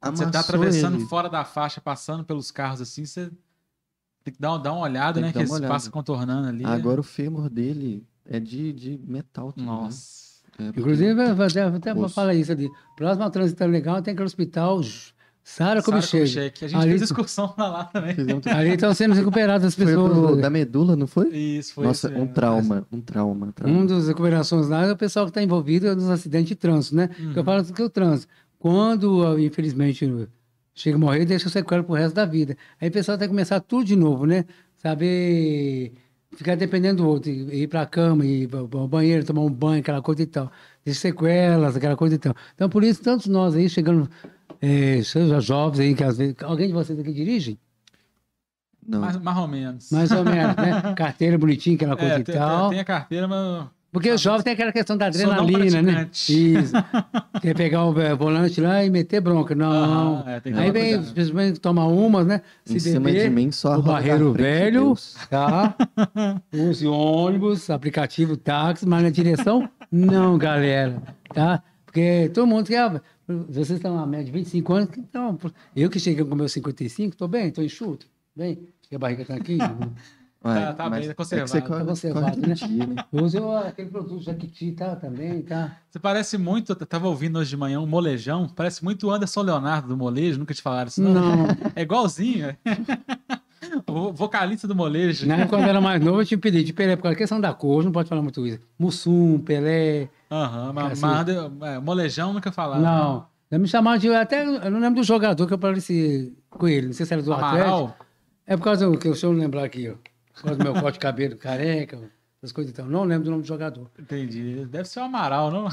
tá amassou atravessando ele. fora da faixa, passando pelos carros assim, você tem que dar, dar uma olhada, Tem né? que Que, eles olhada. passam contornando ali. Agora o fêmur dele é de, de metal. ligado? Nossa. É, porque- Inclusive, eu vou até, até Osso. falar isso ali. Próximo ao trânsito legal, tem aquele hospital, Sara Sara Kubitschek. A gente Ali- fez excursão pra lá também. Ali estão sendo recuperadas as Foi pessoas. pro, da medula, não foi? Isso, foi Nossa, isso um mesmo. trauma, um trauma. trauma. Um dos recuperações lá é o pessoal que está envolvido nos acidentes de trânsito, né? Uhum. Que eu falo que o trânsito, quando, ah, infelizmente, chega a morrer, deixa sequela pro resto da vida. Aí o pessoal tem que começar tudo de novo, né? Saber ficar dependendo do outro, ir para a cama, ir para o banheiro, tomar um banho, aquela coisa e tal. Deixa sequelas, aquela coisa e tal. Então, por isso, tantos nós aí chegando, é, seja jovens aí, que às vezes. Alguém de vocês aqui dirige? Não. Mais, mais ou menos. Mais ou menos, né? Carteira bonitinha, aquela coisa É, e tem, tal. tem- tem a carteira, mas. Porque o jovem tem aquela questão da não adrenalina, né? Isso. Quer pegar o volante lá e meter bronca. Não. Aham, é, tem que Aí vem, simplesmente toma umas, né? em Se cima de beber, mim só o barreiro de velho, Deus. tá? Use ônibus, aplicativo táxi, mas na direção, não, galera, tá? Porque todo mundo quer... Vocês estão na média de 25 anos, então... Eu que cheguei com meus 55, tô bem, tô enxuto, bem? A barriga tá aqui. Tá- tá mas bem, tá é que conservado. você Tá conservado, né? né? Eu uso aquele produto Jaquiti, tá? Também, tá? Você parece muito, eu tava ouvindo hoje de manhã um molejão, parece muito o Anderson Leonardo do molejo, nunca te falaram isso, não? Não. É igualzinho. é. o vocalista do molejo. Época, quando eu era mais novo, eu tinha pedido de Pelé, por causa da questão da cor, não pode falar muito isso. Mussum, Pelé. Aham, mas, Assim. mas Ander- é, molejão nunca falaram. Não. Eu me chamava de. Até, eu não lembro do jogador que eu pareci com ele. Não sei se era do Atlético. Amaral? É por causa do que o senhor não lembrar aqui, ó. Causa do meu corte de cabelo careca, essas coisas então. Não lembro do nome do jogador. Entendi. Deve ser o Amaral, não?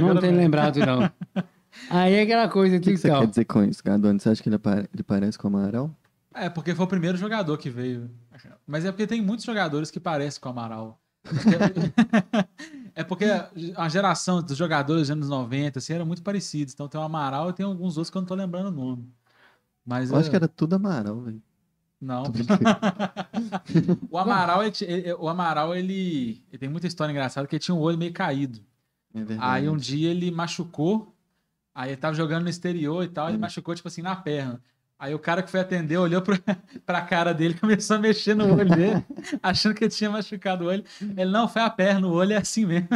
Não tenho lembrado, não. Aí é aquela coisa, O que, que você então. quer dizer com isso, Gadone? Você acha que ele, apare- ele parece com o Amaral? É, porque foi o primeiro jogador que veio. Mas é porque tem muitos jogadores que parecem com o Amaral. É porque a geração dos jogadores dos anos 90 assim, era muito parecidos. Então tem o Amaral e tem alguns outros que eu não tô lembrando o nome. Mas Eu acho é- que era tudo Amaral, velho. Não. O Amaral, ele, ele- o Amaral ele, ele tem muita história engraçada, porque ele tinha o olho meio caído. É verdade. Aí um dia ele machucou, aí ele tava jogando no exterior e tal, ele Hum. machucou, tipo assim, na perna. Aí o cara que foi atender olhou pra, pra cara dele e começou a mexer no olho dele, achando que ele tinha machucado o olho. Ele, não, foi a perna, o olho é assim mesmo.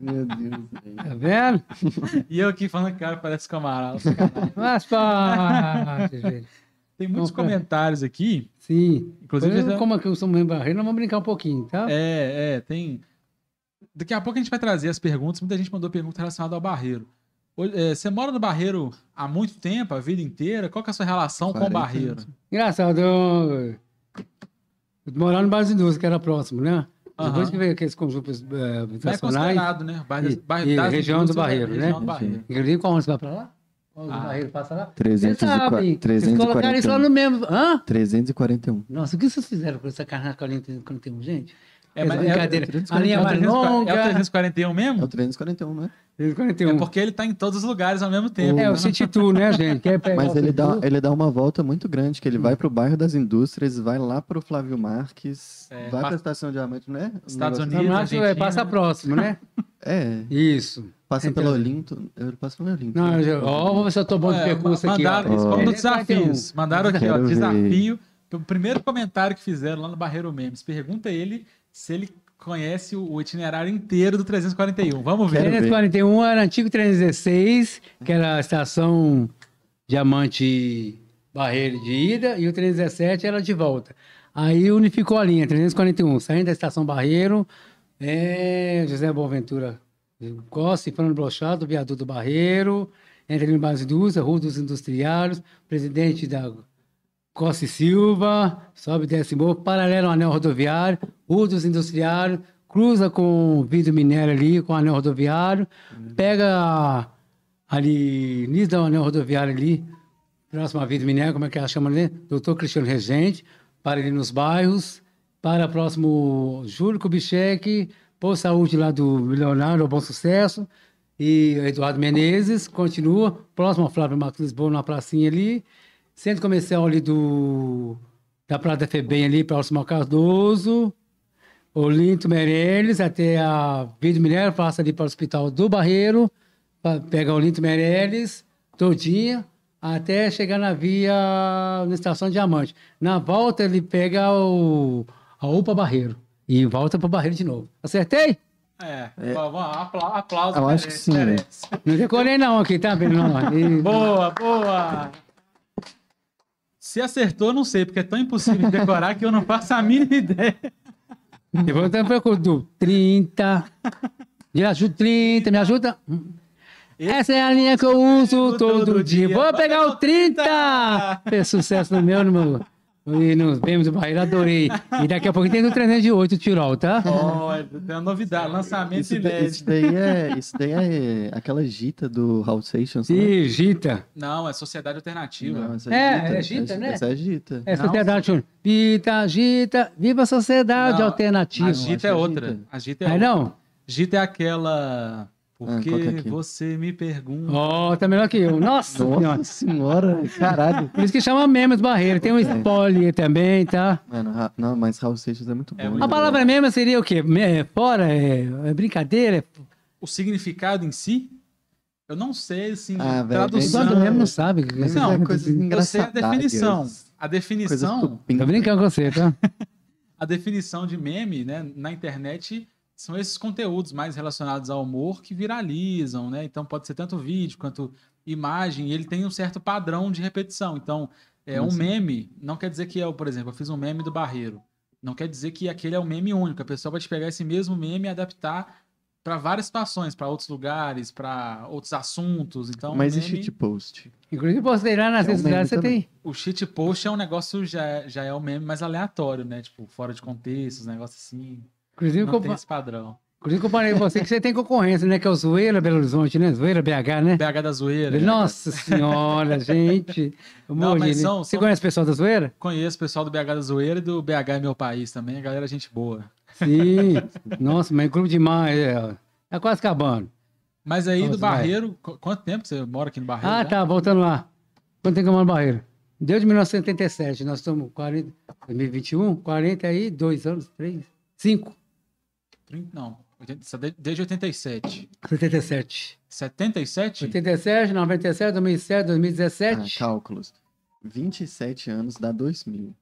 Meu Deus, velho. Tá vendo? E eu aqui falando que o cara parece com o Amaral. Faz parte, gente. Tem muitos comentários aqui, Sim. inclusive... Já- como aqui eu sou membro barreiro, nós vamos brincar um pouquinho, tá? É, é, tem. Daqui a pouco a gente vai trazer as perguntas. Muita gente mandou pergunta relacionada ao Barreiro. É, Você mora no Barreiro há muito tempo, a vida inteira? Qual que é a sua relação com o 40 Barreiro? Engraçado, eu, eu morava no Bairro das Indústrias, que era próximo, né? Depois que veio aqueles conjuntos eh, Não é habitacionais, considerado, né? Bairro, E- bairro e região do indústrias, Barreiro, né? região do Barreiro. inclusive qual ônibus vai pra lá? Qual Ah. barreiro passa lá? 300 Vocês colocaram isso lá no 341. mesmo... Hã? 341. Nossa, o que vocês fizeram com essa quando tem gente? É, mas é, brincadeira. é o a linha é o mais 340 longa. é o 341 É mesmo? o 341, não é? 341. É porque ele tá em todos os lugares ao mesmo tempo. É, né? o City Tour, né, gente? Quer pegar Mas o ele dá, ele dá uma volta muito grande, que ele vai pro bairro das indústrias, vai lá pro Flávio Marques, É, vai pra estação de Diamante, não é? Um Estados Unidos. Não, acho, é, passa né? próximo, né? É, Isso. passa Então- pelo Olinto. Eu passo pelo Olinto. Não, eu- ó, vou ver se eu tô bom de É, percurso aqui, mandaram, ó. Dos desafios. Mandaram aqui, ó, desafio. O primeiro comentário que fizeram lá no Barreiro Memes. Pergunta ele se ele conhece o itinerário inteiro do 341. Vamos ver. Quero ver. 341 era antigo 316, que era a estação Diamante Barreiro de ida, e o 317 era de volta. Aí unificou a linha, 341, saindo da estação Barreiro, é, José Boaventura Costa e Fernando Brochado, viaduto Barreiro, entra em Base Indústria, Rua dos Industriários, presidente da Costa e Silva, sobe e desce morro, paralelo ao anel rodoviário, Rua dos Industriários, cruza com o vidro minério ali, com o anel rodoviário, pega ali, início do anel rodoviário ali, próximo à vidro minério, como é que ela chama ali? Doutor Cristiano Regente, para ali nos bairros, para próximo Júlio Kubitschek, Pô Saúde lá do Leonardo, Bom Sucesso, e Eduardo Menezes, continua, próximo ao Flávio Marcos Lisboa, na pracinha ali, centro comercial ali do, da Praia da Febem ali, próximo ao Cardoso, Olinto Meirelles, até a Vida Minério, passa ali para o Hospital do Barreiro, pega Olinto Meirelles, todinha, até chegar na via, na Estação Diamante. Na volta, ele pega o, a UPA Barreiro e volta para o Barreiro de novo. Acertei? É, vamos, apla- aplauso. Eu acho que sim, né? merece. Não decorei não aqui, tá vendo? Não, e- Boa, boa. Se acertou, não sei, porque é tão impossível de decorar que eu não faço a mínima ideia. Eu vou estar procurando 30. Me ajuda, 30, me ajuda. Essa é a linha que eu uso todo dia. Vou pegar o 30! Fez sucesso no meu, no meu. E nos do Barreiro, adorei. E daqui a pouco tem no 308 Tirol, tá? Ó, tem uma novidade, lançamento Isso, da- inédito. isso daí é, isso daí é aquela gita do Raul Seixas, né? E Gita. Não, é sociedade alternativa. Não, essa É, é Gita, né? Essa é Gita. É Não, sociedade. Júnior. Gita, Gita, viva a sociedade Não, alternativa. A Gita é é outra. Gita. A Gita é outra. não? Gita é aquela. Ah, que qual que é aqui? você me pergunta? Ó, tá melhor que eu. Nossa senhora. Nossa senhora, caralho. Por isso que chama Memes Barreiro. Tem um spoiler também, tá? Mano, não, mas Raul Seixas é muito bom. É hein, muito A bom. palavra meme seria o quê? É fora? É, é brincadeira? É... O significado em si, eu não sei, assim, Ah, tradução. Não, mesmo não sabe. Mas Não, é coisas Eu sei a definição. A definição. Tô brincando com você, tá? a definição de meme, né, na internet são esses conteúdos mais relacionados ao humor que viralizam, né? Então pode ser tanto vídeo quanto imagem, e ele tem um certo padrão de repetição. Então, é um Assim? meme não quer dizer que é, por exemplo, eu fiz um meme do Barreiro. Não quer dizer que aquele é um meme único. A pessoa vai te pegar esse mesmo meme e adaptar para várias situações, para outros lugares, para outros assuntos. Então, Mas e meme- shitpost? Inclusive, postei lá nas É um redes sociais, você meme tem. o shit post é um negócio já, já é um meme mais aleatório, né? Tipo, fora de contexto, os negócios assim. Inclusive, Não tem esse padrão. inclusive comparei com você que você tem concorrência, né? Que é o Zoeira Belo Horizonte, né? Zoeira BH, né? BH da zoeira. Nossa senhora, gente. Não, mas né? são- Você são- conhece o pessoal da Zoeira? Conheço o pessoal do BH da zoeira e do BH é meu país também. A galera é gente boa. Sim. Nossa, mas clube demais. É, é quase acabando. Mas aí Nossa, do Barreiro, qu- quanto tempo você mora aqui no Barreiro? Ah, já? tá, voltando lá. Quanto tempo eu moro no Barreiro? Desde 1977, nós estamos 40, 2021, 42 anos, 3, 5, 30, não, 80, de- desde 87. 77. 77? 87, 97, 2007, Ah, 2017. cálculos. 27 anos dá 2000.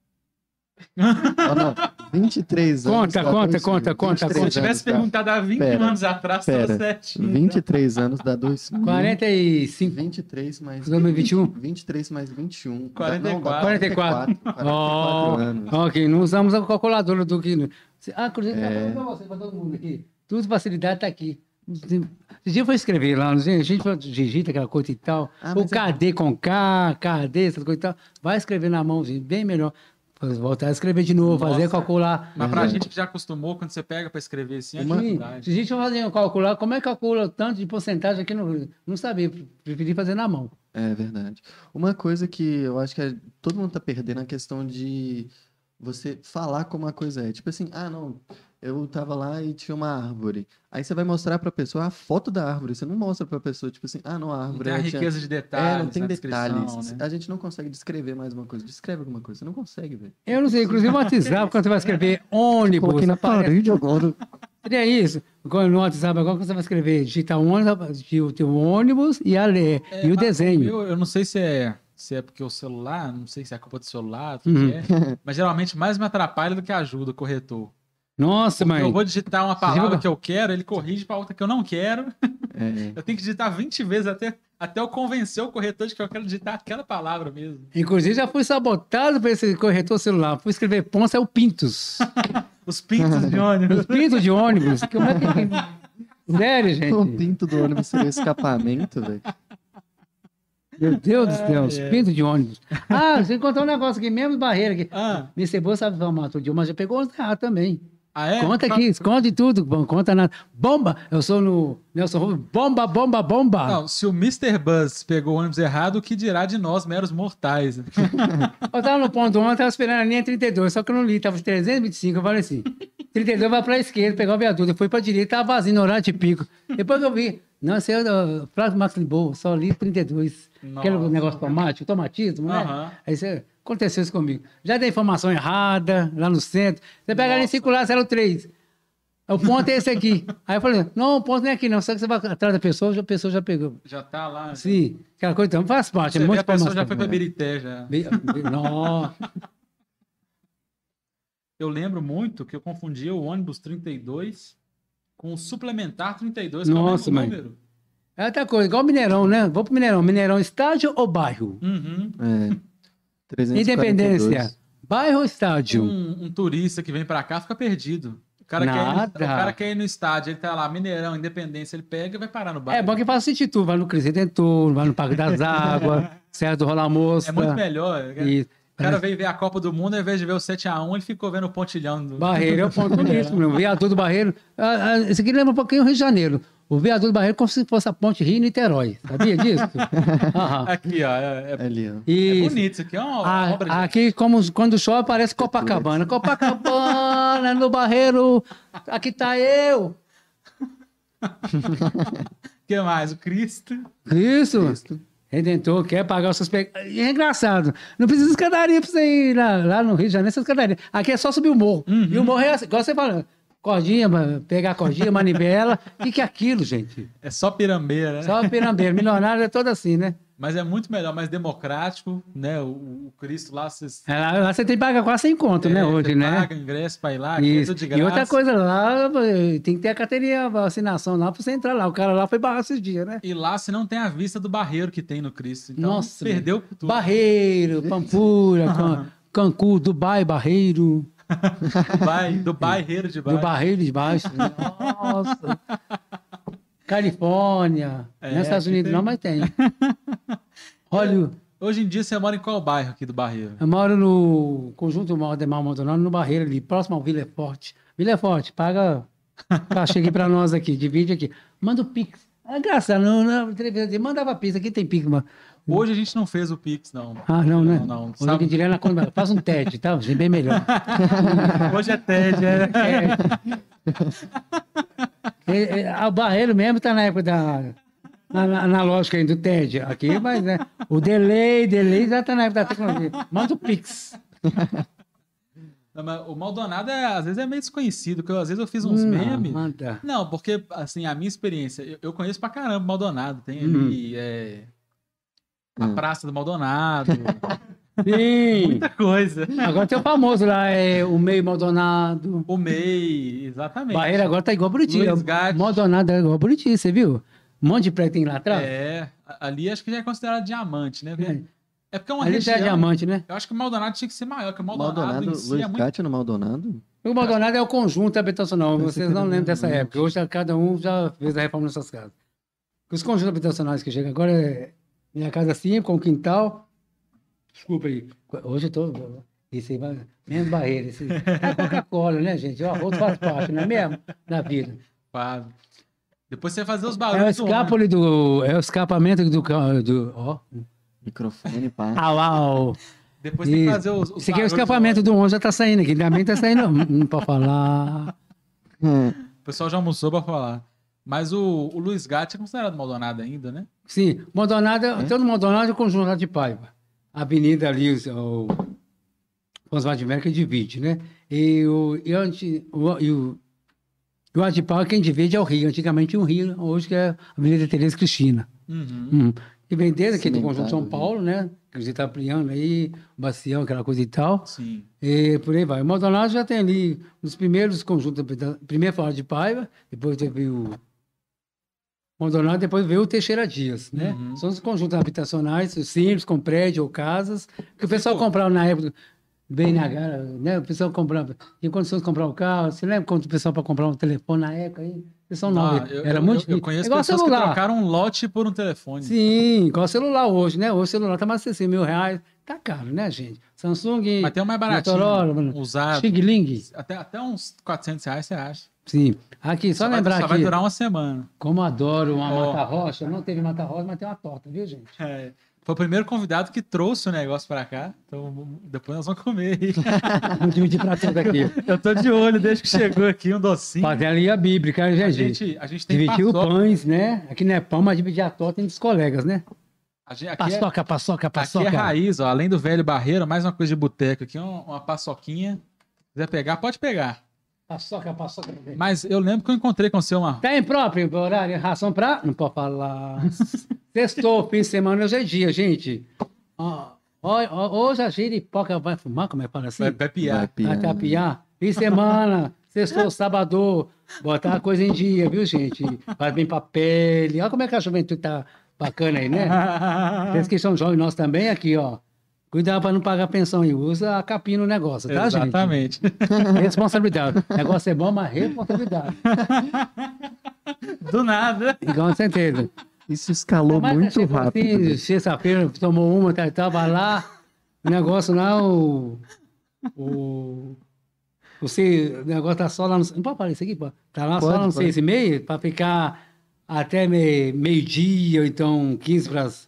oh, não, 23 anos. Conta, dá conta, 2000. conta, conta, 23 Se eu conta. tivesse anos dá- perguntado há 20 Pera, anos atrás, pera. certinho. 23 anos dá 2000. 45. 23 mais. 2021? 23 mais 21. 44. Dá, não, dá 44. 44 Ó, anos. ok, não usamos a calculadora do que. Ah, tá É. falando pra você, pra todo mundo aqui. Tudo facilidade tá aqui. Esse dia eu fui escrever lá, não a gente foi digita aquela coisa e tal. Ah, o mas é- KD com K, KD, essas coisas e tal. Vai escrever na mãozinha, bem melhor. Voltar a escrever de novo, fazer, Nossa. calcular. Mas pra Uhum. gente que já acostumou, quando você pega pra escrever assim, é dificuldade. se a gente for fazer calcular, como é que calcula o tanto de porcentagem aqui no Não sabia, preferi fazer na mão. É verdade. Uma coisa que eu acho que é- todo mundo tá perdendo é a questão de você falar como a coisa é. Tipo assim, ah, não, eu tava lá e tinha uma árvore. Aí você vai mostrar pra pessoa a foto da árvore. Você não mostra pra pessoa, tipo assim, ah, não, a Não árvore tem a ela tinha- riqueza de detalhes. É, não tem na descrição, detalhes. né? A gente não consegue descrever mais uma coisa. Descreve alguma coisa. Você não consegue, velho. Eu não sei, inclusive o WhatsApp, quando você vai escrever ônibus, Coloquei na parede agora. Seria isso. Agora, No WhatsApp, agora você vai escrever, digita ônibus, o teu ônibus e, a, le- É, e o desenho. Eu, eu não sei se é, se é porque o celular, não sei se é a culpa do celular, o que Uhum. é, mas geralmente mais me atrapalha do que ajuda o corretor. Nossa, Porque mãe. eu vou digitar uma palavra que eu quero, ele corrige para outra que eu não quero. É. Eu tenho que digitar 20 vezes até, até eu convencer o corretor de que eu quero digitar aquela palavra mesmo. Inclusive, já fui sabotado por esse corretor celular. Fui escrever Ponce é o Pintos. Os pintos de ônibus. Os Pintos de ônibus. Como é que... Sério, O gente. pinto do ônibus seria escapamento, velho. Meu Deus do céu, é. Pintos de ônibus. Ah, você contou um negócio aqui, mesmo barreira aqui. Ah, Me cebou, sabe todo dia, mas já pegou os errados também. Ah é? Conta aqui, esconde tudo. Bom, conta nada. Bomba! Eu sou no Nelson Rubens. Bomba, bomba, bomba! Não, se o Mr. Buzz pegou o ônibus errado, o que dirá de nós, meros mortais? Eu tava no ponto 1, eu tava esperando a linha 32, só que eu não li, tava 325, eu falei assim, 32 vai pra esquerda, pegar o viaduto, eu fui pra direita, tava vazio no horário de pico. Depois que eu vi, não, esse é o Flávio Max Lisboa, só li 32. Aquele negócio automático, automatismo, né? Aham. Aí você, aconteceu isso comigo. Já dei informação errada, lá no centro, você pega a linha Nossa. circular 03. O ponto é esse aqui. Aí eu falei, não, o ponto não é aqui não, só que você vai atrás da pessoa, já- a pessoa já pegou. Já tá lá. Sim, aquela coisa, então faz parte, Você é vê, muito a pessoa já foi pra Birité já. Be- be- Nossa. Eu lembro muito que eu confundia o ônibus 32 com o suplementar 32, Nossa, que é o mesmo mãe. número. É outra coisa, igual Mineirão, né? Vou pro Mineirão. Mineirão, estádio ou bairro? Uhum. É. 342. Independência. Bairro ou estádio? Um, um turista que vem pra cá fica perdido. O cara, quer ir no, Nada. o cara quer ir no estádio, ele tá lá, Mineirão, Independência, ele pega e vai parar no bairro. É bom que faça sentido. Tu vai no Cristo Redentor, vai no Parque das Águas, Serra do Rola Moça. É muito melhor. Isso. O cara veio ver a Copa do Mundo, ao invés de ver o 7x1, ele ficou vendo o pontilhão do. Barreiro é o ponto turístico, meu. O viaduto do Barreiro. Ah, ah, Esse aqui lembra um pouquinho o Rio de Janeiro. O viaduto do Barreiro é como se fosse a ponte Rio-Niterói. Sabia disso? Aham. Aqui, ó. É, é- Ali, ó. é Isso. bonito isso aqui, é uma Ah, obra de aqui, como quando chove, parece Copacabana. Copacabana, no Barreiro, aqui tá eu. O que mais? O Cristo. Isso. Cristo. Redentor quer pagar os seus pecados. É engraçado. Não precisa de escadaria pra você ir lá, lá no Rio de Janeiro, essa escadaria. Aqui é só subir o morro. E o morro é assim, igual você fala, cordinha, pegar a cordinha, manivela. O que, que é aquilo, gente? É só pirambeira, né? Só pirambeiro. Milionário é todo assim, né? Mas é muito melhor, mais democrático, né? O, o Cristo lá, vocês. É, Lá, lá você tem que pagar quase 100 conto, né, é, hoje, você né? Paga ingresso pra ir lá, é Isso. de E graça. outra coisa lá, tem que ter a carteirinha, a vacinação lá pra você entrar lá. O cara lá foi barrar esses dias, né? E lá você não tem a vista do barreiro que tem no Cristo. Então, Nossa, perdeu tudo. Barreiro, Pampulha, Can- Cancún, Dubai, Barreiro. Dubai, do barreiro de Do baixo. Barreiro de Baixo. Nossa. Califórnia. É, não é Estados Unidos tem. não, mas tem. Olha, Hoje em dia você mora em qual bairro aqui do barreiro? eu moro no conjunto Maldemar Maldonado, no Barreiro ali, próximo ao Vila Forte. Vila Forte, paga cachê aqui pra nós aqui, divide aqui. Manda o Pix. É engraçado, não, não, televisão, mandava pizza, aqui tem pizza, mano. Hoje a gente não fez o Pix, não. Ah, não, né? Não, não. Hoje Sabe- direto na conta, faz um TED, tá? Vai bem melhor. Hoje é TED, é. É, é, a Barreiro mesmo tá na época da na, na- analógica ainda do TED aqui, mas né, o delay, delay já tá na época da tecnologia. Manda o Pix. Não, O Maldonado, é, às vezes, é meio desconhecido, porque eu, às vezes eu fiz uns memes. manda. Não, porque, assim, a minha experiência, eu, eu conheço pra caramba o Maldonado. Tem Uhum. ali é, a Hum. Praça do Maldonado, Sim. muita coisa. Agora tem o famoso lá, é, o meio Maldonado. O MEI, exatamente. Barreira agora tá igual Buriti. Gatti. Maldonado é igual Buriti, você viu? Um monte de prédio tem lá atrás. É, ali acho que já é considerado diamante, né? É. É porque é uma Ali já região... é diamante, né? Eu acho que o Maldonado tinha que ser maior, que o Maldonado, Maldonado, em si Luiz é muito... Gatti no Maldonado? O Maldonado é o conjunto habitacional. Vocês não lembram dessa Diamante. época. Hoje cada um já fez a reforma nas suas casas. Os conjuntos habitacionais que chegam agora é minha casa simples, com quintal. Desculpa aí. Hoje eu tô. Isso aí vai. Menos barreira. Esse, é Coca-Cola, né, gente? O arroz faz parte, não é mesmo? Da vida. Faz. Depois você vai fazer os É o barulhos do ônibus. escapole do. É o escapamento do. do ó. Microfone, pá. Au, au. Depois tem que fazer os, os Esse aqui é o escapamento do ônibus, já tá saindo aqui. Que tá saindo. Não, pode falar. Hum. O pessoal já almoçou pra falar. Mas o, o Luiz Gatti é considerado Maldonado ainda, né? Sim, Maldonado, todo Maldonado é o conjunto de Paiva. A avenida ali, o, o Oswaldo de América divide, né? E o, e antes, o, e o, e o Paiva, quem divide é o Rio. Antigamente um Rio, hoje que é a Avenida Tereza Cristina. Uhum. Uhum. E vem desde aqui do Conjunto São? Paulo, né? Que você está ampliando aí, o Bacião, aquela coisa e tal. Sim. E por aí vai. O Maldonado já tem ali os primeiros conjuntos, primeiro foi o de Paiva, depois teve o Maldonado, depois veio o Teixeira Dias, né? Uhum. São os conjuntos habitacionais, simples, com prédio ou casas, que o pessoal comprava na época, bem na gara, né? O pessoal comprava, tinha condições de comprar um carro. Você lembra quanto o pessoal para comprar um telefone na época aí? Pessoal não, Ah, eu, era eu- muito eu, eu conheço igual pessoas celular. que trocaram um lote por um telefone. Sim, igual celular hoje, né? Hoje o celular tá mais de 60 mil reais. Tá caro, né, gente? Samsung, Mas tem um mais baratinho, Motorola, usado. Xing Ling. Até, até uns 400 reais você acha. Sim. Aqui, só, vai- lembrar só aqui, vai durar uma semana. como adoro uma Ó. mata-rocha. Não teve mata-rocha, mas tem uma torta, viu, gente? É, foi o primeiro convidado que trouxe o negócio pra cá. Então depois nós vamos comer. aí. Vou dividir pra todos aqui. Eu tô de olho desde que chegou aqui um docinho. Fazer ali a bíblica, né, A gente? gente, a gente tem Dividir o paçoca. pães, né? Aqui não é pão, mas dividir a torta entre os colegas, né? A gente, aqui, é, Paçoca, paçoca, aqui paçoca. é raiz, ó. Além do velho barreiro, mais uma coisa de boteco aqui, uma, uma paçoquinha. Se quiser pegar, pode pegar. Paçoca, paçoca. Mas eu lembro que eu encontrei com você uma. Tá impróprio horário, ração pra... Não pode falar. Sextou, fim de semana, hoje é dia, gente. Ó, ó, ó, hoje a giripoca vai fumar, como é que fala assim? Vai, vai piar. Vai piar. Vai tapiar. Fim de semana, sextou, sábado, botar a coisa em dia, viu, gente? Faz bem pra pele. Olha como é que a juventude tá bacana aí, né? Vocês que são jovens, nós também, aqui, ó. Cuidado pra não pagar pensão aí. Usa a capinha no negócio, tá, Exatamente. gente? Responsabilidade. O negócio é bom, mas responsabilidade. Do nada. Com certeza. Isso escalou Mas muito chegou rápido. Assim, Sexta-feira, tomou uma, tal, tal, vai lá. O negócio lá, o. O. Você, o negócio tá só lá no. Não pode isso aqui, pô. Tá lá só Pode, lá no pode. seis e meia, pra ficar até me- meio-dia, ou então 15 para as.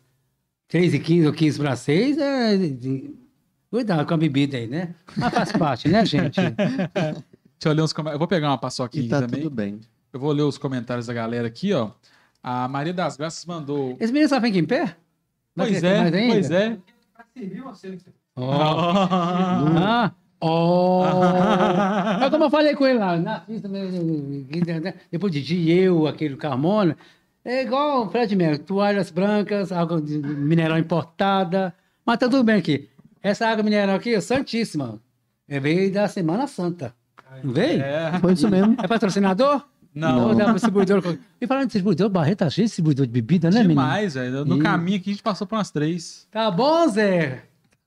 3 e 15 ou 15 para 6. É, cuidado com a bebida aí, né? Mas faz parte, né, gente? Deixa eu ler uns comentários. Eu vou pegar uma paçoquinha E tá aqui também. tudo bem. Eu vou ler os comentários da galera aqui, ó. A Maria das Graças mandou. Esse menino só fica em pé? Vai Pois é, ainda? pois é. Ó. Ah, ó. Mas como eu falei com ele lá, na pista, né, depois de dia, eu, aquele Carmona, é igual o Fred Mercury, toalhas brancas, água de mineral importada, mas tá tudo bem aqui. Essa água mineral aqui é santíssima, é, veio da Semana Santa, não veio? É, É. Foi isso mesmo. patrocinador? Não. Distribuidor? E falando de distribuidor, Barreto tá cheio de distribuidor de bebida, né, menino? Demais, velho. No Ih. caminho aqui a gente passou por umas três. Tá bom, Zé?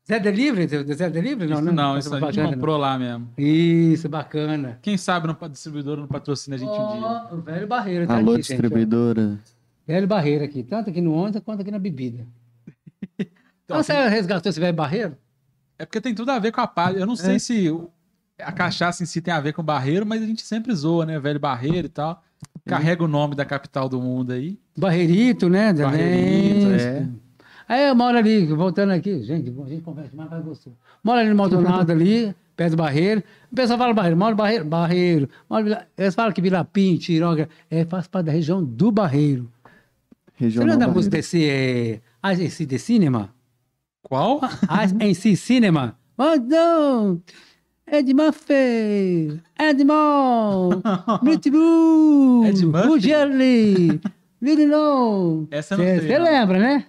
Zé Delivery? Zé Delivery? Não, Isso não, não, isso a gente não. comprou lá mesmo. Isso, bacana. Quem sabe no distribuidor não patrocina a gente um dia. Ó, o velho Barreiro tá Alô, aqui, gente, distribuidora. ó. Velho Barreiro aqui, tanto aqui no ônibus quanto aqui na bebida. Então, Então, você resgatou esse velho Barreiro? É porque tem tudo a ver com a paz. Eu não sei se a cachaça em si tem a ver com o barreiro, mas a gente sempre zoa, né? Velho barreiro e tal. carrega o nome da capital do mundo aí. Barreirito, né? Barreirito, também. é. Aí eu moro ali, voltando aqui, gente, a gente conversa mais, faz gostoso. Moro ali no Maldonado ali, perto do Barreiro. O pessoal fala Barreiro, moro no Barreiro, Barreiro. Moro, eles falam que Vila Pinho, Tiroga, é, faz parte da região do Barreiro. Você Regional lembra da música desse, é, AC de Cinema? Qual? AC Cinema? Oh, não! Ed Murphy! Edmond! Pitbull! Ed Murphy? Really não! Essa eu não sei, Você lembra, né?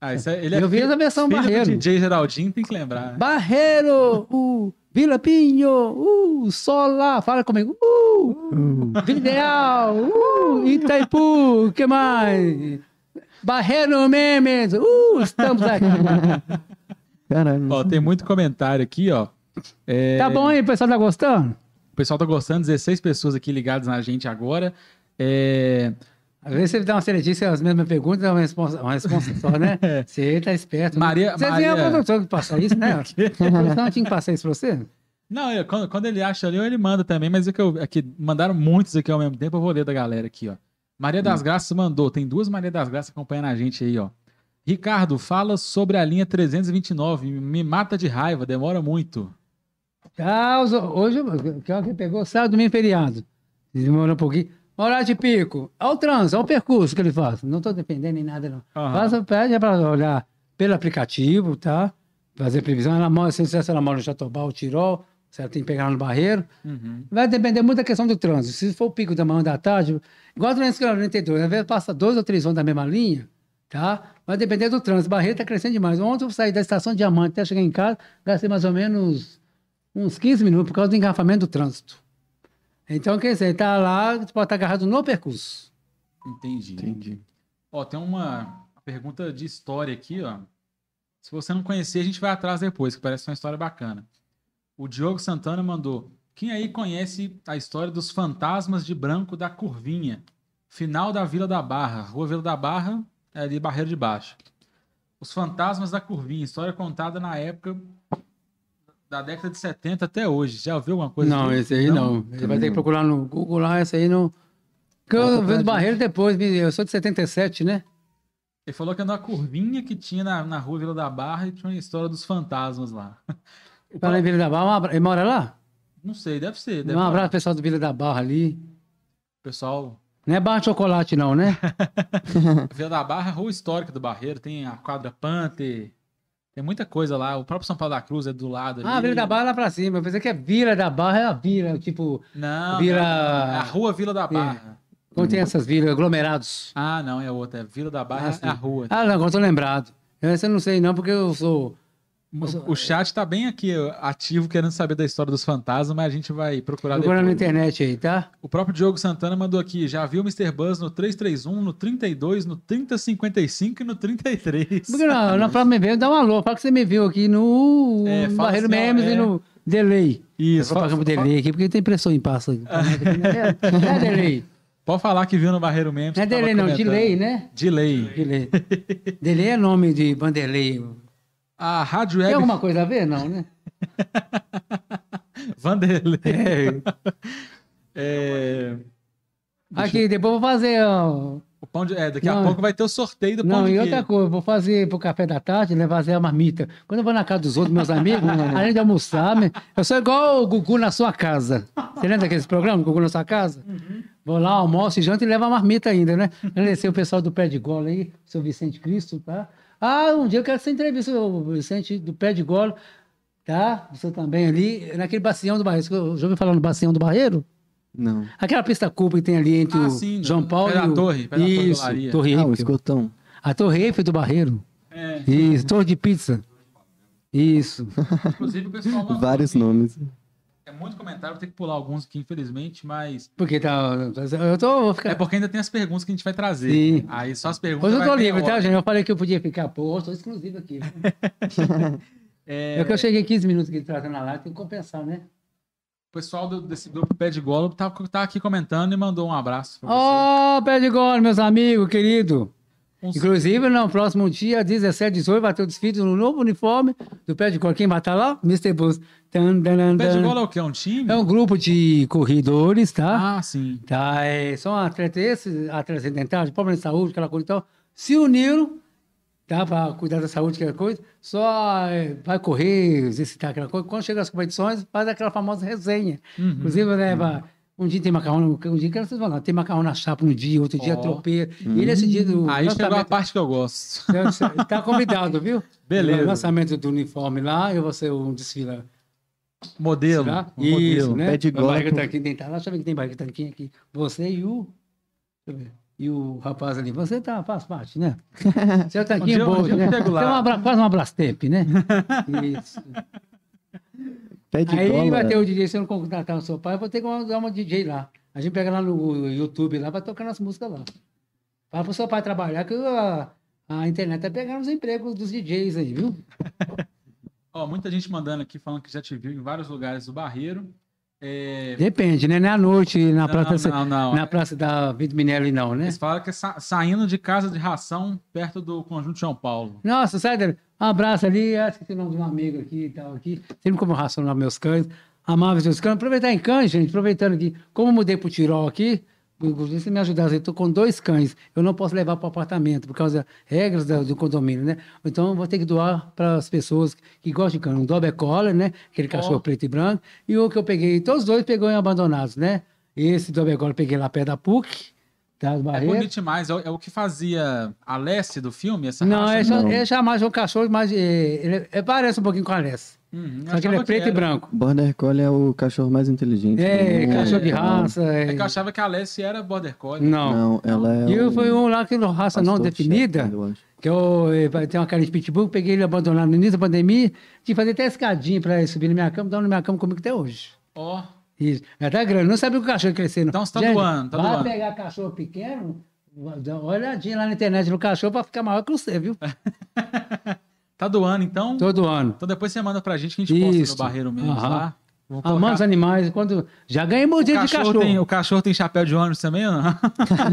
Ah, isso é, ele é Eu vi essa versão Barreiro. DJ Geraldinho, tem que lembrar. né? Barreiro! Uh, Vila Pinho! Uh, Solar! Fala comigo! Uh, Vila Ideal! Uh, Itaipu! que mais? Barreiro Memes! Uh, estamos aqui! Caralho. Ó, tem muito comentário aqui, ó. É, Tá bom aí, o pessoal tá gostando? O pessoal tá gostando, 16 pessoas aqui ligadas na gente agora. É, Às vezes você dá uma seletiva, as mesmas perguntas, dá uma resposta, uma resposta só, né? Você tá esperto. né? Maria- Você Maria- a produção que passa isso, né? A produção tinha que passar isso pra você? Não, eu- quando, quando ele acha ali, ele manda também, mas é que eu, aqui, mandaram muitos aqui ao mesmo tempo, eu vou ler da galera aqui, ó. Maria Hum. das Graças mandou, tem duas Maria das Graças acompanhando a gente aí, ó. Ricardo, fala sobre a linha 329, me mata de raiva, demora muito. Ah, hoje, hora que pegou, sábado, domingo, feriado. Demorou um pouquinho. Horário de pico. Olha o trânsito, olha o percurso que ele faz. Não estou dependendo em nada, não. Aham. Faça, pede para olhar pelo aplicativo, tá? Fazer previsão. Ela mora, se ela mora no Jatobá, Tirol, se ela tem que pegar no Barreiro. Uhum. Vai depender muito da questão do trânsito. Se for o pico da manhã da tarde, igual o 342, às vezes passa dois ou três vão da mesma linha, tá? Vai depender do trânsito. Barreiro está crescendo demais. Ontem eu saí da estação Diamante até chegar em casa, gastei mais ou menos uns 15 minutos por causa do engarrafamento do trânsito. Então, quer dizer, tá lá, você pode estar agarrado no percurso. Entendi. Entendi. Ó, tem uma pergunta de história aqui, ó. Se você não conhecer, a gente vai atrás depois, que parece uma história bacana. O Diogo Santana mandou. Quem aí conhece a história dos fantasmas de branco da Curvinha? Final da Vila da Barra. Rua Vila da Barra, é ali Barreiro de Baixo. Os fantasmas da Curvinha. História contada na época da década de 70 até hoje. Já ouviu alguma coisa? não, esse aí não. Ele vai ter que procurar no Google lá, esse aí não. Porque eu vi do. Barreiro depois, eu sou de 77, né? Ele falou que era uma curvinha que tinha na, na rua Vila da Barra e tinha uma história dos fantasmas lá. O Fala em Vila da Barra, abra- ele mora lá? Não sei, deve ser. Deve Um abraço pro pessoal do Vila da Barra ali. Pessoal, Não é barra de chocolate, não, né? Vila da Barra, é rua histórica do Barreiro, tem a quadra Panther, tem muita coisa lá. O próprio São Paulo da Cruz é do lado ali. Ah, Vila da Barra é lá pra cima. Eu pensei que é Vila da Barra, é a vila, tipo, Não, Vila- não, é a rua Vila da Barra. quando tem essas vilas, aglomerados. Ah, não, é outra. É Vila da Barra, Ah, é a rua. Ah, não, agora tô lembrado. Essa eu não sei não, porque eu sou... O, o chat tá bem aqui ativo, querendo saber da história dos fantasmas, mas a gente vai procurar Procurando na depois. internet aí, tá? O próprio Diogo Santana mandou aqui, já viu o Mr. Buzz no 331, no 32, no 3055 e no 33. Porque não, na próxima vez, dá um alô. Fala que você me viu aqui no, É, fala Barreiro assim, Memes é. e no Delay. Isso, Eu vou fa- pagar pro fa- Delay aqui, porque tem pressão em passo. aqui. É, é Delay. pode falar que viu no Barreiro mesmo. Não é Delay não, Delay, né? Delay. Delay. Delay é nome de Vanderlei. A Rádio Tem Web alguma coisa a ver? Não, né? Vanderlei. É. É, Aqui, depois vou fazer. ó, o pão de- é, daqui a Não. pouco vai ter o sorteio do pão Não, de e queijo. outra coisa, vou fazer pro café da tarde, levar fazer a marmita. Quando eu vou na casa dos outros, meus amigos, além de almoçar, me- eu sou igual o Gugu na sua casa. Você lembra daqueles programas, Gugu na sua casa? Vou lá, almoço e janta e levo a marmita ainda, né? Agradecer o pessoal do Pé de Gola aí, seu Vicente Cristo, tá? Ah, um dia eu quero que você entrevista o Vicente do Pé de Gola, tá? Você também ali, naquele bacião do Barreiro. Você já ouviu falar no bacião do Barreiro? Não. Aquela pista curva que tem ali entre Ah, o sim, João no- Paulo pé da e o... torre, pé da torre Isso, Olaria. Torre Ah, o Eiffel. escotão. A Torre Eiffel do Barreiro. É, Isso, torre de pizza. Isso. inclusive o pessoal Vários aqui. nomes. É muito comentário, vou ter que pular alguns aqui, infelizmente, mas Porque tá. Eu tô. Vou é ficar. porque ainda tem as perguntas que a gente vai trazer. Sim. Aí só as perguntas. Hoje eu tô livre, tá, gente? Eu falei que eu podia ficar. Pô, eu tô exclusivo aqui. É, É que eu cheguei 15 minutos aqui trazendo a live, tem que compensar, né? O pessoal do- desse grupo Pé de Gola tá, tá aqui comentando e mandou um abraço você. Ó, pé de gol, meus amigos, querido. Uns- Inclusive, no próximo dia, 17, 18, vai ter o desfile no novo uniforme do pé de cor. Quem vai estar lá? Mr. Bus. Tan, tan, tan, Pé de tan. bola é o quê? É um time? É um grupo de corredores, tá? Ah, sim. Tá, é, são atletas, esses atletas sedentários, problema de saúde, aquela coisa e tal, se uniram, tá, para cuidar da saúde, aquela coisa, só é, vai correr, exercitar aquela coisa. Quando chega as competições, faz aquela famosa resenha. Uhum. Inclusive, leva. Um dia tem macarrão, um dia que vocês lá, tem macarrão na chapa um dia, outro dia Ó. tropeiro. E nesse dia do. Aí chegou a parte que eu gosto. Tá convidado, viu? Beleza. No lançamento do uniforme lá, eu vou ser um desfile. Modelo. Será? um Isso, modelo. né? Pé barriga golpe. tanquinho tem tá lá, deixa eu ver que tem barriga tanquinho aqui. Você e o. Deixa eu ver. E o rapaz ali, você tá, faz parte, né? Seu Um tanquinho dia- um bom, né? Tem uma, quase uma Brastemp, né? Isso. Pé de Aí gola. vai ter o DJ, se eu não contratar o seu pai, eu vou ter que dar uma DJ lá. A gente pega lá no YouTube, lá, vai tocando as músicas lá. Fala pro seu pai trabalhar, que a, a internet tá pegando os empregos dos DJs aí, viu? Ó, muita gente mandando aqui falando que já te viu em vários lugares do Barreiro. É... Depende, né? Não é à noite na, Não, praça, não, não. na praça da Vida Minelli, não, né? Eles falam que é sa- saindo de casa de ração perto do Conjunto São Paulo. Nossa, sai dali. Um abraço ali, acho que tem o nome de um amigo aqui e tal, aqui. Sempre como racionar meus cães. Amava os meus cães. Aproveitar em cães, gente, aproveitando aqui. Como eu mudei pro Tirol aqui, se me ajudar, eu tô com dois cães. Eu não posso levar para o apartamento, por causa das regras do condomínio, né? Então eu vou ter que doar para as pessoas que gostam de cão. Um Dober Collar, né? Aquele cachorro preto e branco. E o que eu peguei, todos os dois pegou em abandonados, né? Esse Dober Collar eu peguei lá perto da PUC, tá? É Barreira. bonito demais. É, o- é o que fazia a Lessie do filme, essa Não, raça? é, não. é já mais um cachorro, mas é, ele é- parece um pouquinho com a Alessa. Uhum, Só que ele é preto e branco. Border Collie é o cachorro mais inteligente. É, cachorro de raça. É É... que eu achava que a Lessie era Border Collie. Não. Não, ela é. E eu o fui um lá que não raça não definida, que eu, eh, ter uma carinha de pitbull, peguei ele abandonado no início da pandemia, tive que fazer até escadinha para ele subir na minha cama, dá na minha cama comigo até hoje. Ó, Isso. Já tá grande, não sabia que o cachorro crescendo. Então você tá Gente, doando, tá vai doando. pegar cachorro pequeno, dá uma olhadinha lá na internet no cachorro para ficar maior que você, viu? tá doando então? Todo ano. Então depois você manda pra gente que a gente posta Isso. no Barreiro mesmo Aham. lá. Vou Amando os colocar- animais, quando já ganhei O mordida de cachorro, tem, o cachorro tem chapéu de ônibus também ou não?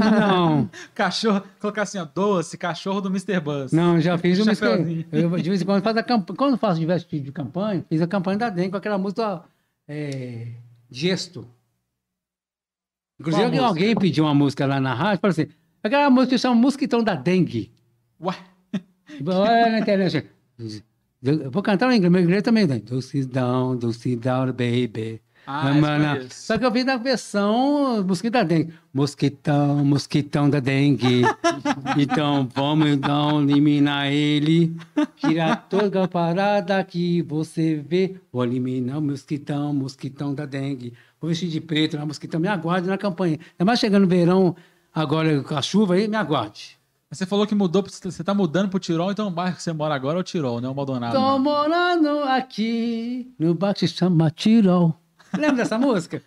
Não, cachorro, colocar assim, ó, doce, cachorro do Mr. Buzz. não, já fiz uma Chapeuzinho. eu De vez em quando faço a campanha. Quando faço diversos tipos de campanha, fiz a campanha da DEM com aquela música é, Gesto. Inclusive, alguém, pediu uma música lá na rádio, falou assim: aquela música que chama Mosquitão da Dengue. Ué, Olha na internet. Eu vou cantar em inglês, meu inglês também. Né? Do sit down, do sit down, baby. Ah, não. conheço. Só que eu vi na versão mosquito da dengue. Mosquitão, mosquitão da dengue. então vamos então eliminar ele. Tirar toda a parada que você vê. Vou eliminar o mosquitão, mosquitão da dengue. Vou vestir de preto lá, mosquitão. Me aguarde na campanha. Ainda mais chegando no verão, agora com a chuva aí, me aguarde. você falou que mudou, você tá mudando pro Tirol, então o bairro que você mora agora é o Tirol, não é o Maldonado. Tô não. morando aqui no bairro que se chama Tirol. Lembra dessa música?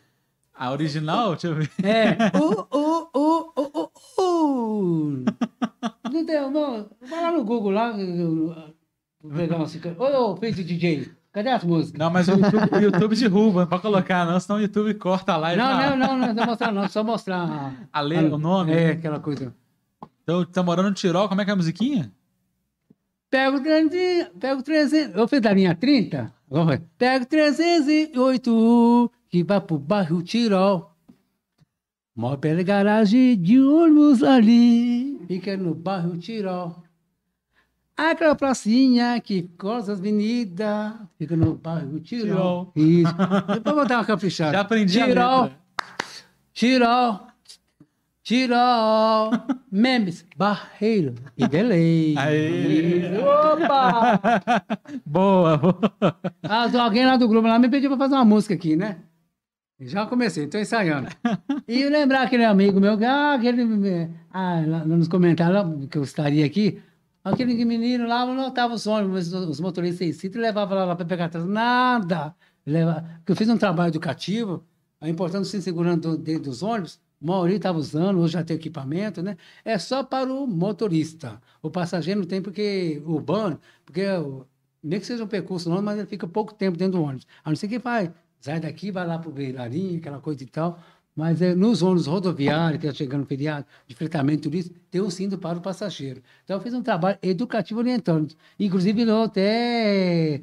A original, deixa eu ver. É. Uh, uh, uh, uh, uh, uh. Não tem, não. Vai lá no Google lá. Vou pegar Ô, de DJ, cadê as músicas? Não, mas o YouTube, o YouTube derruba, não pode colocar não, senão o YouTube corta a live. Não, não, não, não, não vou mostrar não, só mostrar. A ler o nome? É, aquela coisa. Então, tá morando no Tirol, como é que é a musiquinha? Pega o 300, pega o 300, eu fiz da linha 30, agora vai. Pega o 308, que vai pro bairro Tirol. Mó bela garagem de ônibus ali, fica no bairro Tirol. Aquela pracinha que cruza as avenidas, fica no bairro Tirol. Isso. Depois vou dar uma caprichada. Já aprendi a Tirol, letra. Tirol, Tirol, memes, barreiro e delay. Aê. Opa! boa, boa. Ah, alguém lá do grupo lá me pediu para fazer uma música aqui, né? Já comecei, estou ensaiando. E lembrar aquele amigo meu, ah, aquele, ah, lá nos comentários que eu estaria aqui, aquele menino lá não notava os ônibus, os motoristas seis cinto e levava lá, lá para pegar atrás. Nada! Leva... Porque eu fiz um trabalho educativo, a importância do- dentro dos ônibus, maioria estava usando, hoje já tem equipamento, né? É só para o motorista. O passageiro não tem porque urbano, porque nem que seja um percurso longo, mas ele fica pouco tempo dentro do ônibus. A não ser que vai, sai daqui, vai lá para o Beirarinho, aquela coisa e tal. Mas é, nos ônibus rodoviários, que está chegando no feriado, de fretamento turístico, tem o cinto para o passageiro. Então, eu fiz um trabalho educativo orientando. Inclusive, eu até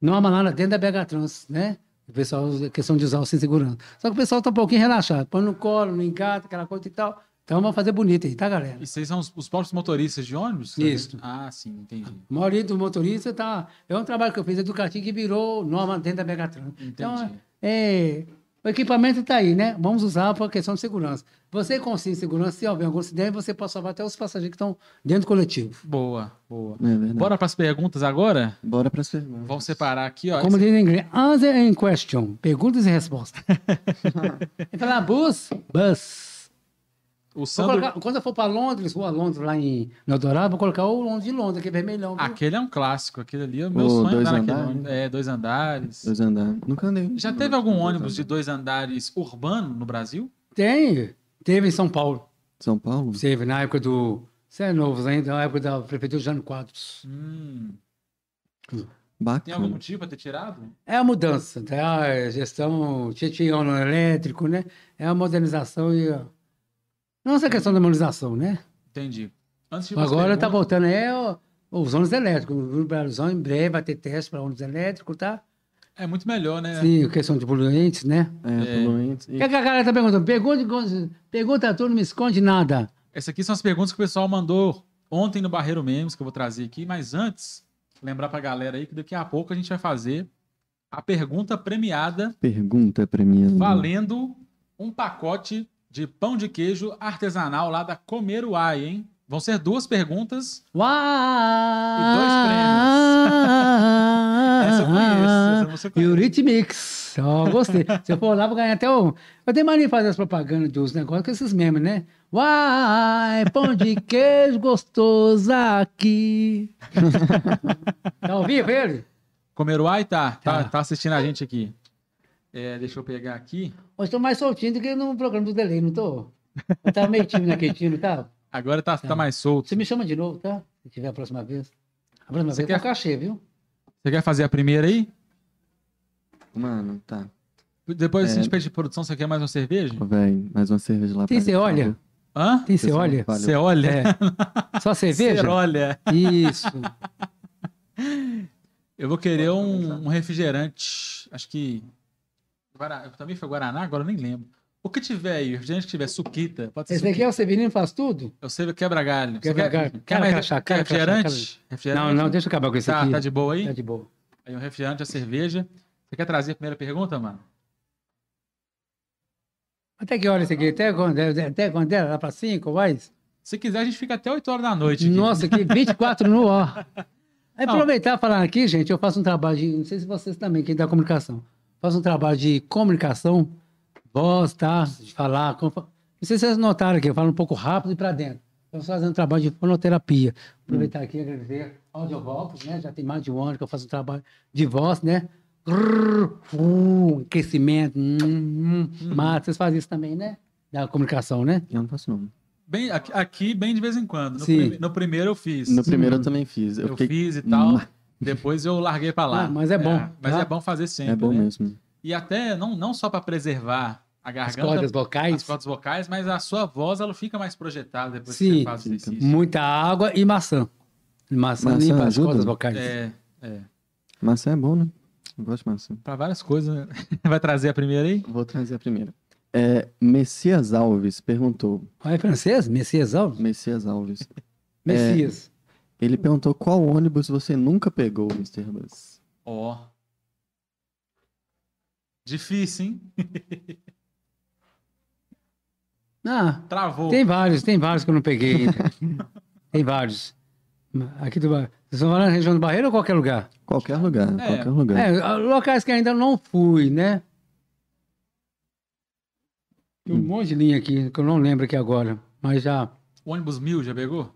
norma lá dentro da BH Trans, né? O pessoal, questão de usar o de segurança. Só que o pessoal está um pouquinho relaxado. Põe no colo, não engata, aquela coisa e tal. Então, vamos fazer bonito aí, tá, galera? E vocês são os, os próprios motoristas de ônibus? Isso. Ah, sim, entendi. A maioria dos motoristas tá. É um trabalho que eu fiz educativo que virou norma dentro da Megatran. Entendi. Então, é, o equipamento está aí, né? Vamos usar por questão de segurança. Você de segurança, se houver algum acidente, você pode salvar até os passageiros que estão dentro do coletivo. Boa, boa. É. Bora para as perguntas agora? Bora para as perguntas. Vamos separar aqui, ó. Como diz em inglês, answer and question. Perguntas e respostas. e falar bus, bus. O Sandro. colocar- quando eu for para Londres, rua Londres, lá em Eldorado, vou colocar o Londres de Londres, que é vermelhão. viu? Aquele é um clássico, aquele ali é o meu O sonho dois andar naquele. É, dois andares. Dois andares. Nunca andei. Já teve algum ônibus de dois andares urbano no Brasil? Tem. Teve em São Paulo. São Paulo? Teve na época do. Você é novo ainda, na época da prefeitura Jânio Quadros. Hum. Tem Bacana. algum motivo para ter tirado? É a mudança, tá? A gestão, tinha, tinha elétrico, né? É a modernização e. a- Não essa questão da modernização, né? Entendi. Agora tá perguntas- voltando é o- os ônibus elétricos. O Brasil em breve vai ter teste para ônibus elétricos, tá? É muito melhor, né? Sim, questão de poluentes, né? É, poluentes. O que, é que a galera tá perguntando? Pergunta, pergunta tudo, não me esconde nada. Essas aqui são as perguntas que o pessoal mandou ontem no Barreiro Memes, que eu vou trazer aqui. Mas antes, lembrar pra galera aí que daqui a pouco a gente vai fazer a pergunta premiada Pergunta premiada. valendo um pacote de pão de queijo artesanal lá da Comeruai, hein? Vão ser duas perguntas. Uau! E dois prêmios. Essa eu conheço, essa você conhece. Ó, gostei. Se eu for lá, vou ganhar até o. Eu tenho mania de fazer as propagandas dos negócios com esses memes, né? Uai, pão de queijo gostoso aqui. tá ao vivo ele? Comeruai tá, tá, Tá. tá assistindo a gente aqui. É, deixa eu pegar aqui. Hoje tô mais soltinho do que no programa do Delay, não tô? Eu tava meio tímido naquele time, tá? Agora tá, tá mais solto. Você me chama de novo, tá? Se tiver a próxima vez. A próxima Você vez quer- cachê, viu? Você quer fazer a primeira aí? Mano, tá. Depois É. a gente pede de produção, você quer mais uma cerveja? Velho, mais uma cerveja lá Tem pra você mim, por olha? Hã? Tem você olha? Você olha? É. Só cerveja? Você olha. Isso. Eu vou querer um, um refrigerante. Acho que. Guara... Também foi Guaraná? Agora eu nem lembro. O que tiver aí, refrigerante que tiver, suquita. Pode ser Esse aqui é o Severino faz tudo? Eu sei quebra-galho. Você Quebra-galho. Quer, Cara mais crachá, quer refrigerante? refrigerante? Não, não, deixa eu acabar com esse Tá, aqui. tá de boa aí? Tá de boa. Aí um refrigerante, a cerveja. Você quer trazer a primeira pergunta, mano? Até que hora esse aqui? Até quando? é- Até quando era? Lá pra 5, vai? Se quiser, a gente fica até 8 horas da noite. aqui. Nossa, aqui 24 no ar. Aí, aproveitar e falar aqui, gente, eu faço um trabalho de. Não sei se vocês também, quem dá comunicação. Faço um trabalho de comunicação, voz, tá? De falar. Não sei se vocês notaram aqui, eu falo um pouco rápido e para dentro. Estou fazendo um trabalho de fonoterapia. Aproveitar aqui e agradecer audiovolts, né? Já tem mais de um ano que eu faço um trabalho de voz, né? Uh, aquecimento, hum, hum, massa. Vocês fazem isso também, né? Da comunicação, né? Eu não faço não. Bem, aqui, bem de vez em quando. No, Sim. prime- no primeiro eu fiz. No primeiro eu também fiz. Eu eu fiquei... fiz e tal. Depois eu larguei pra lá. Ah, mas é bom, mas tá? é bom fazer sempre. É bom né? mesmo. E até não, não só para preservar a As garganta, cordas vocais. as cordas vocais, mas a sua voz ela fica mais projetada depois que Sim, você faz o exercício. Muita água e maçã. Maçã, Maçã limpa as cordas vocais. É, é. Maçã é bom, né? Eu gosto de maçã. Para várias coisas. né? Vai trazer a primeira aí? Vou trazer a primeira. É, Messias Alves perguntou. Ah, é francês? Messias Alves? Messias Alves. Messias. Ele perguntou qual ônibus você nunca pegou, Mr. Bus. Ó. Difícil, hein? Ah, Travou. tem vários, tem vários que eu não peguei ainda. tem vários. Aqui do Vocês estão falando na região do Barreiro ou qualquer lugar? Qualquer lugar, É. qualquer lugar. É, locais que ainda não fui, né? Tem um monte de linha aqui que eu não lembro aqui agora. Mas já. O ônibus mil já pegou?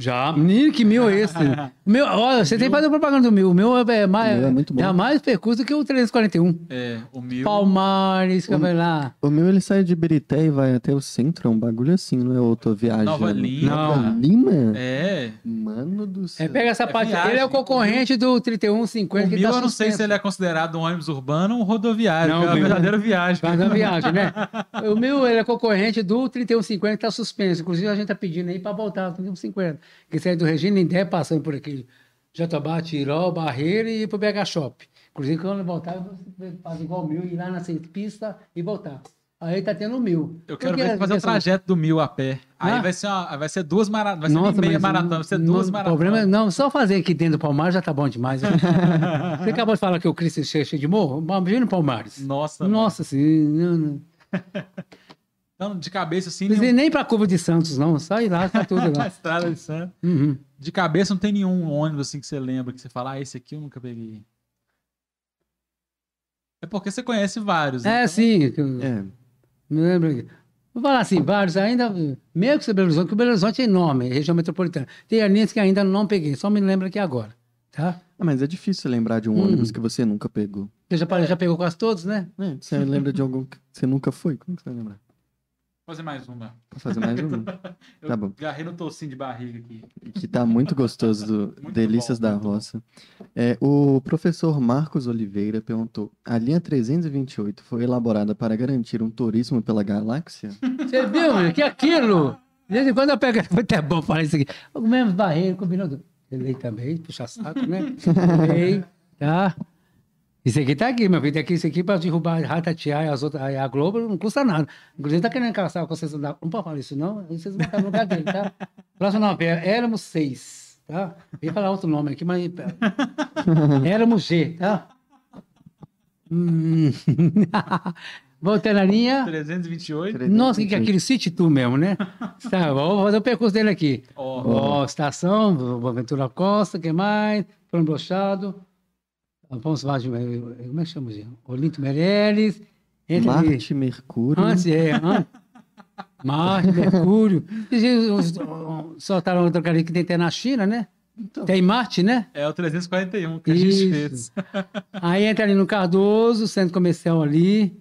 Já, menino, que mil é esse? O meu, olha, você tem que fazer propaganda do mil. O meu é mais, O meu é muito bom. dá mais percurso do que o 341. É, o mil. Palmares, que vai lá. O meu ele sai de Birité e vai até o centro, é um bagulho assim, não é? Viajando. Nova Lima. Nova Lima? É. Mano do É, céu. pega essa É parte. viagem. Ele é o concorrente do O 3150 que mil tá eu não sei se ele é considerado um ônibus urbano ou um rodoviário. Não, é uma verdadeira viagem. Faz uma viagem, né? O meu ele é concorrente do 3150 que tá suspenso. Inclusive, a gente tá pedindo aí para voltar o 3150. Que sai do Regina Indé, passando por aqui. Jatobá, Tirol, Barreira e pro BH Shop. Inclusive, quando eu voltar, eu faço igual o mil, ir lá na pista e voltar. Aí tá tendo o mil. Eu quero ver você fazer o trajeto do mil a pé. Aí Ah. vai ser, uma, vai ser duas maratonas. Vai ser meia maratona, vai ser duas maratonas. problema, não, só fazer aqui dentro do Palmares já tá bom demais. né? Você acabou de falar que o Cristo é cheio de morro? Imagina o Palmares. Nossa, Nossa, não, não. Então, de cabeça assim, Não nenhum... nem pra Curva de Santos, não. Sai lá, tá tudo lá. estrada de Santos. Uhum. De cabeça não tem nenhum ônibus assim que você lembra, que você fala, ah, esse aqui eu nunca peguei. É porque você conhece vários. É, então- sim. É, Me lembro. Vou falar assim, vários ainda, mesmo que o Belo Horizonte, porque o Belo Horizonte é enorme, é região metropolitana. Tem linhas que ainda não peguei, só me lembro aqui agora, tá? Ah, mas é difícil lembrar de um Hum. ônibus que você nunca pegou. Você já, já pegou quase todos, né? É, você lembra de algum que você nunca foi? Como que você vai lembrar? Vou fazer mais uma. Pra fazer mais um. Eu Tá bom. garrei no tocinho de barriga aqui. que tá muito gostoso do Muito Delícias bom, da. Roça. É, o professor Marcos Oliveira perguntou: a linha 328 foi elaborada para garantir um turismo pela galáxia? Você viu, meu, que aquilo? De vez em quando eu pego, foi até bom falar isso aqui. O mesmo barreiro, combinou. Ele também, puxa saco, né? Ei, tá? Isso aqui tá aqui, meu filho. Aqui, isso aqui para derrubar a Ratatiá e as outras, a Globo não custa nada. Inclusive, tá querendo caçar concessão da. Não pode falar isso, não. Vocês vão ficar no lugar dele, tá? Próximo nome, é Éramos seis, tá? Vem falar outro nome aqui, mas. Éramos G, tá? Hum. Voltando na linha. 328. Nossa, o que é aquele City Tour mesmo, né? Tá, vamos fazer o percurso dele aqui. Ó, Ó, estação, Boaventura Costa, que mais? Plano Brochado. Vamos lá, como é que chama, gente? Olinto Meirelles. Entra ali. Marte, Mercúrio. Antes, é, antes. Marte, Mercúrio. E, Soltaram outra carinha que tem até na China, né? Tem Marte, né? é o 341 que a gente Isso. fez. Aí entra ali no Cardoso, centro comercial ali,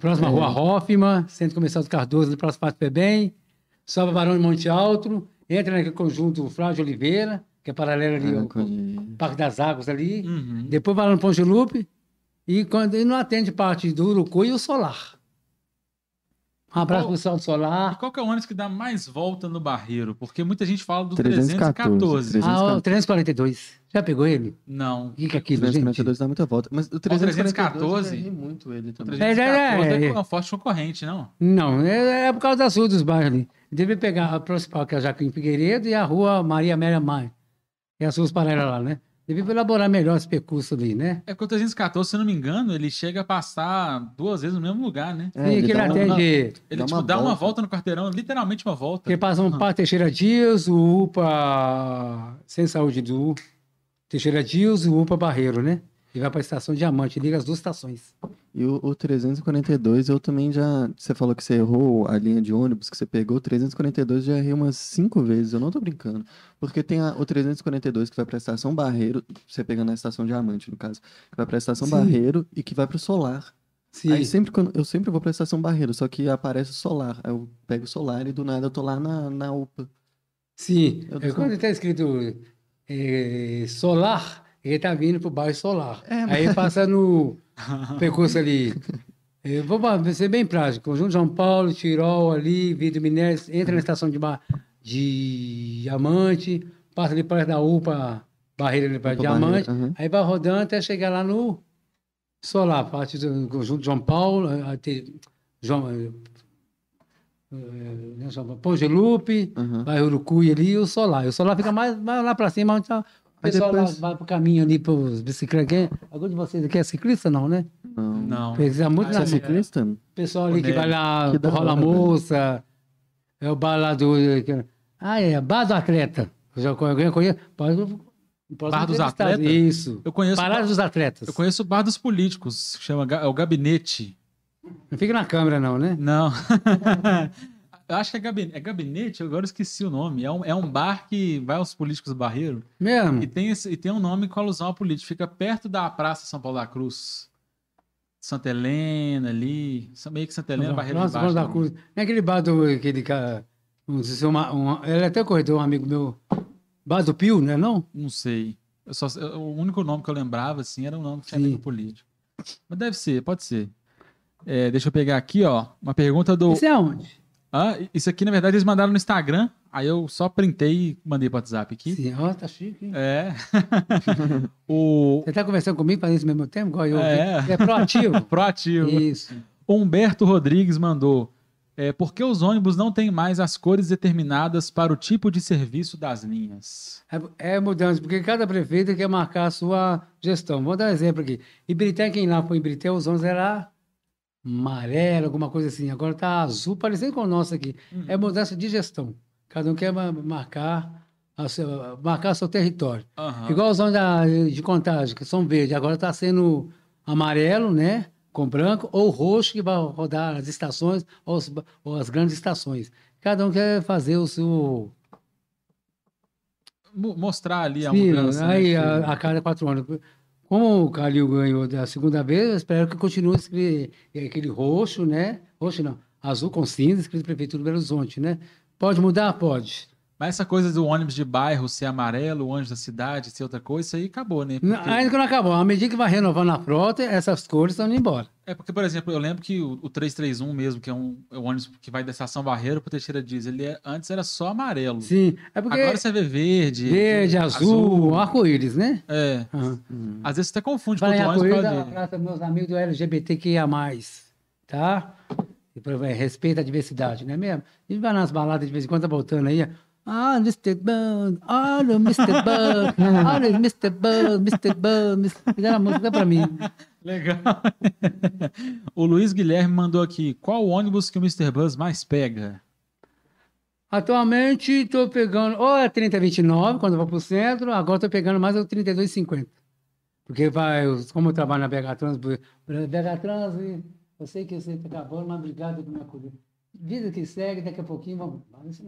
próxima É. rua Hoffman, centro comercial do Cardoso, ali próximo Parque Febem, sobe Barão de Monte Alto, entra naquele conjunto Frade Oliveira, que é paralelo ali Ah, ao conheço. Parque das Águas ali, Uhum. depois vai lá no Ponte Lupe, e, quando, e não atende parte do Urucu e o Solar. Um abraço Qual- pro pessoal do E Solar. qual que é o ônibus que dá mais volta no barreiro? Porque muita gente fala do 314. 314. Ah, o 342. Já pegou ele? Não. O que que é O aquilo, gente? 342 dá muita volta. Mas o 342 314? eu muito ele O também. 314 É, é, é, é. um forte concorrente, não? Não, é, é por causa das ruas dos bairros ali. Deve pegar a principal, que é a Jaquim Figueiredo, e a rua Maria Amélia Maia. E as ruas paralelas lá, né? Deve elaborar melhor esse percurso ali, né? É porque o 314, se eu não me engano, ele chega a passar duas vezes no mesmo lugar, né? É, e ele que ele dá uma- atende. Ele Dá tipo, uma dá uma volta. volta no quarteirão, literalmente uma volta. Que passa um Parque Teixeira Dias, o UPA Sem Saúde do Teixeira Dias e o UPA Barreiro, né? E vai para a estação Diamante, liga as duas estações. E o, o 342 eu também já. Você falou que você errou a linha de ônibus que você pegou. O 342 já errei umas cinco vezes, eu não tô brincando. Porque tem a- o 342 que vai pra estação Barreiro, você pegando na estação Diamante, no caso, que vai pra estação Sim. Barreiro e que vai pro Solar. Sim. Aí sempre quando, eu sempre vou pra estação Barreiro, só que aparece o Solar. Aí eu pego o Solar e do nada eu tô lá na, na UPA. Sim. Eu É, tô- quando está escrito eh, Solar, ele está vindo para o bairro Solar. É, Aí passa no percurso ali. Eu vou ser bem prático. Conjunto João Paulo, Tirol ali, Vidro Minério, entra na estação de, de Diamante, passa ali perto da UPA, barreira ali para Diamante, aham. aí vai rodando até chegar lá no Solar, parte do Conjunto João Paulo, eh, tem João, eh, eh, Pão de Lupe, Aham. vai Urucuí ali e o Solar. E o Solar fica mais, mais lá para cima, onde tá, o Aí pessoal lá depois- vai pro caminho ali para os bicicletas. Quem- Algum de vocês aqui é ciclista, não, né? Não. Não. Precisa muito Ah, Você na é ciclista? pessoal ali O que Nélio. vai lá Que Rola hora, Moça, é o bar lá do. Ah, é, Bar do Atleta. Já conhe- alguém conhece? Pode, Bar dos. Atletas? Isso. Eu conheço, Parada dos Atletas. eu conheço o bar dos políticos, que chama é o gabinete. Não fica na câmera, não, né? Não. eu acho que é gabinete, é gabinete, agora eu esqueci o nome. É um, é um bar que vai aos políticos barreiro Mesmo? e tem, esse- e tem um nome com alusão ao político. Fica perto da Praça São Paulo da Cruz. Santa Helena ali. São Meio que Santa Helena, Barreira de Nossa, Baixo. da ali. Cruz. Não é aquele bar do. Aquele cara. Um, uma, uma, ele é até corredor, um amigo meu. Bar do Pio, né? Não? Não sei. Eu só, eu- o único nome que eu lembrava, assim, era o nome que tinha Sim. político. Mas deve ser, pode ser. É, deixa eu pegar aqui, ó. Uma pergunta do. Isso é onde? Ah, isso aqui, na verdade, eles mandaram no Instagram. Aí eu só printei e mandei pro WhatsApp aqui. Sim, ó, tá chique, hein? É. o Você tá conversando comigo fazendo isso ao mesmo tempo? Igual eu. É. É proativo. proativo. Isso. Humberto Rodrigues mandou. É, por que os ônibus não têm mais as cores determinadas para o tipo de serviço das linhas? É, é mudança, porque cada prefeito quer marcar a sua gestão. Vou dar um exemplo aqui. Ibirité, quem lá foi Ibirité, os ônibus era amarelo, alguma coisa assim. Agora tá azul, parecendo com o nosso aqui. É mudança de gestão. Cada um quer ma- marcar, a seu, marcar seu território. Aham. Igual os da- de contagem, que são verdes. Agora está sendo amarelo, né? Com branco, ou roxo, que vai rodar as estações ou, os- ou as grandes estações. Cada um quer fazer o seu. Mo- Mostrar ali a Sim, mudança. né, aí que- a, a cada quatro anos. Como o Calil ganhou da segunda vez, eu espero que continue escre- aquele roxo, né? Roxo não, azul com cinza, escrito Prefeitura do Belo Horizonte, né? Pode mudar? Pode. Mas essa coisa do ônibus de bairro ser amarelo, o ônibus da cidade ser outra coisa, isso aí acabou, né? Porque- Ainda que não acabou. À medida que vai renovando a frota, essas cores estão indo embora. É porque, por exemplo, eu lembro que o, o 331 mesmo, que é um, é um ônibus que vai da estação Barreiro pro Teixeira Dias, ele é- antes era só amarelo. Sim, é porque Agora você vê verde. verde, azul, arco-íris, né? É. Aham. Às vezes você até confunde com outro ônibus. pode- abraço meus amigos do LGBTQIA+, tá? É, Respeita a diversidade, não é mesmo? E vai nas baladas de vez em quando, tá voltando aí, ah, Mr. Bun, olha o Mr. Bun, olha o Mr. Bun, Mr. Bun, dá a música pra mim. Legal. o Luiz Guilherme mandou aqui: qual o ônibus que o Mr. Buzz mais pega? Atualmente, estou pegando, ou é 3029, quando eu vou pro centro, agora estou pegando mais o 3250. Porque vai, como eu trabalho na BH Trans, BH Trans, eu sei que você está acabando, mas obrigado por me acolher. Vida que segue, daqui a pouquinho vamos. Não, isso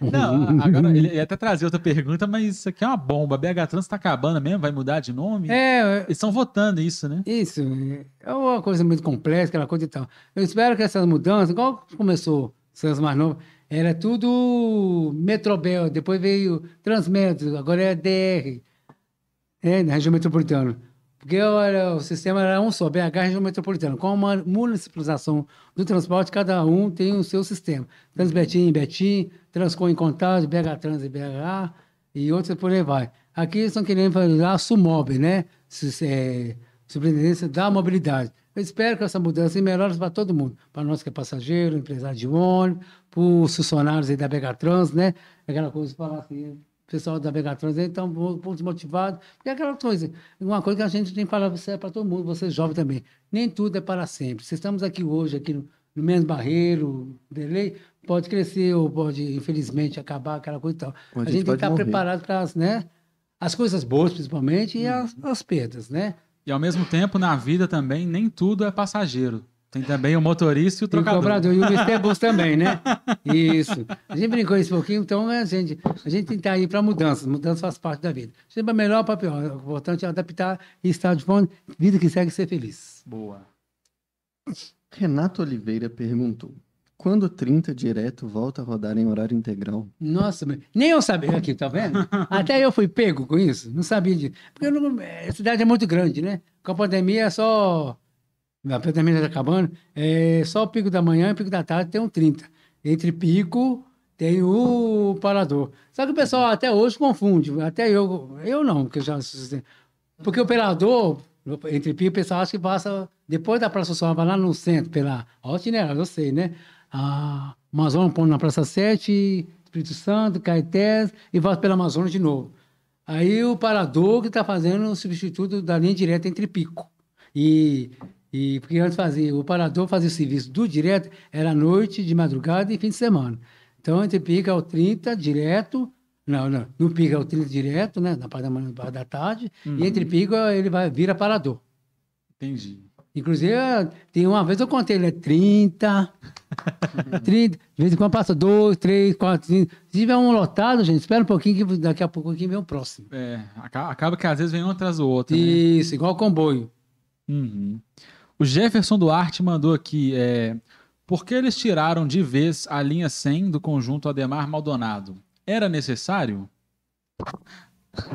não. Agora ele ia até trazer outra pergunta, mas isso aqui é uma bomba. A BH Trans tá acabando mesmo? Vai mudar de nome? É, Eles estão votando isso, né? isso. É uma coisa muito complexa, aquela coisa e tal. Eu espero que essas mudanças, igual começou os mais novos, era tudo Metrobel, depois veio Transmetro, agora é DR, é, na região metropolitana. Porque era, o sistema era um só, BH região metropolitana. Com a municipalização do transporte, cada um tem o seu sistema. Transbetim em Betim, Transcom em Contagem, BH Trans em BH e outros por aí vai. Aqui estão querendo fazer a SUMOB, né? É, Superintendência da Mobilidade. Eu espero que essa mudança melhore para todo mundo. Para nós que é passageiro, empresário de ônibus, para os funcionários aí da BH Trans, né? Aquela coisa de falar assim, o pessoal da Trans aí estão um pouco desmotivados. E aquela coisa, uma coisa que a gente tem que falar para todo mundo, você jovem também. Nem tudo é para sempre. Se estamos aqui hoje, aqui no, no menos barreiro, delay, pode crescer ou pode, infelizmente, acabar aquela coisa e tal. A A gente gente tem que estar morrer. preparado para as, né? As coisas boas, principalmente, e as, as perdas, né? E ao mesmo tempo, na vida também, nem tudo é passageiro. Tem também o motorista e o E o trocador. cobrador e o Mr. Bus também, né? Isso. A gente brincou isso um pouquinho, então a gente, a gente tem que estar aí para mudanças. Mudança faz parte da vida. Sempre é melhor para pior. O importante é adaptar e estar de fome. Vida que segue ser feliz. Boa. Renato Oliveira perguntou: quando o 30 direto volta a rodar em horário integral? Nossa, mas nem eu sabia aqui, tá vendo? Até eu fui pego com isso, não sabia disso. Porque não- a cidade é muito grande, né? Com a pandemia é só. A pandemia está acabando, é só o pico da manhã e o pico da tarde tem um 30. Entre pico tem o parador. Só que o pessoal até hoje confunde, até eu, eu não, porque eu já. Porque o operador, entre pico, o pessoal acha que passa depois da Praça Social, vai lá no centro, pela itinerário, eu sei, né? A Amazonas põe na Praça 7, Espírito Santo, Caetés e volta pela Amazonas de novo. Aí o parador que está fazendo o substituto da linha direta entre pico. E, e porque antes fazia, o parador fazia o serviço do direto, era noite, de madrugada e fim de semana. Então, entre pico é o 30 direto, não, não, no pico é o 30 direto, né, na parte da manhã, na parte da tarde, e entre pico ele vai vira parador. Entendi. Inclusive, tem uma vez eu contei, ele é 30, 30, de vez em quando passa 2, 3, 4, 5. Se tiver um lotado, gente, espera um pouquinho que daqui a pouco aqui vem o próximo. É, aca- acaba que às vezes vem um atrás do outro. né? Isso, igual comboio. Uhum. O Jefferson Duarte mandou aqui, é, por que eles tiraram de vez a linha 100 do conjunto Ademar Maldonado? Era necessário?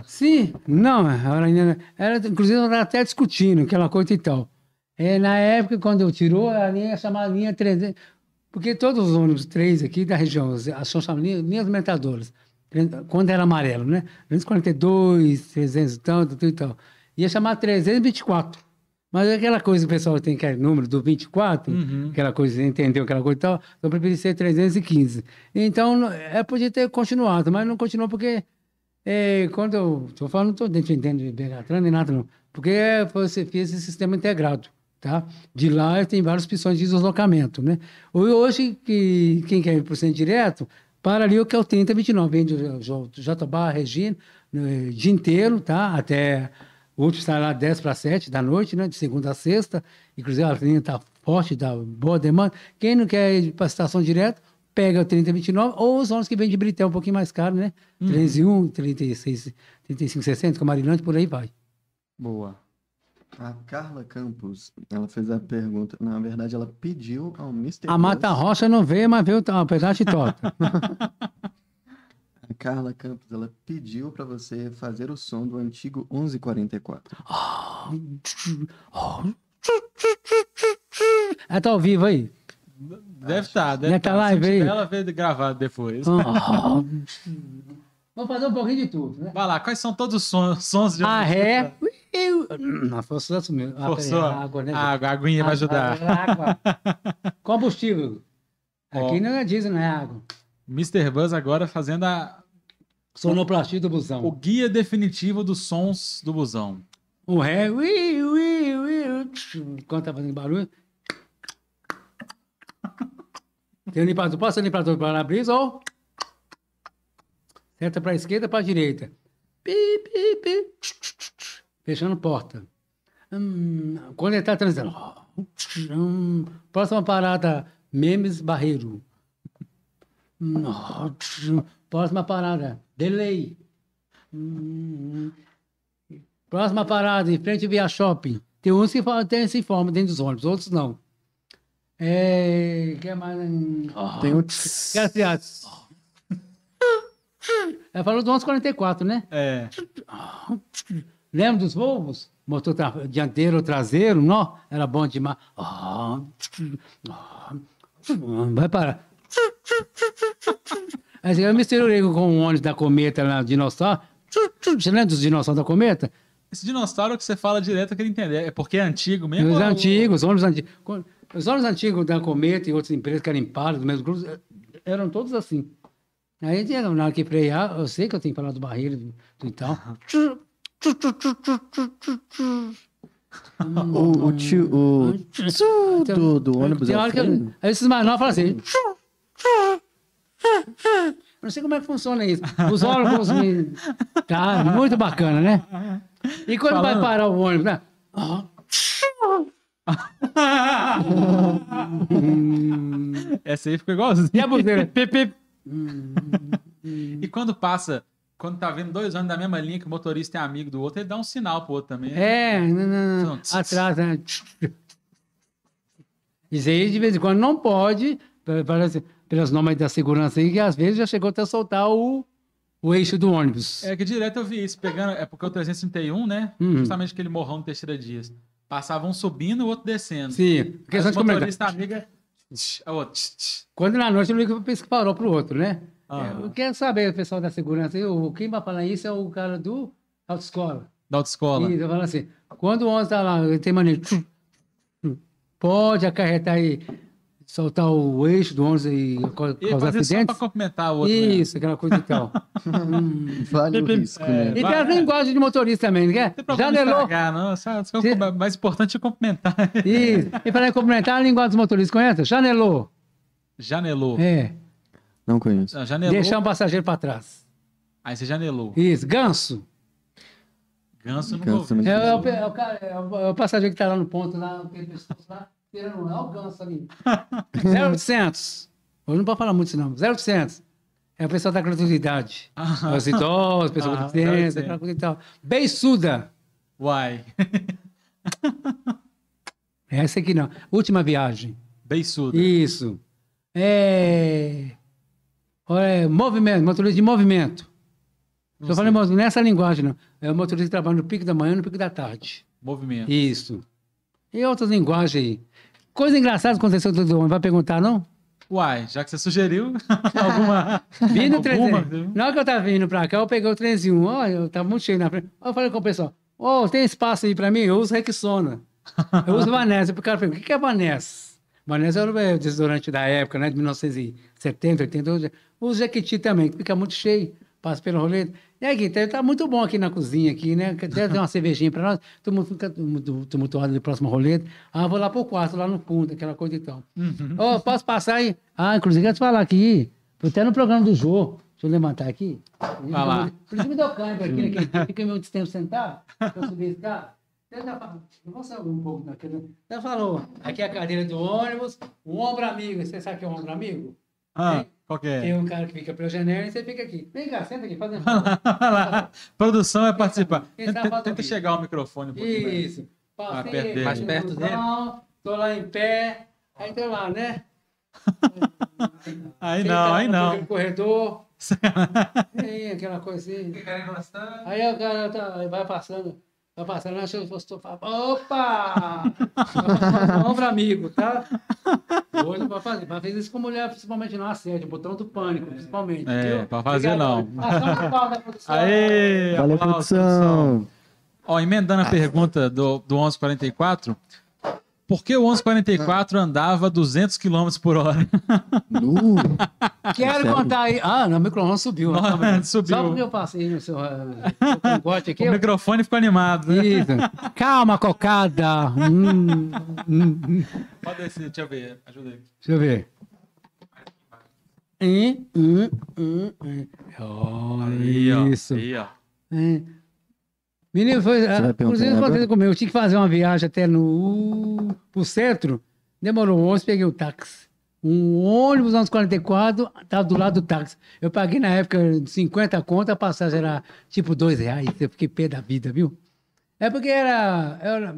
Sim, não, era, era, inclusive estava até discutindo aquela coisa e tal. É, na época, quando eu tirou, a linha chamada linha 300, porque todos os ônibus 3 aqui da região, são chamadas linhas, linhas aumentadoras, quando era amarelo, né? 242, 300 e tanto, e tal. Ia chamar 324. Mas é aquela coisa que o pessoal tem, que é número do 24, Uhum. aquela coisa, entendeu aquela coisa e tal, então eu preferi ser 315. Então, não- é, podia ter continuado, mas não continuou porque é, quando eu estou falando, não estou defendendo de Begatran nem nada, não. Porque você fez esse sistema integrado, tá? De lá tem várias opções de deslocamento, né? Ho- Hoje, que, quem quer ir para o centro direto, para ali o que é o 3029, vem do Jatobá, Regina, né, dia inteiro, tá? Até o último está lá 10 para 7 da noite, né? De segunda a sexta. Inclusive, a linha está forte, dá boa demanda. Quem não quer ir para a estação direto, pega o 3029 ou os ônibus que vêm de Brité, um pouquinho mais caro, né? 31, 36, 35, 60, Camarilante, por aí vai. Boa. A Carla Campos, ela fez a pergunta. Na verdade, ela pediu ao Mr. A Mata Rocha não veio, mas veio um pedaço de torta. A Carla Campos, ela pediu para você fazer o som do antigo 1144. Ela tá ao vivo aí. Deve estar, deve Deve estar. tá live Se aí. tiver, ela vê gravado depois. Vamos fazer um pouquinho de tudo, né? Vai lá, quais são todos os sons, sons de A ré. Não, foi sucesso mesmo. Ah, Forçou. peraí, a água, né? A água, a aguinha vai ajudar. A- água. Combustível. Aqui não é diesel, não é água. Mr. Buzz agora fazendo a- Sonoplastia do o busão. guia definitivo dos sons do busão. O ré. Ui, ui, ui. Quando tá fazendo barulho. Tem um limpador. Pode ser limpador para para-brisa ou. Seta para a esquerda para a direita. Pi, pi, pi. Fechando porta. Hum, quando ele está transitando. Hum, próxima parada, Memes Barreiro. Próxima parada, Delay. Próxima parada, em frente Via Shopping. Tem uns que fa- tem esse forma dentro dos ônibus, outros não. É. que mais? Tem um. Graças. Ela falou do 1144, né? É. Lembra dos Volvos? Motor tra- dianteiro ou traseiro? Não, era bom demais. Ah, ah, Vai parar. Aí eu misturei com o ônibus da cometa lá, dinossauro. Você lembra dos dinossauros da cometa? Esse dinossauro que você fala direto, eu queria entender. É porque é antigo mesmo? Os ou- antigos, os ônibus antigos. Os ônibus antigos da Cometa e outras empresas que eram Impala, do mesmo grupo, eh, eram todos assim. Aí, na hora que frear, eu sei que eu tenho que falar do barreiro do, do e tal. O, o tio. O do, do ônibus. Tem é o hora que eu, freio? aí esses mais novos falam assim. Não sei como é que funciona isso. Os órgãos. me- Tá, muito bacana, né? E quando vai Falando- parar o ônibus, né? Essa aí ficou igualzinho. E a buzeira? Pip, pip. E quando passa, quando tá vendo dois ônibus da mesma linha, que o motorista é amigo do outro, ele dá um sinal pro outro também. É, não, não, não. atrás, né? Isso aí, de vez em quando, não pode, pe- parece, pelas normas da segurança aí, que às vezes já chegou até a soltar o, o eixo do ônibus. É que direto eu vi isso, pegando. É porque o 331, né? Uhum. Justamente aquele morrão do Teixeira Dias. Passava um subindo e o outro descendo. Sim, Aí questão o de motorista amiga. A outra. tch, tch. Quando na noite, eu para que parou para o outro, né? Ah. É, Eu quero saber, o pessoal da segurança, aí, o- quem vai falar isso é o cara do autoescola. Da autoescola. E eu falo assim, quando o ônibus está lá, ele tem tchum, pode acarretar e soltar o eixo do ônibus e ca- E causar fazer só acidentes? complementar o outro. né? Isso, aquela coisa e tal. Vale o risco, né? E tem as linguagens de motorista também, não quer? Não Janelou. estragar, não. Só, só Sim. o mais importante é complementar. Isso. E para complementar a linguagem dos motoristas, conhece? Janelou. Janelou. É. Não conheço. Não, janelou. Deixar um passageiro para trás. Aí você janelou. Isso. Ganso. Ganso nunca Ganso. É, o, é o é o- é o passageiro que tá lá no ponto, lá, aquele pescoço lá, tirando um, é o ganso ali. 0800. Hoje não pode falar muito isso não. 0800. É o pessoal da gratuidade. Ah, Os idosos, pessoal Ah, com deficiência, 0800. aquela coisa e tal. Beiçuda. Uai. Essa aqui não. Última viagem. Beiçuda. Isso. É... é movimento, motorista de movimento. Não Estou sei. falando nessa linguagem, não. É o motorista que trabalha no pico da manhã e no pico da tarde. Movimento. Isso. E outras linguagens aí. Coisa engraçada aconteceu todo mundo. Vai perguntar, não? Uai, já que você sugeriu alguma. Vindo alguma, 300. Na hora que eu tava vindo pra cá, eu peguei o 301. Ó, eu tava muito cheio na frente. Aí eu falei com o pessoal: Ô, tem espaço aí pra mim? Eu uso Rexona. Eu uso Vanessa. O cara perguntou: o que que é Vanessa? Vanessa era o desodorante da época, né? De 1970, 80. Eu uso Jequiti também, que fica muito cheio. Passa pelo rolê. E aí, Gui, tá muito bom aqui na cozinha, aqui, né? Quer ter uma cervejinha pra nós? Todo mundo fica tumultu- tumultuado no próximo rolê. Ah, vou lá pro quarto, lá no fundo, aquela coisa e tal. Uhum. Ô, posso passar aí? Ah, inclusive, quero te falar aqui. Até no programa do Jô. Deixa eu levantar aqui. Vai lá. Por isso me deu câimbra aqui, né? que Fica muito tempo sentado. Eu subi esse carro. Eu já falo, eu vou sair um pouco daquele. Ela falou, aqui é a cadeira do ônibus, um ombro amigo. Você sabe o que é um ombro amigo? Ah, qual que Tem é? um cara que fica pelo genérico e você fica aqui. Vem cá, senta aqui, faz um. Produção é participar. Tenta, tenta chegar o microfone um pouquinho. Isso. Mais Passei perto dele. Mais perto dele. Tô lá em pé. Aí tô lá, né? Aí não, aí no não. corredor. Aí, aquela coisa assim. Aí o cara tá, vai passando, vai passando, achou que fosse tu fala, opa! Ombro amigo, tá? Hoje vai fazer, vai fazer isso com mulher, principalmente no assédio, botão do pânico, principalmente. É, pra fazer Obrigado. não. Produção. Aê! Valeu, aplausos, produção. Ó, emendando a pergunta do, do 1144, por que o 1144 andava 200 km por hora? Nu. Quero Sério? contar aí. Ah, não, o micro-ondas subiu. Não, Tá, subiu. Só porque eu passei no seu uh, aqui. O eu- microfone ficou animado, né? Isso. Calma, cocada. Hum, hum, hum. Pode descer, deixa eu ver. Ajuda aí. Deixa eu ver. Hum, hum, hum, hum. Olha Aí, ó. isso. Aí, ó. É. Menino, foi. ah, perguntar Inclusive, aconteceu comigo. Eu tinha que fazer uma viagem até no pro centro. Demorou 11, peguei o táxi. Um ônibus anos 44, estava do lado do táxi. Eu paguei na época 50 conto, a passagem era tipo dois reais. Eu fiquei pé da vida, viu? É porque era. era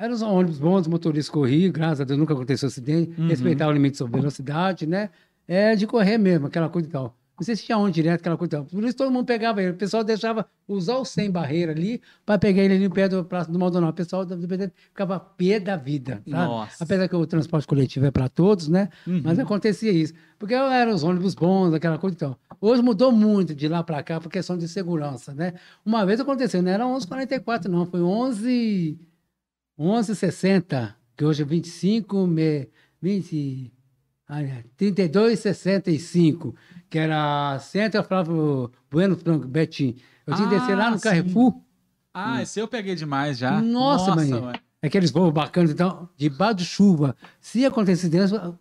eram os ônibus bons, os motoristas corriam, graças a Deus nunca aconteceu acidente, Uhum. respeitava o limite de velocidade, né? É de correr mesmo, aquela coisa e tal. Não sei se tinha onde direto, aquela coisa. Por isso todo mundo pegava ele. O pessoal deixava usar o sem barreira ali para pegar ele ali no pé do Praça do Maldonado. O pessoal do ficava pé da vida, sabe? Nossa. Apesar que o transporte coletivo é para todos, né? Uhum. Mas acontecia isso. Porque eram os ônibus bons, aquela coisa e tal. Hoje mudou muito de lá para cá por questão de segurança, né? Uma vez aconteceu, não era 11h44, não. Foi 11... 11,60, que hoje é 25, me, 20, olha, 32,65, que era Centro Flávio Bueno Franco, Betim. Eu tinha que descer lá Ah, no sim. Carrefour, Ah, esse eu peguei demais já. Nossa, mãe. mãe. aqueles voos bacanas, então, debaixo de chuva. Se acontecesse isso,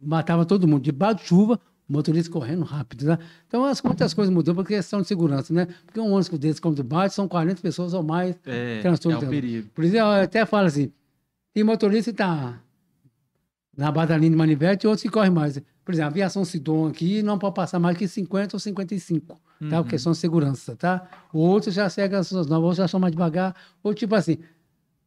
matava todo mundo. Debaixo de chuva, o motorista correndo rápido, né? Então, as, muitas coisas mudou por questão de segurança, né? Porque um ônibus desse, como do baixo, são 40 pessoas ou mais É, transtorno é um perigo. Por isso, eu até falo assim: tem motorista que está na base da linha de manivete e outros que correm mais. Por exemplo, a aviação Sidon aqui não pode passar mais que 50 ou 55, tá? Uhum. Por questão de segurança, tá? Outros já seguem as suas novas, outros já são mais devagar. Ou tipo assim,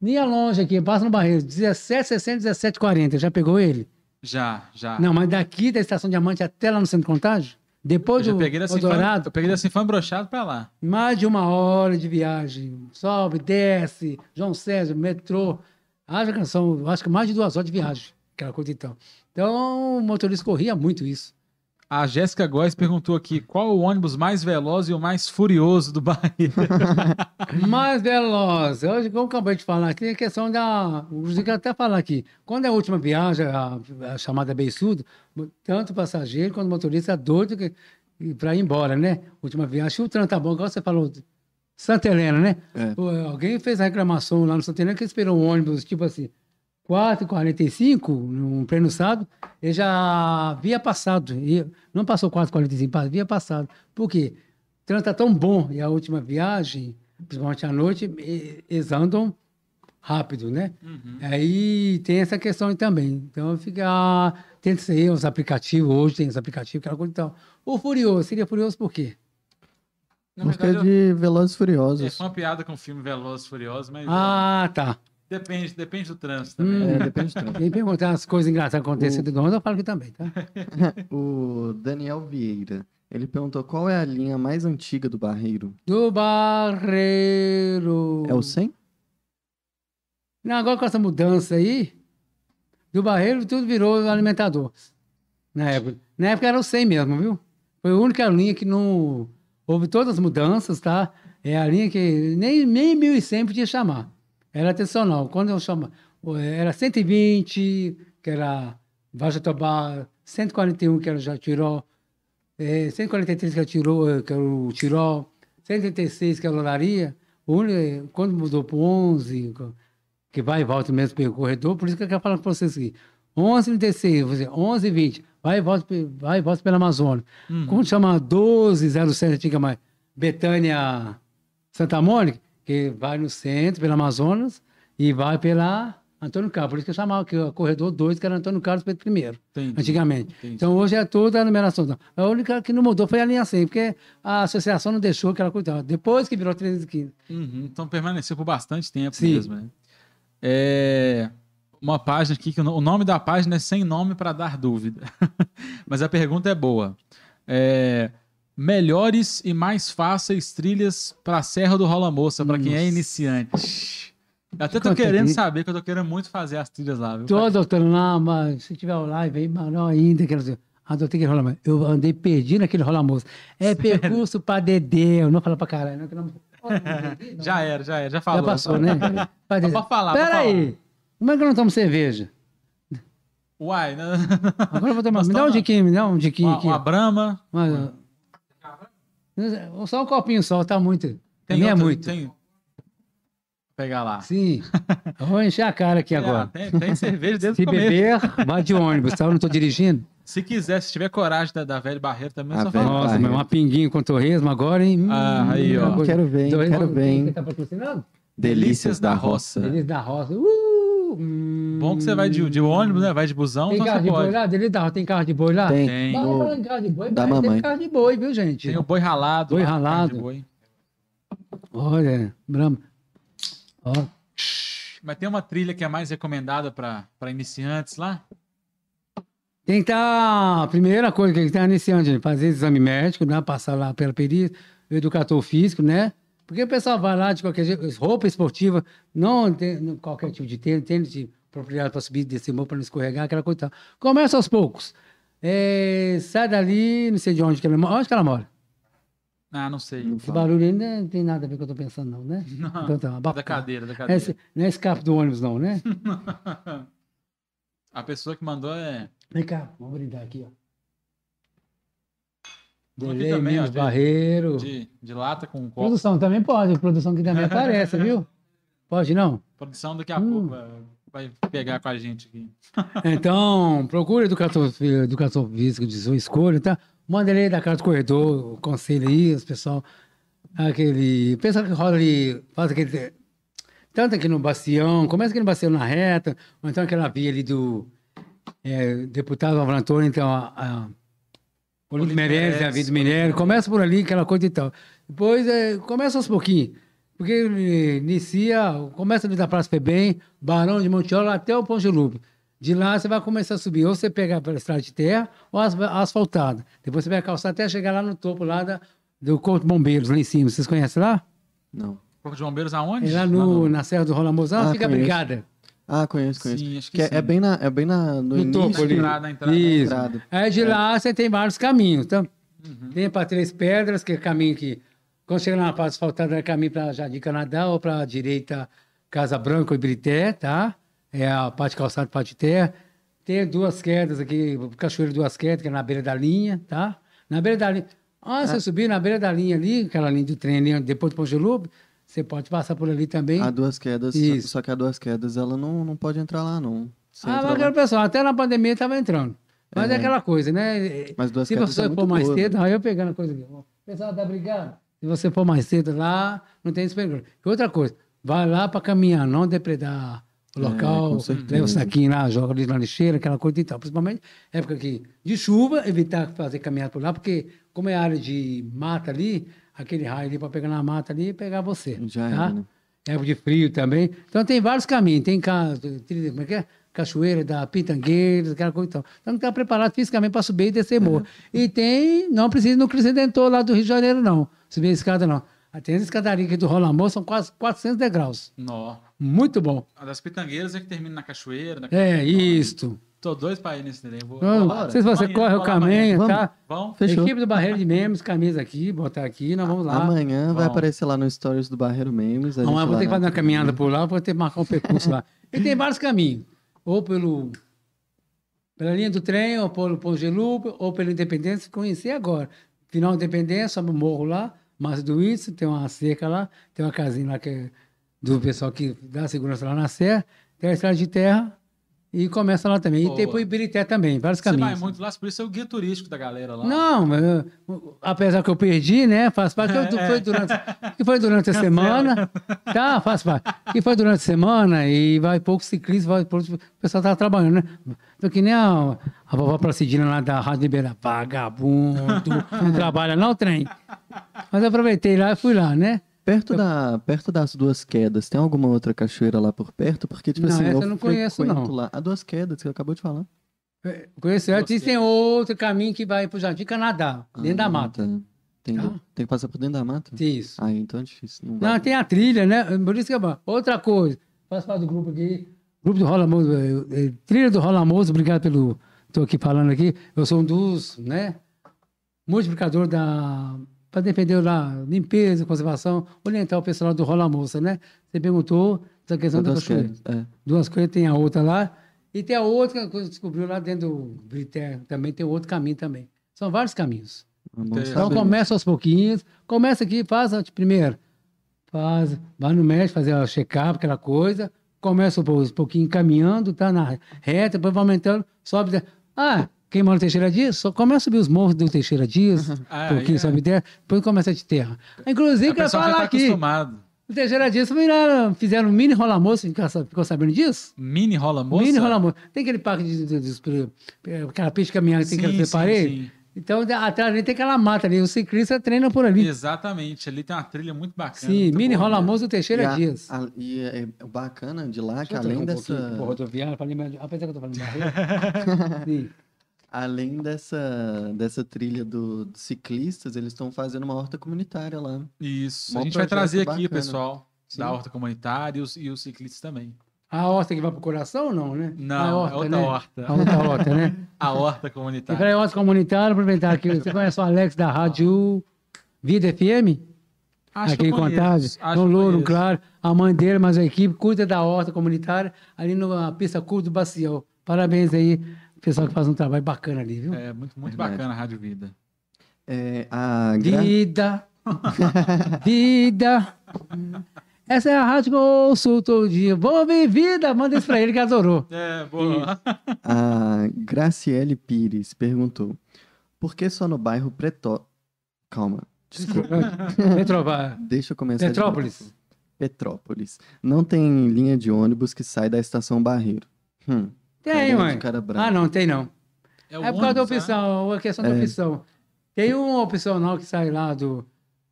linha longe aqui, passa no barreiro, 1760, 1740, já pegou ele? Já, já. Não, mas daqui da Estação Diamante até lá no Centro de Contagem, eu depois já do peguei eu peguei da Sinfã brochado pra lá. mais de uma hora de viagem. Sobe, desce, João César, metrô. Haja canção, acho que mais de duas horas de viagem, aquela coisa então. Então, o motorista corria muito isso. A Jéssica Góes perguntou aqui qual o ônibus mais veloz e o mais furioso do Bahia. Mais veloz. Hoje, como eu acabei de falar aqui, a questão da. O Zico até falar aqui. Quando é a última viagem, a, a chamada beiçudo, tanto o passageiro quanto o motorista é doido para ir embora, né? Última viagem. O trânsito tá bom, igual você falou, Santa Helena, né? É. Alguém fez a reclamação lá no Santa Helena que esperou um ônibus, tipo assim, 4h45, num pleno sábado, ele já havia passado. E não passou 4h45, havia passado. Por quê? O trânsito tá tão bom e a última viagem, principalmente à noite, eles andam rápido, né? Uhum. Aí tem essa questão aí também. Então fica. ah, Tem que ser os aplicativos, hoje tem os aplicativos, aquela coisa e tal. O Furioso, seria Furioso por quê? Na Música verdade, de Velozes e é, Furiosos. foi uma piada com o filme Velozes e Furiosos, mas Ah, tá. Depende, depende do trânsito também. Hum. É, depende do tempo. Quem perguntar as coisas engraçadas acontecendo do eu falo que também, tá? O Daniel Vieira, ele perguntou qual é a linha mais antiga do Barreiro. Do Barreiro. É o 100? Não, agora com essa mudança aí, do Barreiro tudo virou alimentador. Na época. Na época era o 100 mesmo, viu? Foi a única linha que não. Houve todas as mudanças, tá? É a linha que nem, nem 1100 podia chamar. Era atencional. Quando eu chamo. Era 120, que era Vajatobá, 141, que era Jatiró, é, 143, que era, Tiró, que era o Tiró, 136, que era Olaria. Único- Quando mudou para 11, que vai e volta mesmo pelo corredor, por isso que eu quero falar com vocês aqui. 11h36, vou dizer, 11h20, vai e volta, vai e volta pela Amazônia. Quando chama 1207, antiga mais, Betânia Santa Mônica, que vai no centro, pela Amazonas, e vai pela Antônio Carlos. Por isso que eu chamava que o corredor 2, que era Antônio Carlos Pedro I, Entendi. antigamente. Entendi. Então hoje é toda a numeração. A única que não mudou foi a linha 100, porque a associação não deixou aquela coisa. Depois que virou 315. Uhum, Então permaneceu por bastante tempo Sim. mesmo. né? É uma página aqui que o nome da página é sem nome para dar dúvida. Mas a pergunta é boa. É, melhores e mais fáceis trilhas para a Serra do Rola Moça para quem é iniciante. Eu até tô querendo saber que eu tô querendo muito fazer as trilhas lá, viu? Tô, doutor, lá, mas se tiver live aí, maior ainda. Quer dizer, ah, doutor, que rola. Eu andei perdido naquele rola moça. É percurso pra Dedê. Eu não falo pra caralho. Não, não... Ó, não não. Já era, já era, já falou. Já passou, né? Pra Dedê. Pode falar, Pera aí. Como é que eu não tomo cerveja? Uai, né? Agora eu vou tomar. Nós Me dá um diquinho, me dá um diquinho uma, aqui. uma brama. Uma- Só um copinho só, tá muito. Tem Também é outra- muito. Tem... Vou pegar lá. Sim. Vou encher a cara aqui agora. Ah, tem, tem cerveja desde Se o começo. beber, vai de ônibus, tá? Eu não tô dirigindo. Se quiser, se tiver coragem da, da velha barreira também, é A só falar. Nossa, mas uma pinguinha com torresmo agora, hein? Hum, Ah, aí, ó. uma coisa- Quero ver, hein? Torresmo- Quero ver, hein? Você tá patrocinando? Delícias da Roça. Delícia da Roça. Uh, hum. Bom que você vai de, de ônibus, né? Vai de busão, Tem então carro de boi lá? Delícia da Roça, tem carro de boi lá? Tem. Tem. Vai No- falando em carro de boi, da mamãe. tem carro de boi, viu, gente? Tem o boi ralado. Boi lá, ralado. boi. Olha, Brahma. Ó, Mas tem uma trilha que é mais recomendada para iniciantes lá? Tem que estar. A primeira coisa que tem que estar iniciante, gente, fazer exame médico, né? Passar lá pela perícia, o educador físico, né? Porque o pessoal vai lá de qualquer jeito, roupa esportiva, não tem não- qualquer tipo de tênis, tênis de propriedade para subir e descer morro para não escorregar, aquela coisa e tal. Começa aos poucos. É, sai dali, não sei de onde que ela mora. Onde que ela mora? Ah, não sei. Esse barulho aí não tem nada a ver com o que eu tô pensando, não, né? Não, Então tá, da cadeira, da É, cadeira. esse- não é escape do ônibus, não, né? A pessoa que mandou é. Vem cá, vamos brindar aqui, ó. Delay, também, ó, menos de- barreiro. De, de lata com copo. Produção também pode, produção que também aparece, viu? Pode não? Produção daqui a Hum. pouco vai, pegar com a gente aqui. Então, procure educação, educação física de sua escolha, tá? Manda ele aí da casa do corredor, o conselho aí, os pessoal, aquele, o pessoal que rola ali, faz aquele, tanto aqui no Bastião, começa aqui no Bastião na reta, ou então aquela via ali do é, deputado Álvaro Antônio, então a, a Olímpio Meirelles, a Meirelles, Via do Minério, começa por ali, aquela coisa e tal. Depois, é, começa aos pouquinhos, porque inicia, começa ali da Praça Febem, Barão de Montiolo até o Ponte Lupe. De lá você vai começar a subir, ou você pega pela estrada de terra ou as- asfaltada. Depois você vai calçar até chegar lá no topo lá da, do Corpo de Bombeiros, lá em cima. Vocês conhecem lá? Não. Corpo de Bombeiros aonde? É lá no, no- na Serra do Rola Mozão, Ah, fica a brigada. Ah, conheço, conheço. Sim, acho que, Que é, sim. é bem, na, é bem na, no, No início. topo ali. Entrada, entrada. Isso. entrada. Aí de lá você tem vários caminhos, tá? Uhum. Tem para Três Pedras, que é caminho que, quando chega na parte asfaltada, é caminho para Jardim Canadá, ou para a direita, Casa Branca ou Ibrité, tá? É a parte calçada, parte de terra. Tem duas quedas aqui, Cachoeiro Duas Quedas, que é na beira da linha, tá? Na beira da linha. Ah, você subir na beira da linha ali, aquela linha do trem ali, depois do Ponte Lupe, você pode passar por ali também. A duas quedas, só- Isso. só que a duas quedas ela não, não pode entrar lá, não. Você ah, mas aquele pessoal, até na pandemia estava entrando. Mas é. É. aquela coisa, né? Mas duas Se você é for mais cedo, aí eu pegando a coisa aqui. Pessoal da brigada, Se você for mais cedo lá, não tem esperança. Outra coisa, vai lá para caminhar, não depredar o É, local, certeza. leva o saquinho lá, joga ali na lixeira, aquela coisa e tal. Principalmente época aqui de chuva, evitar fazer caminhada por lá, porque como é área de mata ali, aquele raio ali para pegar na mata ali e pegar você. Já tá? era, né? Época de frio também. Então tem vários caminhos. Tem ca... trilha, como é que é? Cachoeira da Pitangueiras, aquela coisa e tal. Então não está preparado fisicamente para subir e descer morro. E tem, não precisa no Cristo Redentor lá do Rio de Janeiro, não. Subir a escada, não. Tem as escadarias aqui do Rola Amor, são quase 400 degraus. Nó. Muito bom. A das pitangueiras é que termina na cachoeira. na- É, isto. Tô doido pra ir nesse trem. Vou, Não, sei se você Amanhã, corre o caminho, Vamos. tá? Vão? Fechou. Equipe do Barreiro de Memes, camisa aqui, botar aqui, nós vamos lá. Amanhã vai Vamos. aparecer lá no Stories do Barreiro Memes. Amanhã vou ter que fazer uma caminhada por lá, vou ter que marcar um percurso lá. E tem vários caminhos. Ou pelo pela linha do trem, ou pelo Pão de Lupa, ou pela Independência, conhecer agora. Final Independência, sobe o morro lá, Márcio do Ítalo, tem uma cerca lá, tem uma casinha lá que é do pessoal que dá segurança lá na Serra, tem a estrada de terra e começa lá também. E tem Boa. pro Ibirité também, vários Você caminhos. vai muito lá, por isso é o guia turístico da galera lá. Não, eu- apesar que eu perdi, né? Faz parte que eu- foi durante, que foi durante a semana, tá? Faz parte. Que foi durante a semana e vai poucos ciclistas, vai poucos, o pessoal tava trabalhando, né? Tô que nem a, a vovó Placidina lá da Rádio Liberar, vagabundo, não trabalha não, trem. Mas eu aproveitei lá e fui lá, né? Perto, da, perto das duas quedas, tem alguma outra cachoeira lá por perto? Porque, tipo Não, assim, essa eu não conheço, não. lá. A duas quedas, que você acabou de falar. Conheci Você. antes, tem outro caminho que vai pro Jardim Canadá, dentro da Ah, mata. tá. Tem, Tá. tem que passar por dentro da mata? Isso. Ah, então é difícil. Não, Não, vai. tem a trilha, né? Por isso que é bom. Outra coisa, faço parte do grupo aqui, grupo do Rola Moço, eh, eh, trilha do Rola Moço, obrigado pelo. Estou aqui falando aqui. Eu sou um dos, né? Multiplicador da. Para defender lá, limpeza, conservação, orientar o pessoal do Rola Moça, né? Você perguntou da questão da cachoeira. É. Duas coisas, tem a outra lá. E tem a outra que descobriu lá dentro do Brité, também tem outro caminho também. São vários caminhos. É Então, começa aos pouquinhos. Começa aqui, faz a- primeiro. Faz, vai no médico fazer o check-up, aquela coisa. Começa aos pouquinhos caminhando, tá na reta, depois vai aumentando, sobe. Ah, quem mora no Teixeira Dias, só começa a subir os morros do Teixeira Dias, Ah, um pouquinho é. sobe terra, depois começa de terra. Inclusive, O quero falar tá aqui. acostumado. O Teixeira Dias lá, fizeram um mini rola moço, ficou sa- ficou sabendo disso? Mini rola moça? Mini rola moço. Tem aquele parque de, de, de, de- aquela pista de caminhar que tem que sim. Então, de- atrás ali tem aquela mata ali, os ciclistas treinam por ali. Exatamente. Ali tem uma trilha muito bacana. Sim, muito mini rola moço do Teixeira E, a- Dias. a- e é é bacana de lá que Deixa eu além um dessa, lembrar de- apesar que eu tô falando barreira. Além dessa, dessa trilha do, dos ciclistas, eles estão fazendo uma horta comunitária lá. Isso. Mó a gente vai trazer aqui o bacana. pessoal Sim. da horta comunitária e os, e os ciclistas também. A horta que vai pro coração, não, né? Não, a é outra né? horta. A outra horta, né? A horta E comunitária. para a horta comunitária, aproveitar aqui, você conhece o Alex da Rádio Vida FM? Acho aqui em Contagem. Então, que Louro, claro. A mãe dele, mas a equipe cuida da horta comunitária ali na pista curta do Bacião. Parabéns aí, pessoal que faz um trabalho bacana ali, viu? É muito, muito Verdade. bacana a Rádio Vida. É, a gra- Vida, vida. Essa é a rádio que eu ouço todo dia. Ouvir vida, manda isso pra ele que adorou. É, boa. A Graciele Pires perguntou: por que só no bairro Preto... Calma, desculpa. Petrovar. Deixa eu começar. Petrópolis. Petrópolis. Não tem linha de ônibus que sai da estação Barreiro. Hum, Tem, mãe. cara brava. Ah, não, tem não. É, É por causa da né? opção, a questão da É. opção. Tem uma opcional que sai lá do.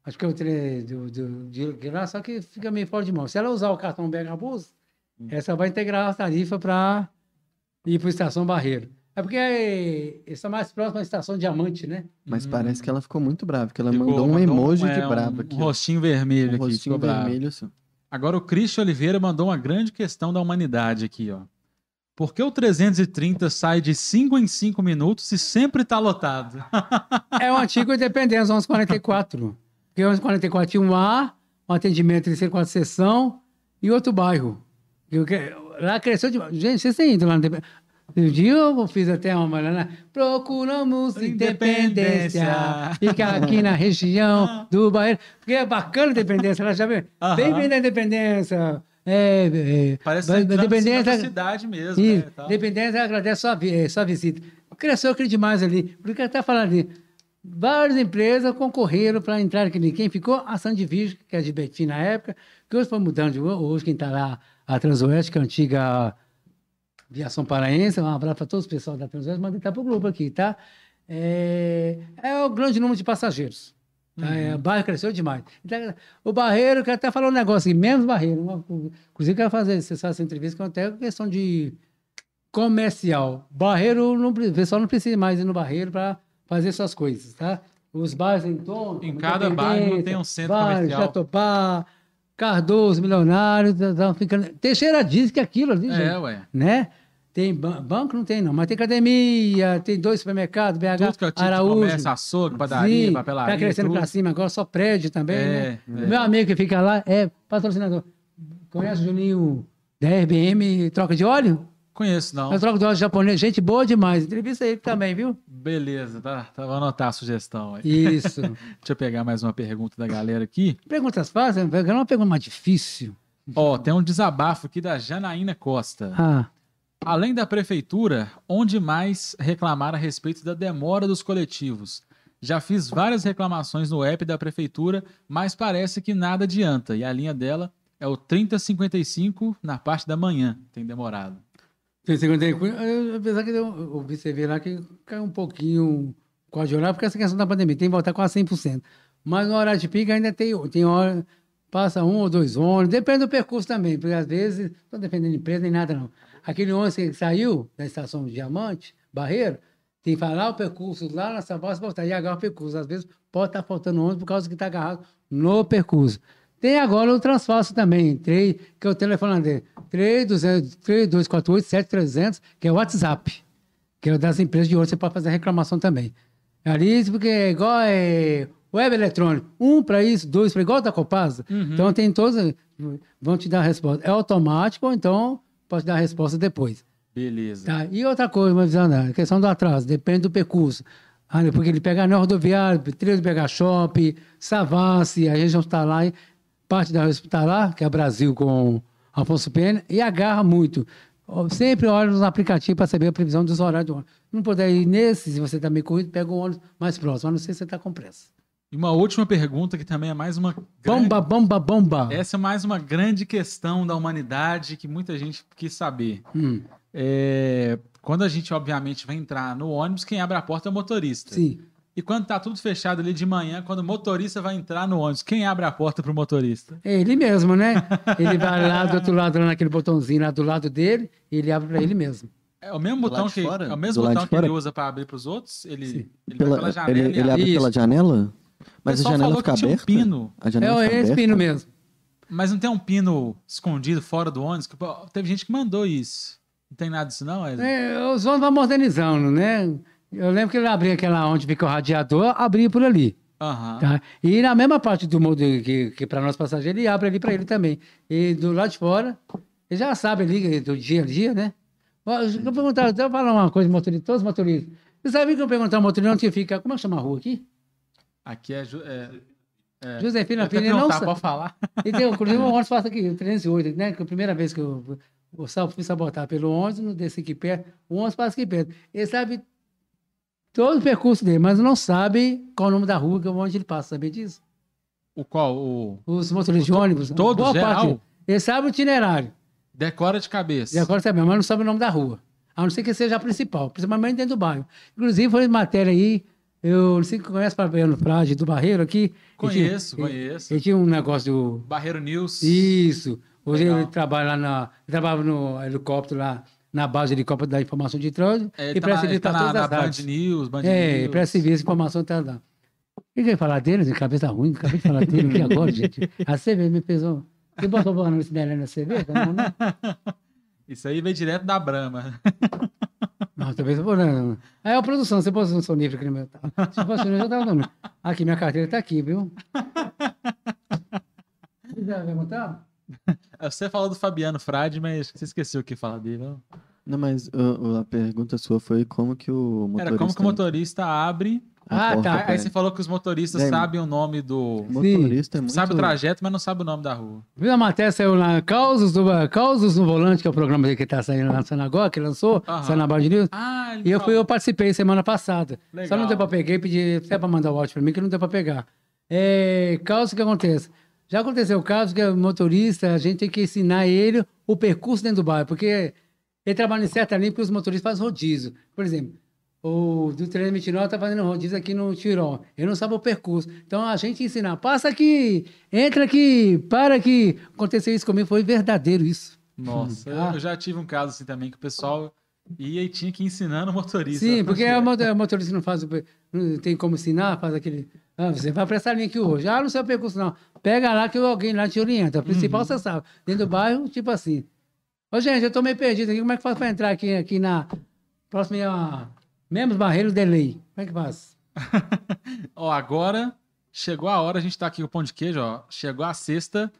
Acho que é o tre- do, do, de, de lá, só que fica meio fora de mão. Se ela usar o cartão BH Bus, Hum. essa vai integrar a tarifa para ir para a estação Barreiro. É porque é, está mais próximo à estação Diamante, né? Mas Hum. parece que ela ficou muito brava, que ela Ficou- mandou um emoji é, de brava um aqui. ó. rostinho vermelho Um aqui. rostinho ficou bravo. vermelho. Agora o Christian Oliveira mandou uma grande questão da humanidade aqui, ó. Por que o 330 sai de 5 em 5 minutos e sempre tá lotado? É o antigo Independência, 1144. Porque 1144 tinha um A, um atendimento terceiro quarta sessão e outro bairro. Lá cresceu demais. Gente, vocês têm ido lá no Independência? Um dia eu fiz até uma lá, procuramos independência, Independência. fica aqui na região do bairro, porque é bacana a independência, ela já vê, Aham. bem bem da independência, é, é, Parece vai- tá cima da independência, cidade mesmo, né? e tal. Independência agradece sua, eh, sua visita. Cresceu aquele demais ali. Por que ele está falando ali? Várias empresas concorreram para entrar aqui. Quem ficou? A Sandivígio, que é de Betim na época, que hoje foi mudando de hoje quem está lá, a Transoeste, que é a antiga Viação Paraense, um abraço para todos os pessoal da Transoeste, mas está para o grupo aqui, tá? É, é o grande número de passageiros. Tá? É, o bairro cresceu demais. Então, o Barreiro, quero até falar um negócio aqui, menos Barreiro. uma- inclusive, quero fazer essa, entrevista com até questão de comercial. Barreiro, não, o pessoal não precisa mais ir no Barreiro para fazer suas coisas, tá? Os bairros em torno. Em cada bairro tem um centro bairro, comercial. Jatobá, Cardoso, Milionário, tá- tá ficando... Teixeira diz que aquilo ali, É, gente, ué. né? Tem ban- banco, não tem não, mas tem academia, tem dois supermercados, BH, Tudo que é tipo Araújo. de comércio, açougue, padaria, Sim, papelaria, Tá crescendo pra cima agora, só prédio também, É, né? é. Meu amigo que fica lá é patrocinador. Conhece o Juninho da RBM Troca de Óleo? Conheço, não. É troca de óleo japonês, gente boa demais. Entrevista ele também, viu? Beleza, tá, tá. Vou anotar a sugestão aí. Isso. Deixa eu pegar mais uma pergunta da galera aqui. Perguntas fáceis, pegar uma pergunta mais difícil. Ó, tem um desabafo aqui da Janaína Costa. Ah, Além da prefeitura, onde mais reclamar a respeito da demora dos coletivos? Já fiz várias reclamações no app da prefeitura, mas parece que nada adianta. E a linha dela é o 3055 na parte da manhã. Tem demorado. tem 55, eu- apesar que eu eu observei lá que caiu um pouquinho código de horário, porque essa questão da pandemia tem que voltar quase 100%. Mas no horário de pico ainda tem, tem hora, passa um ou dois ônibus, depende do percurso também, porque às vezes, não estou defendendo empresa nem nada não. Aquele ônibus que saiu da estação do Diamante, Barreiro, tem que falar o percurso lá na Savassi voltar e agarrar o percurso. Às vezes pode estar faltando ônibus por causa que está agarrado no percurso. Tem agora o transfácil também, 3, que é o telefone dele, 3248-7300, que é o WhatsApp, que é o das empresas de ouro, você pode fazer reclamação também. Ali, porque é igual é, web eletrônico, um para isso, dois para igual da Copasa. Então tem todos, vão te dar a resposta. É automático, ou então pode dar a resposta depois. Beleza. Tá? E outra coisa, uma visão, né? a questão do atraso, depende do percurso. Ah, né? porque ele pega anel rodoviário, trilho do BH Shop, Savassi, a região está lá, parte da região está lá, que é Brasil com Afonso Pena, e agarra muito. Sempre olha nos aplicativos para saber a previsão dos horários do ônibus. Não puder ir nesse, se você está meio corrido, pega o ônibus mais próximo, a não ser se você está com pressa. E uma última pergunta que também é mais uma grande... Bomba, bomba, bomba. Essa é mais uma grande questão da humanidade que muita gente quis saber. Hum, É, Quando a gente, obviamente, vai entrar no ônibus, quem abre a porta é o motorista. sim. E quando tá tudo fechado ali de manhã, quando o motorista vai entrar no ônibus, quem abre a porta pro motorista? É ele mesmo, né? Ele vai lá do outro lado, lá naquele botãozinho lá do lado dele, e ele abre para ele mesmo. É o mesmo Do botão que fora? é o mesmo Do botão que ele usa para abrir pros outros? Ele, Sim. ele Pela- vai pela janela ele ele abre pela janela? Mas a janela falou fica que tinha um aberta? pino. A janela É fica esse aberta? pino mesmo. Mas não tem um pino escondido fora do ônibus? Que, pô, teve gente que mandou isso. Não tem nada disso, não? Wesley? É, os ônibus vão modernizando, né? Eu lembro que ele abria aquela onde fica o radiador, abria por ali. Aham. Tá? E na mesma parte do mundo que, que para nós passageiros, ele abre ali para ele também. E do lado de fora, ele já sabe ali do dia a dia, né? Eu vou perguntar, deixa eu falar uma coisa, motorista, todos os motoristas. Você sabe que eu perguntar ao motorista onde fica, como é que chama a rua aqui? Aqui é. É, é. Josefina Filho, não sabe. pode falar? E tem, inclusive, o ônibus passa aqui, o 308, né? Que a primeira vez que eu, eu fui sabotar pelo ônibus, não desci aqui perto, o ônibus passa aqui perto. Ele sabe todo o percurso dele, mas não sabe qual o nome da rua que é onde ele passa, sabia disso? O qual? O Os motoristas de ônibus, todo, boa geral? parte, ele sabe o itinerário, decora de cabeça. e agora sabe, mas não sabe o nome da rua. A não ser que seja a principal, principalmente dentro do bairro. Inclusive, foi matéria aí, eu não sei se conhece Fabiano Frade do Barreiro aqui. Ele Conheço, ele- conheço. Ele tinha um negócio do Barreiro News. Isso. Hoje Legal. ele trabalha lá na. Ele trabalhava no helicóptero lá, na base de helicóptero da informação de trânsito. É, e ele tá presta na, ele serviço tá para na, todas na as Band áreas. News, Band É, ele News. presta serviço, informação tá lá. O que que eu ia falar dele? De cabeça ruim, acabei de falar dele aqui agora, gente. A cerveja me pesou. Você botou banana nesse dele na cerveja? Não, não. Isso aí veio direto da Brahma. Não, talvez eu vou. Não. Aí é a produção, você um sonífero aqui no meu. Se fosse sonífero, eu tava dando. Aqui, minha carteira tá aqui, viu? Já vai montar? Você falou do Fabiano Frade, mas você esqueceu o que falar dele. não? Não, mas uh, a pergunta sua foi como que o motorista... Era como que o motorista abre Ah, tá. Aí você falou que os motoristas Bem, sabem o nome do. Motorista é muito... Sabe o trajeto, mas não sabe o nome da rua. Viu a matéria, saiu lá, Causos, do, Causos no Volante, que é o programa dele que tá saindo, lançando agora, que lançou, Aham. saiu na Band News. Ah, E eu, fui, eu participei semana passada. Só Legal. não deu pra pegar e pedi até pra mandar o áudio pra mim, que não deu pra pegar. É, caso que acontece. Já aconteceu o caso que o motorista, a gente tem que ensinar ele o percurso dentro do bairro, porque ele trabalha em certa linha porque os motoristas fazem rodízio. Por exemplo, o do 329 tá fazendo rodízio aqui no Tirol. Ele não sabe o percurso. Então a gente ensinar, passa aqui, entra aqui, para aqui. Aconteceu isso comigo, foi verdadeiro isso. Nossa, Ah. eu já tive um caso assim também que o pessoal ia e tinha que ir ensinando o motorista. Sim, porque o motor- o motorista não faz não tem como ensinar, faz aquele. Ah, você vai pra essa linha aqui hoje. Ah, não sei o percurso, não. Pega lá que alguém lá te orienta. O principal Uhum. você sabe. Dentro do bairro, tipo assim. Ô, gente, eu tô meio perdido aqui. Como é que faz pra entrar aqui, aqui na próxima. A Membros Barreiros de Lei? Como é que faz? Ó, agora chegou a hora, a gente tá aqui com o pão de queijo, ó. Chegou a sexta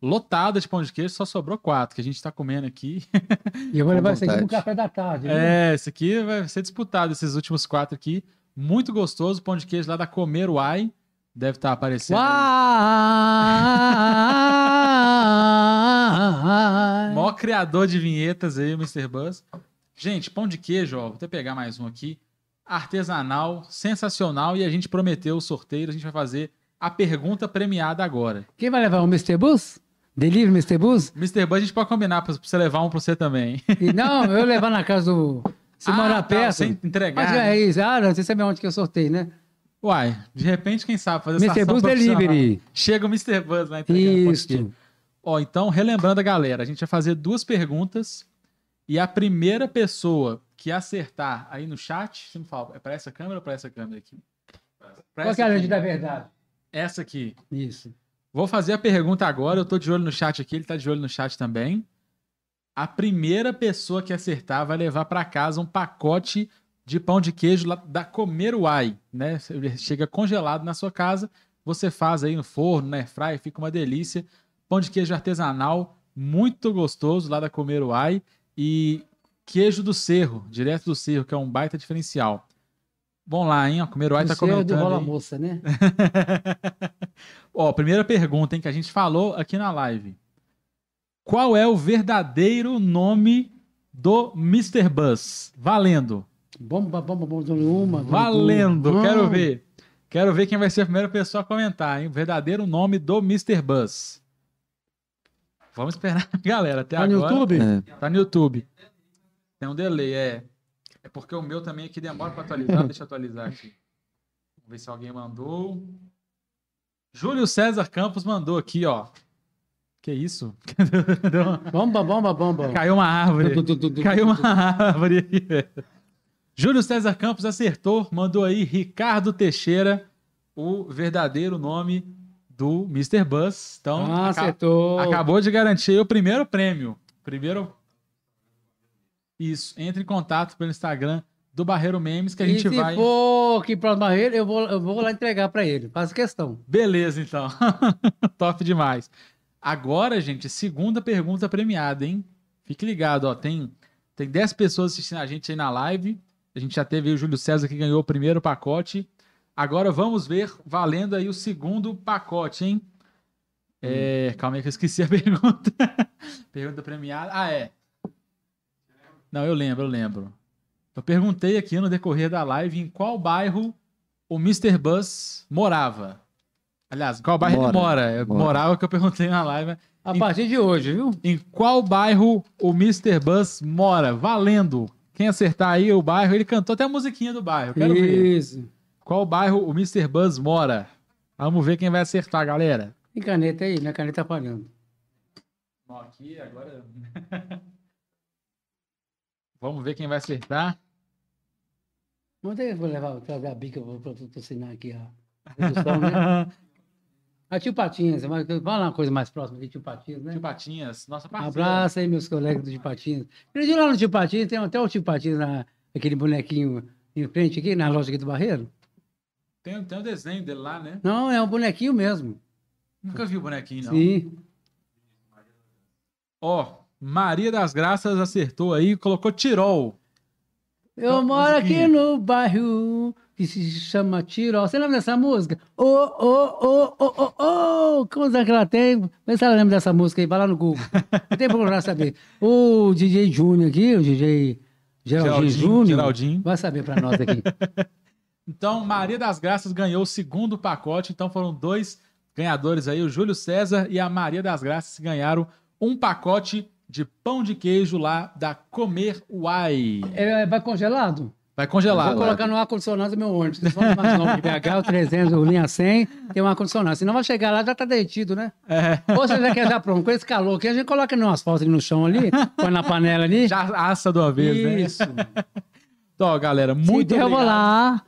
lotada de pão de queijo, só sobrou quatro que a gente tá comendo aqui. E eu vou levar isso aqui no café da tarde. viu? É, esse aqui vai ser disputado, esses últimos quatro aqui. Muito gostoso, pão de queijo lá da Comer Uai. Deve estar aparecendo. aí. Uai! Maior criador de vinhetas aí, o Mr. Buzz. Gente, pão de queijo, ó, vou até pegar mais um aqui. Artesanal, sensacional. E a gente prometeu o sorteio, a gente vai fazer a pergunta premiada agora. Quem vai levar o Mr. Bus? Delivery Mr. Bus? Mr. Buzz, a gente pode combinar pra pra você levar um pra você também. E não, eu levar na casa do. Se morar tá, perto. Sem entregar. Mas é isso. Ah, não, você sabe onde que eu sorteio, né? Uai, de repente, quem sabe fazer Mr. Bus. Delivery. Chega o Mr. Buzz lá entregando Isso. Ó, então, relembrando a galera, a gente vai fazer duas perguntas e a primeira pessoa que acertar aí no chat, você me fala, é pra essa câmera ou pra essa câmera aqui? Pra Qual que é a lente da verdade? Essa aqui. Isso. Vou fazer a pergunta agora, eu tô de olho no chat aqui, ele tá de olho no chat também. A primeira pessoa que acertar vai levar pra casa um pacote de pão de queijo lá da Comer Uai, né? Chega congelado na sua casa, você faz aí no forno, na airfryer, fica uma delícia. Pão de queijo artesanal, muito gostoso lá da Comer Uai e queijo do Cerro, direto do Cerro, que é um baita diferencial. Vamos lá, hein? A Comer Uai tá é do comentando Rola aí. Moça, né? Ó, primeira pergunta, hein, que a gente falou aqui na live. Qual é o verdadeiro nome do Mr. Buzz? Valendo. Bomba, bomba, bomba, uma. Valendo. duas. Quero ver. Quero ver quem vai ser a primeira pessoa a comentar, hein? O verdadeiro nome do Mr. Buzz. Vamos esperar, galera, até Tá no agora. YouTube? É, Tá no YouTube. Tem um delay, é. É porque o meu também aqui demora pra atualizar. Deixa eu atualizar aqui. Vamos ver se alguém mandou. Júlio César Campos mandou aqui, ó. Que isso? Bomba, bomba, bomba. Caiu uma árvore. Du, du, du, du, Caiu uma árvore aí. velho. Júlio César Campos acertou, mandou aí Ricardo Teixeira, o verdadeiro nome do Mr. Buzz. Então, Ah, aca- acertou. acabou de garantir o primeiro prêmio. Primeiro. Isso. Entre em contato pelo Instagram do Barreiro Memes que a e gente se vai. for aqui para Barreiro, eu vou, eu vou lá entregar para ele. Faço questão. Beleza, então. Top demais. Agora, gente, segunda pergunta premiada, hein? Fique ligado, ó. Tem, tem 10 pessoas assistindo a gente aí na live. A gente já teve o Júlio César que ganhou o primeiro pacote. Agora vamos ver valendo aí o segundo pacote, hein? É, calma aí que eu esqueci a pergunta. pergunta premiada. Ah, é. Não, eu lembro, eu lembro. Eu perguntei aqui no decorrer da live em qual bairro o Mr. Buzz morava. Aliás, em qual bairro ele Mora. mora? Mora. Morava que eu perguntei na live. A Em- partir de hoje, viu? Em qual bairro o Mr. Buzz mora? Valendo! Quem acertar aí o bairro, ele cantou até a musiquinha do bairro. Quero ver. Qual bairro o Mr. Buzz mora? Vamos ver quem vai acertar, galera. Tem caneta aí, minha caneta tá falhando. Bom, aqui agora. Vamos ver quem vai acertar. Aí, eu vou levar, trazer a bica para assinar aqui a produção, né? A tio Patinhas, mas fala uma coisa mais próxima de tio Patinhas, né? Tio Patinhas, nossa parceira. abraço aí, meus colegas do Tio Patinhas. De lá no Tio Patinhas, tem até o Tio Patinhas, na, aquele bonequinho em frente aqui, na loja aqui do Barreiro. Tem, tem o desenho dele lá, né? Não, é um bonequinho mesmo. Nunca vi o bonequinho, não. Sim. Ó, Maria das Graças acertou aí, colocou Tirol. Eu moro aqui no bairro que se chama Tiro. Você lembra dessa música? Ô, ô, ô, ô, ô, ô, quantos anos que ela tem? Vê se ela lembra dessa música aí, vai lá no Google. Não tem problema saber. O DJ Júnior aqui, o DJ Geraldinho Júnior, Geraldinho. vai saber pra nós aqui. Então, Maria das Graças ganhou o segundo pacote. Então, foram dois ganhadores aí, o Júlio César e a Maria das Graças, que ganharam um pacote de pão de queijo lá da Comer Uai. É, vai congelado? Vai congelar. Vou colocar no ar-condicionado do meu ônibus. Se for mais longe de BH, o 300, o linha 100, tem um ar-condicionado. Senão vai chegar lá, já tá derretido, né? É, Ou você já quer já pronto. Com esse calor aqui, a gente coloca no asfalto ali no chão ali, põe na panela ali. já assa de uma vez, né? Isso. Então, galera, Se muito der, eu vou obrigado. lá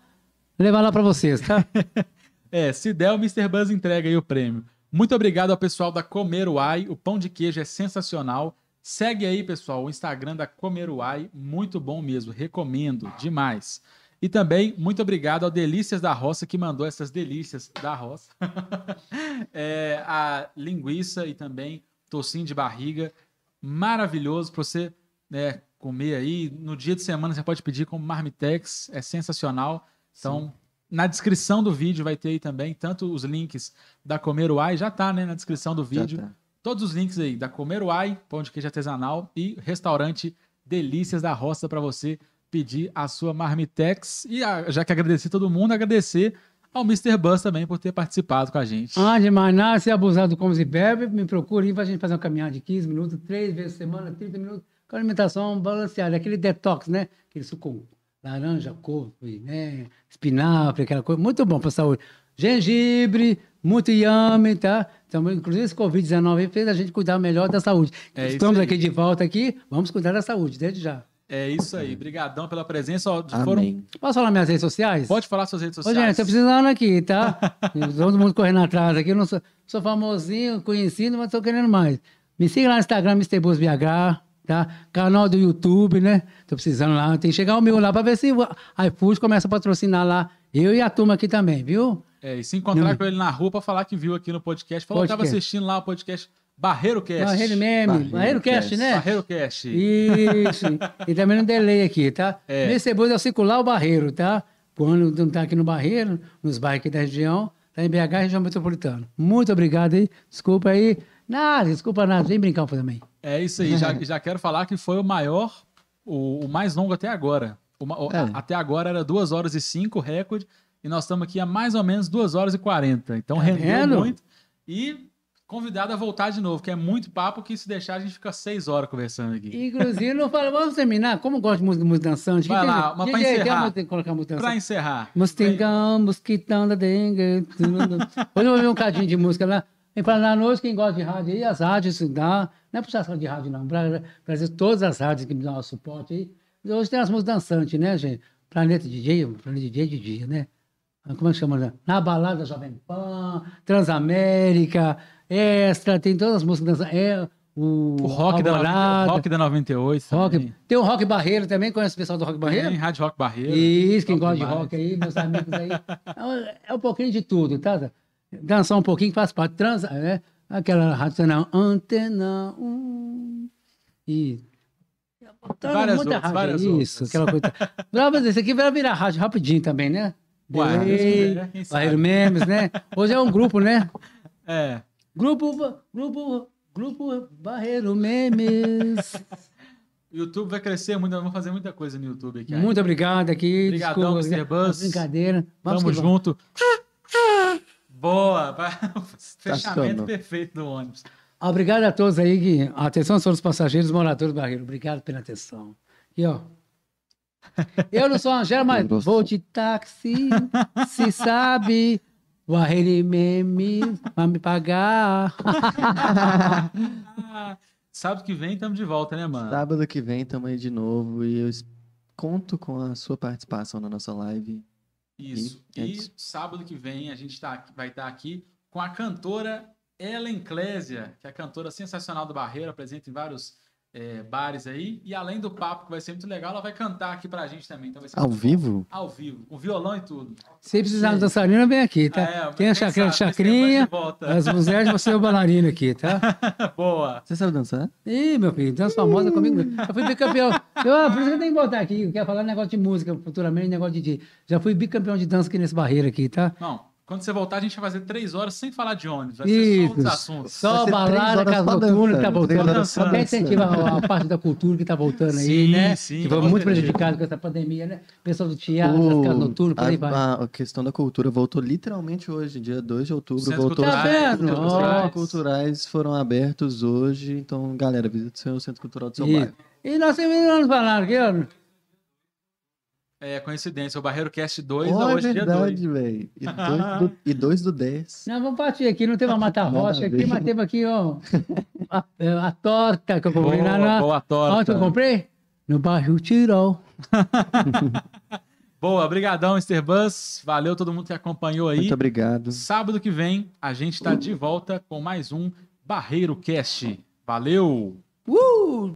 levar lá pra vocês, tá? É, se der, o Mr. Buzz entrega aí o prêmio. Muito obrigado ao pessoal da Comer Uai. O pão de queijo é sensacional. Segue aí, pessoal, o Instagram da Comer Uai. Muito bom mesmo. Recomendo demais. E também, muito obrigado ao Delícias da Roça, que mandou essas delícias da roça. É, a linguiça e também tocinho de barriga. Maravilhoso para você né, comer aí. No dia de semana você pode pedir como marmitex. É sensacional. Então, na descrição do vídeo vai ter aí também tanto os links da Comer Uai, já tá, né, na descrição do Já vídeo. tá. Todos os links aí da Comer Uai, pão de queijo artesanal e restaurante Delícias da Roça para você pedir a sua marmitex. E a- já que agradeci todo mundo, agradecer ao Mr. Buzz também por ter participado com a gente. Antes de mais nada, se abusar do comes e bebe, me procure aí pra gente fazer uma caminhada de 15 minutos, três vezes por semana, 30 minutos, com alimentação balanceada. Aquele detox, né? Aquele suco com laranja, couve, né? Espinafre, aquela coisa. Muito bom pra saúde. Gengibre, muito yame, tá? Então, inclusive, esse Covid-19 aí fez a gente cuidar melhor da saúde. É Estamos aqui de volta aqui, vamos cuidar da saúde, desde já. É isso aí. Brigadão pela presença. Foram-. Posso falar minhas redes sociais? Pode falar suas redes Ô, sociais. gente, tô precisando aqui, tá? Todo mundo correndo atrás aqui. Eu não sou, sou famosinho, conhecido, mas tô querendo mais. Me siga lá no Instagram, MrBusBH, tá? Canal do YouTube, né? Tô precisando lá. Tem que chegar o meu lá pra ver se o iFood começa a patrocinar lá. Eu e a turma aqui também, viu? É, e se encontrar Não. com ele na rua pra falar que viu aqui no podcast. Falou que tava Podcast. assistindo lá o podcast Barreiro Cast. Barreiro Meme, Barreiro Barreiro Cast, Cast. né? Barreiro Cast. Isso. e também no delay aqui, tá? É. Mr. Bus é circular o Barreiro, tá? Quando não tá aqui no Barreiro, nos bairros aqui da região, tá em BH, região metropolitana. Muito obrigado aí. Desculpa aí. Nada, desculpa nada. Vem brincar também. É isso aí. Já, já quero falar que foi o maior, o, o mais longo até agora. O ma- o- É. a- Até agora era 2 horas e 5 recorde. E nós estamos aqui há mais ou menos 2 horas e 40. Então Tá rendeu vendo? muito. E convidado a voltar de novo, que é muito papo que se deixar a gente fica 6 horas conversando aqui. Inclusive, não fala, vamos terminar. Como eu gosto de música, música dançante. Vai que lá, tem- mas pra DJ, tem encerrar. uma- tem que colocar música Pra dançante. encerrar. Mosquitão, mosquitão da dengue. Hoje eu vou ver um cadinho de música lá. Em Paraná Noite, quem gosta de rádio aí, as rádios dá. Não é puxação de rádio, não. Dizer todas as rádios que me dão o suporte aí. Hoje tem as músicas dançantes, né, gente? Planeta DJ, Planeta DJ de dia, né? Como é que chama? né? Na Balada Jovem Pan, Transamérica, Extra, tem todas as músicas dançantes. É, o, O rock, da, 90 Alvorada, rock da 98. rock. também. Tem o Rock Barreiro também, conhece o pessoal do Rock Barreiro? Tem Rádio Rock Barreiro. Isso, quem gosta de rock aí, meus amigos aí. É, é um pouquinho de tudo, tá? Dançar um pouquinho faz parte. Transa, né? Aquela rádio não, Antena 1. E. Várias muita outras, rádio, várias Isso, outras. aquela coisa. Brava, isso aqui vai virar rádio rapidinho também, né? Barreiro Memes, né? Hoje é um grupo, né? É. Grupo, grupo, grupo Barreiro Memes. YouTube vai crescer muito, vamos fazer muita coisa no YouTube aqui. Muito obrigado aqui. Obrigadão, desculpa, Mr. Buzz. Brincadeira. Tamo que vamos. junto. Boa! vai- Fechamento perfeito do ônibus. Obrigado a todos aí. Que... Atenção, são os passageiros moradores do Barreiro. Obrigado pela atenção. E, ó. Eu não sou Angela, mas vou de táxi, se sabe. Barreiro e meme, vai me pagar. Sábado que vem estamos de volta, né, mano? Sábado que vem tamo aí de novo e eu conto com a sua participação na nossa live. Isso. E é E isso. sábado que vem a gente tá, vai estar aqui com a cantora Ellen Clésia, que é a cantora sensacional do Barreiro, apresenta em vários é, bares aí. E além do papo, que vai ser muito legal, ela vai cantar aqui pra gente também. Então vai ser Ao muito bom. vivo? Ao vivo, com violão e tudo. Se precisar de dançarina, vem aqui, tá? É, Tem a quem chacrinha, sabe, chacrinha, as mulheres, você é o bailarino aqui, tá? Boa. Você sabe dançar? Ih, meu filho, dança famosa comigo. Eu fui bicampeão. Eu, ah, por isso que eu tenho que voltar aqui. Eu quero falar negócio de música futuramente, negócio de- de. Já fui bicampeão de dança aqui nesse barreiro aqui, tá? Não, quando você voltar, a gente vai fazer três horas sem falar de ônibus. Vai ser só outros Isso. assuntos. Só ser balada, casa noturna que tá voltando. dançando. incentiva a, a parte da cultura que tá voltando aí, Sim, né? sim, que foi muito prejudicado com essa pandemia, né? Pessoal do teatro, das casas noturnas, por aí a, vai. a- a questão da cultura voltou literalmente hoje, dia 2 de outubro. Centros voltou os culturais, centros Tá vendo? culturais, foram abertos hoje. Então, galera, visite o seu centro cultural do seu E, bairro. e nós temos anos falando aqui, ó. É coincidência. O Barreiro Cast 2 Oh, é é hoje dia 2. verdade, velho. E dois do- E 2 do 10. Nós vamos partir aqui, não teve uma mata Nada rocha a aqui, ver. mas teve aqui, ó, a, é, a torta que eu comprei Boa, na. boa torta. Onde eu comprei? No bairro Tirol. Boa, brigadão, Mr. Buzz. Valeu todo mundo que acompanhou aí. Muito obrigado. Sábado que vem, a gente tá de volta com mais um Barreiro Cast. Valeu! Uh!